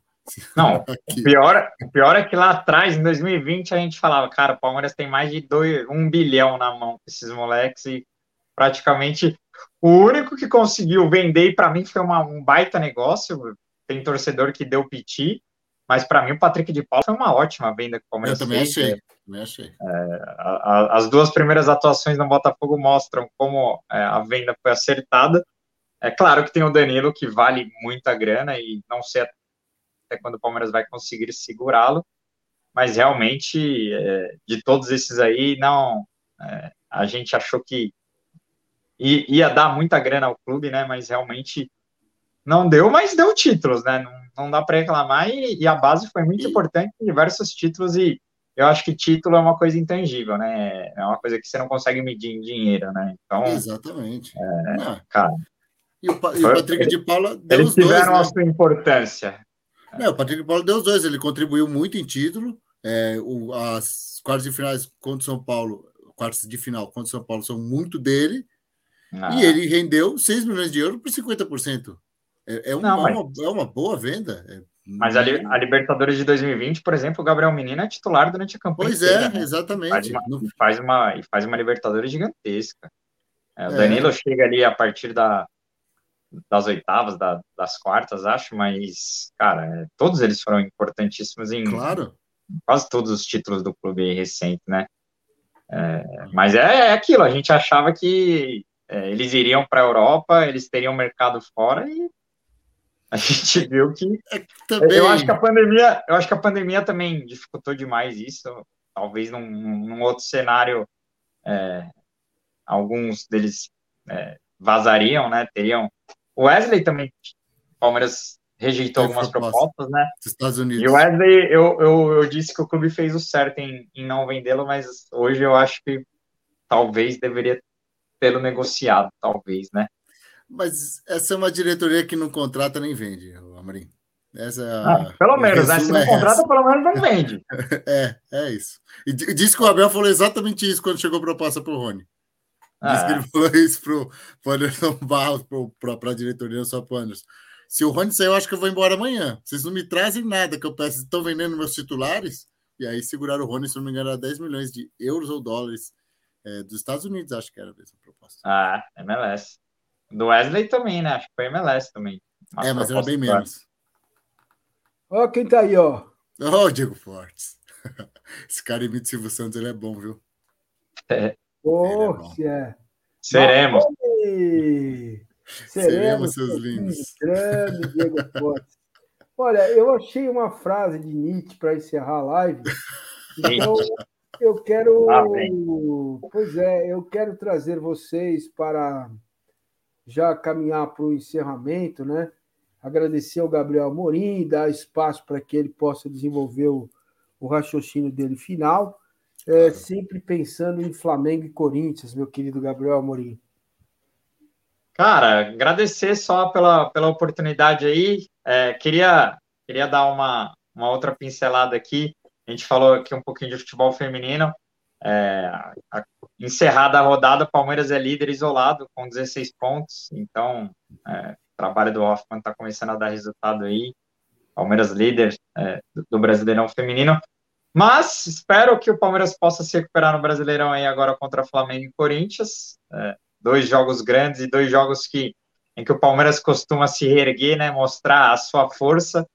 Não, (laughs) o pior, o pior é que lá atrás, em 2020, a gente falava, cara, o Palmeiras tem mais de dois, um bilhão na mão com esses moleques e praticamente o único que conseguiu vender, e para mim foi uma, um baita negócio, tem torcedor que deu piti, mas para mim o Patrick de Paula foi uma ótima venda que o Palmeiras Eu também fez. achei. Também achei. É, a, a, as duas primeiras atuações no Botafogo mostram como é, a venda foi acertada. É claro que tem o Danilo, que vale muita grana, e não sei até quando o Palmeiras vai conseguir segurá-lo, mas realmente, é, de todos esses aí, não. É, a gente achou que ia dar muita grana ao clube, né? Mas realmente não deu, mas deu títulos, né? Não, não dá para reclamar, e, e, a base foi muito importante em diversos títulos, e eu acho que título é uma coisa intangível, né? É uma coisa que você não consegue medir em dinheiro, né? Então. Exatamente. É, cara. E o, e o Patrick de Paula deu Eles tiveram dois, a né? sua importância. É, o Patrick de Paula deu os dois, ele contribuiu muito em título. É, o, as quartas de finais contra o São Paulo, quartas de final contra o São Paulo são muito dele. Ah. E ele rendeu 6 milhões de euros por 50%. É, é, uma, Não, mas... uma, é uma boa venda. É mas a, a, Libertadores de 2020, por exemplo, o Gabriel Menino é titular durante a campanha. Pois é, né? exatamente. Faz uma, no... faz uma, faz uma Libertadores gigantesca. É, o é. Danilo chega ali a partir da, das oitavas, da, das quartas, acho, mas, cara, é, todos eles foram importantíssimos em claro. quase todos os títulos do clube recente, né? É, mas é, é, aquilo, a gente achava que é, eles iriam para a Europa, eles teriam mercado fora e a gente viu que é, também... eu acho que a pandemia, eu acho que a pandemia também dificultou demais isso. Talvez num, num outro cenário, é, alguns deles é, vazariam, né? Teriam. O Wesley também, o Palmeiras rejeitou Tem algumas propostas, né? Estados Unidos. E o Wesley, eu, eu, eu disse que o clube fez o certo em, em não vendê-lo, mas hoje eu acho que talvez deveria tê-lo negociado, talvez, né? Mas essa é uma diretoria que não contrata nem vende, Amorim. Essa é a... ah, pelo menos, né? Se não é contrata, pelo menos não vende. (laughs) é, é isso. E disse que o Abel falou exatamente isso quando chegou a proposta para o Rony. Disse que ele (laughs) falou isso para o Anderson Barros, para a diretoria, só para o Anderson. Se o Rony sair, eu acho que eu vou embora amanhã. Vocês não me trazem nada que eu peço. Estão vendendo meus titulares? E aí seguraram o Rony, se não me engano, era 10 milhões de euros ou dólares é, dos Estados Unidos, acho que era essa proposta. Ah, MLS. Do Wesley também, né? Acho que foi MLS também. é, mas era bem menos. Ó, quem tá aí, ó. Ó, oh, Diego Fortes. (laughs) Esse cara imita Silvio Santos, ele é bom, viu? É. Pô, é, é. Seremos. Seremos, Seremos seus lindos. Grande Diego Fortes. Olha, eu achei uma frase de Nietzsche para encerrar a live. (laughs) Então, eu quero. Ah, pois é, eu quero trazer vocês para já caminhar para o encerramento, né? Agradecer ao Gabriel Morim, dar espaço para que ele possa desenvolver o, o raciocínio dele final. É, sempre pensando em Flamengo e Corinthians, meu querido Gabriel Amorim. Cara, agradecer só pela, pela oportunidade aí. É, queria, queria dar uma, uma outra pincelada aqui. A gente falou aqui um pouquinho de futebol feminino. É, a, encerrada a rodada, Palmeiras é líder isolado com 16 pontos. Então, é, o trabalho do Hoffman está começando a dar resultado aí. Palmeiras líder é, do Brasileirão Feminino. Mas espero que o Palmeiras possa se recuperar no Brasileirão aí agora contra Flamengo e Corinthians. É, dois jogos grandes e dois jogos que em que o Palmeiras costuma se reerguer, né, mostrar a sua força.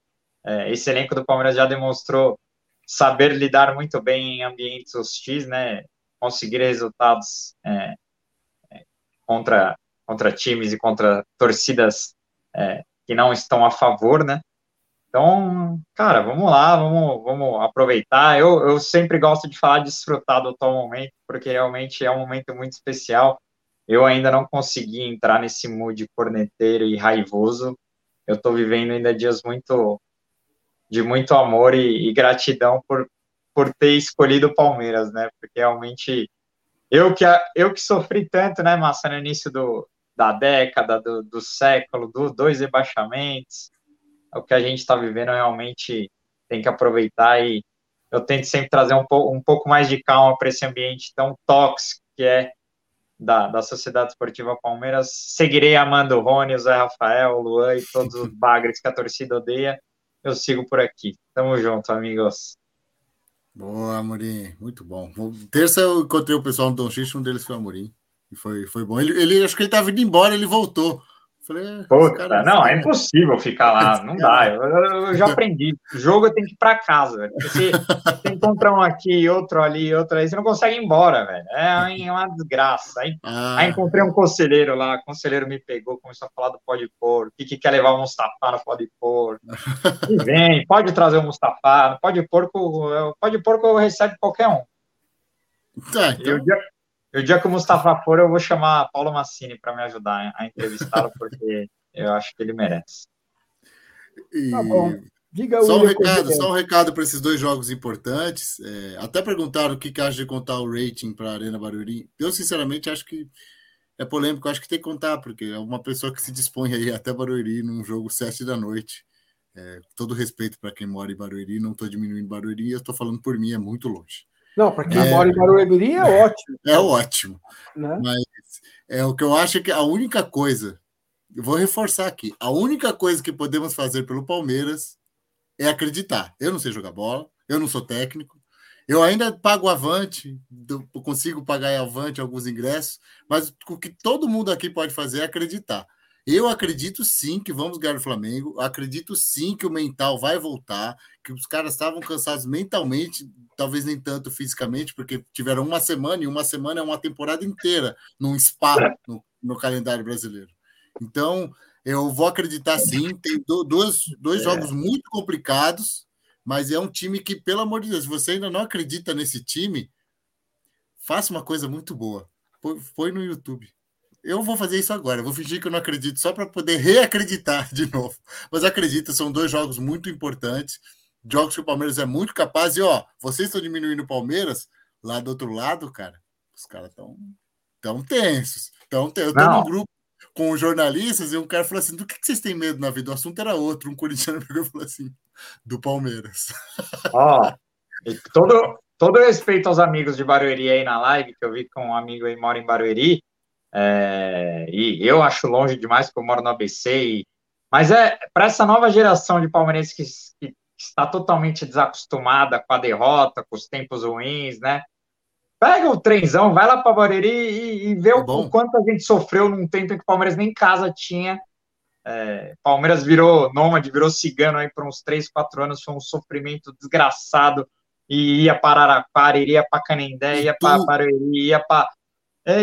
É, esse elenco do Palmeiras já demonstrou saber lidar muito bem em ambientes hostis, né, conseguir resultados é, é contra contra times e contra torcidas é, que não estão a favor, né. Então, cara, vamos lá, vamos, vamos aproveitar. Eu, eu sempre gosto de falar de desfrutar do atual momento, porque realmente é um momento muito especial. Eu ainda não consegui entrar nesse mood corneteiro e raivoso. Eu estou vivendo ainda dias muito de muito amor e, e, gratidão por, por ter escolhido o Palmeiras, né? Porque realmente eu que eu que sofri tanto, né, Massa, no início do, da década, do, do século, dos dois rebaixamentos, o que a gente está vivendo realmente tem que aproveitar e eu tento sempre trazer um, po um pouco mais de calma para esse ambiente tão tóxico que é da, da Sociedade Esportiva Palmeiras. Seguirei amando o Rony, o Zé Rafael, o Luan e todos os bagres que a torcida odeia. Eu sigo por aqui. Tamo junto, amigos. Boa, Amorim. Muito bom. Terça eu encontrei o pessoal no Dom Xixi, um deles foi o Amorim. E foi, foi bom. Ele, ele, acho que ele estava indo embora, ele voltou. Falei, Puta, não, é impossível ficar lá, não dá. Eu, eu, já aprendi. O jogo eu tenho que ir para casa, velho. Você, você encontra um aqui, outro ali, outro aí, você não consegue ir embora, velho. É uma desgraça. Aí, ah. aí encontrei um conselheiro lá, o conselheiro me pegou, começou a falar do pode pôr, o que, que quer levar o Mustafa no pode pôr. (laughs) E vem, pode trazer o Mustafa, pode pôr, pode pôr que eu recebo qualquer um. Tá, então... eu, o dia que o Mustafa for, eu vou chamar Paulo Massini para me ajudar a entrevistá-lo, porque eu acho que ele merece. E... Tá bom. Diga só um recado, só um recado para esses dois jogos importantes. É, até perguntaram o que, que acha de contar o rating para a Arena Barueri. Eu, sinceramente, acho que é polêmico. Acho que tem que contar, porque é uma pessoa que se dispõe aí até Barueri num jogo sete da noite. É, todo respeito para quem mora em Barueri, não estou diminuindo Barueri, eu estou falando por mim, é muito longe. Não, para quem é, mora em Barueri é ótimo. É ótimo. Né? Mas é o que eu acho é que a única coisa, eu vou reforçar aqui, a única coisa que podemos fazer pelo Palmeiras é acreditar. Eu não sei jogar bola, eu não sou técnico, eu ainda pago avante, consigo pagar avante alguns ingressos, mas o que todo mundo aqui pode fazer é acreditar. Eu acredito sim que vamos ganhar o Flamengo. Acredito sim que o mental vai voltar, que os caras estavam cansados mentalmente, talvez nem tanto fisicamente, porque tiveram uma semana e uma semana é uma temporada inteira num spa no, no calendário brasileiro. Então, eu vou acreditar sim. Tem dois, dois é. jogos muito complicados, mas é um time que, pelo amor de Deus, se você ainda não acredita nesse time, faça uma coisa muito boa. Põe no YouTube. Eu vou fazer isso agora. vou fingir que eu não acredito só para poder reacreditar (laughs) de novo. Mas acredita, são dois jogos muito importantes. Jogos que o Palmeiras é muito capaz. E ó, vocês estão diminuindo o Palmeiras lá do outro lado, cara. Os caras estão tão tensos. Tão tensos. Eu tô num grupo com jornalistas e um cara falou assim: do que, que vocês têm medo na vida? O assunto era outro. Um corintiano (laughs) pegou e falou assim: do Palmeiras. Ó, todo, todo respeito aos amigos de Barueri aí na live, que eu vi que um amigo aí mora em Barueri. É, e eu acho longe demais, porque eu moro no ABC. E, mas é para essa nova geração de palmeirenses que, que, está totalmente desacostumada com a derrota, com os tempos ruins, né? Pega o trenzão, vai lá para Barueri e, e vê é o, o, quanto a gente sofreu num tempo em que o Palmeiras nem casa tinha. É, Palmeiras virou nômade, virou cigano aí por uns 3, 4 anos, foi um sofrimento desgraçado. E ia para Araraquara, iria para Canendé, ia para Barueri, ia para. É,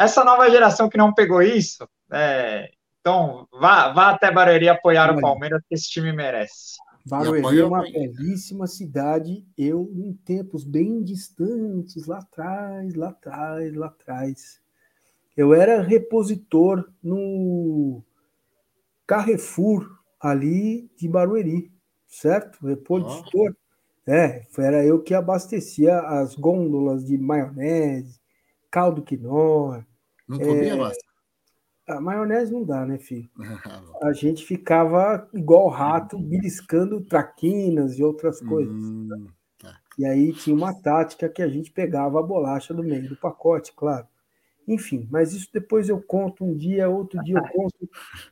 essa nova geração que não pegou isso, é, então vá, vá até Barueri apoiar o Palmeiras, que esse time merece. Barueri é uma belíssima cidade, eu em tempos bem distantes, lá atrás, lá atrás, lá atrás. Eu era repositor no Carrefour ali de Barueri, certo? Repositor. É, era eu que abastecia as gôndolas de maionese, caldo quinoa. Não comia, é... massa? A maionese não dá, né, filho? (laughs) a gente ficava igual rato, beliscando traquinas e outras coisas. Hum, tá. E aí tinha uma tática que a gente pegava a bolacha do meio do pacote, claro. Enfim, mas isso depois eu conto um dia, outro dia eu conto.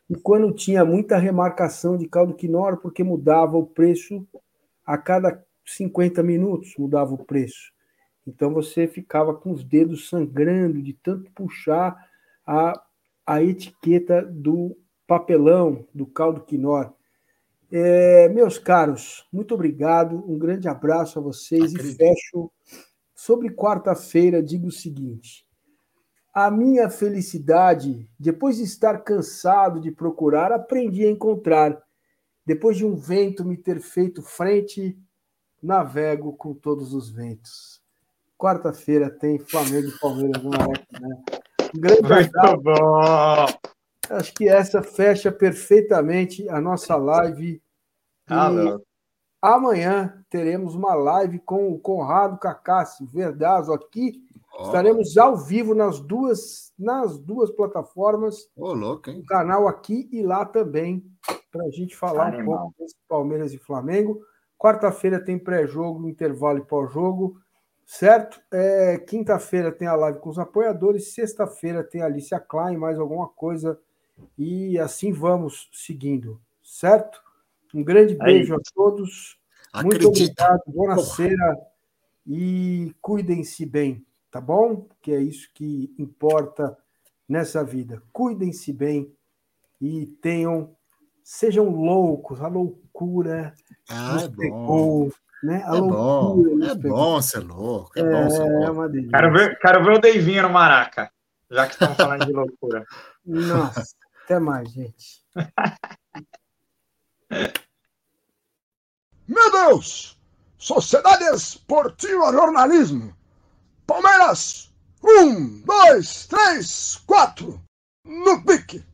E quando tinha muita remarcação de caldo quinoa, porque mudava o preço a cada 50 minutos, mudava o preço. Então você ficava com os dedos sangrando de tanto puxar a, a etiqueta do papelão do caldo quinoa. É, meus caros, muito obrigado, um grande abraço a vocês Acredito. e fecho sobre quarta-feira. Digo o seguinte: a minha felicidade, depois de estar cansado de procurar, aprendi a encontrar. Depois de um vento me ter feito frente, navego com todos os ventos. Quarta-feira tem Flamengo e Palmeiras no Maracanã. Um grande Muito abraço. bom! Acho que essa fecha perfeitamente a nossa live. Ah, e amanhã teremos uma live com o Conrado Cacassi, Verdazo, aqui Estaremos ao vivo nas duas, nas duas plataformas. Ô, louco, hein? O canal aqui e lá também, para a gente falar Animal. um pouco desse Palmeiras e Flamengo. Quarta-feira tem pré-jogo, intervalo e pós-jogo, certo? É, Quinta-feira tem a live com os apoiadores. Sexta-feira tem a Alicia Klein, mais alguma coisa. E assim vamos seguindo, certo? Um grande beijo Aí. a todos. Acredita. Muito obrigado. Boa noite e cuidem-se bem tá bom? Que é isso que importa nessa vida. Cuidem-se bem e tenham, sejam loucos, a loucura ah, nos é pegou. Né? A é loucura bom, é bom ser louco, é, é bom ser louco. É uma quero, ver, quero ver o Deivinho no Maraca, já que estamos falando de loucura. Nossa, até mais, gente. Meu Deus! Sociedade Esportiva Jornalismo Palmeiras! Um, dois, três, quatro! No pique!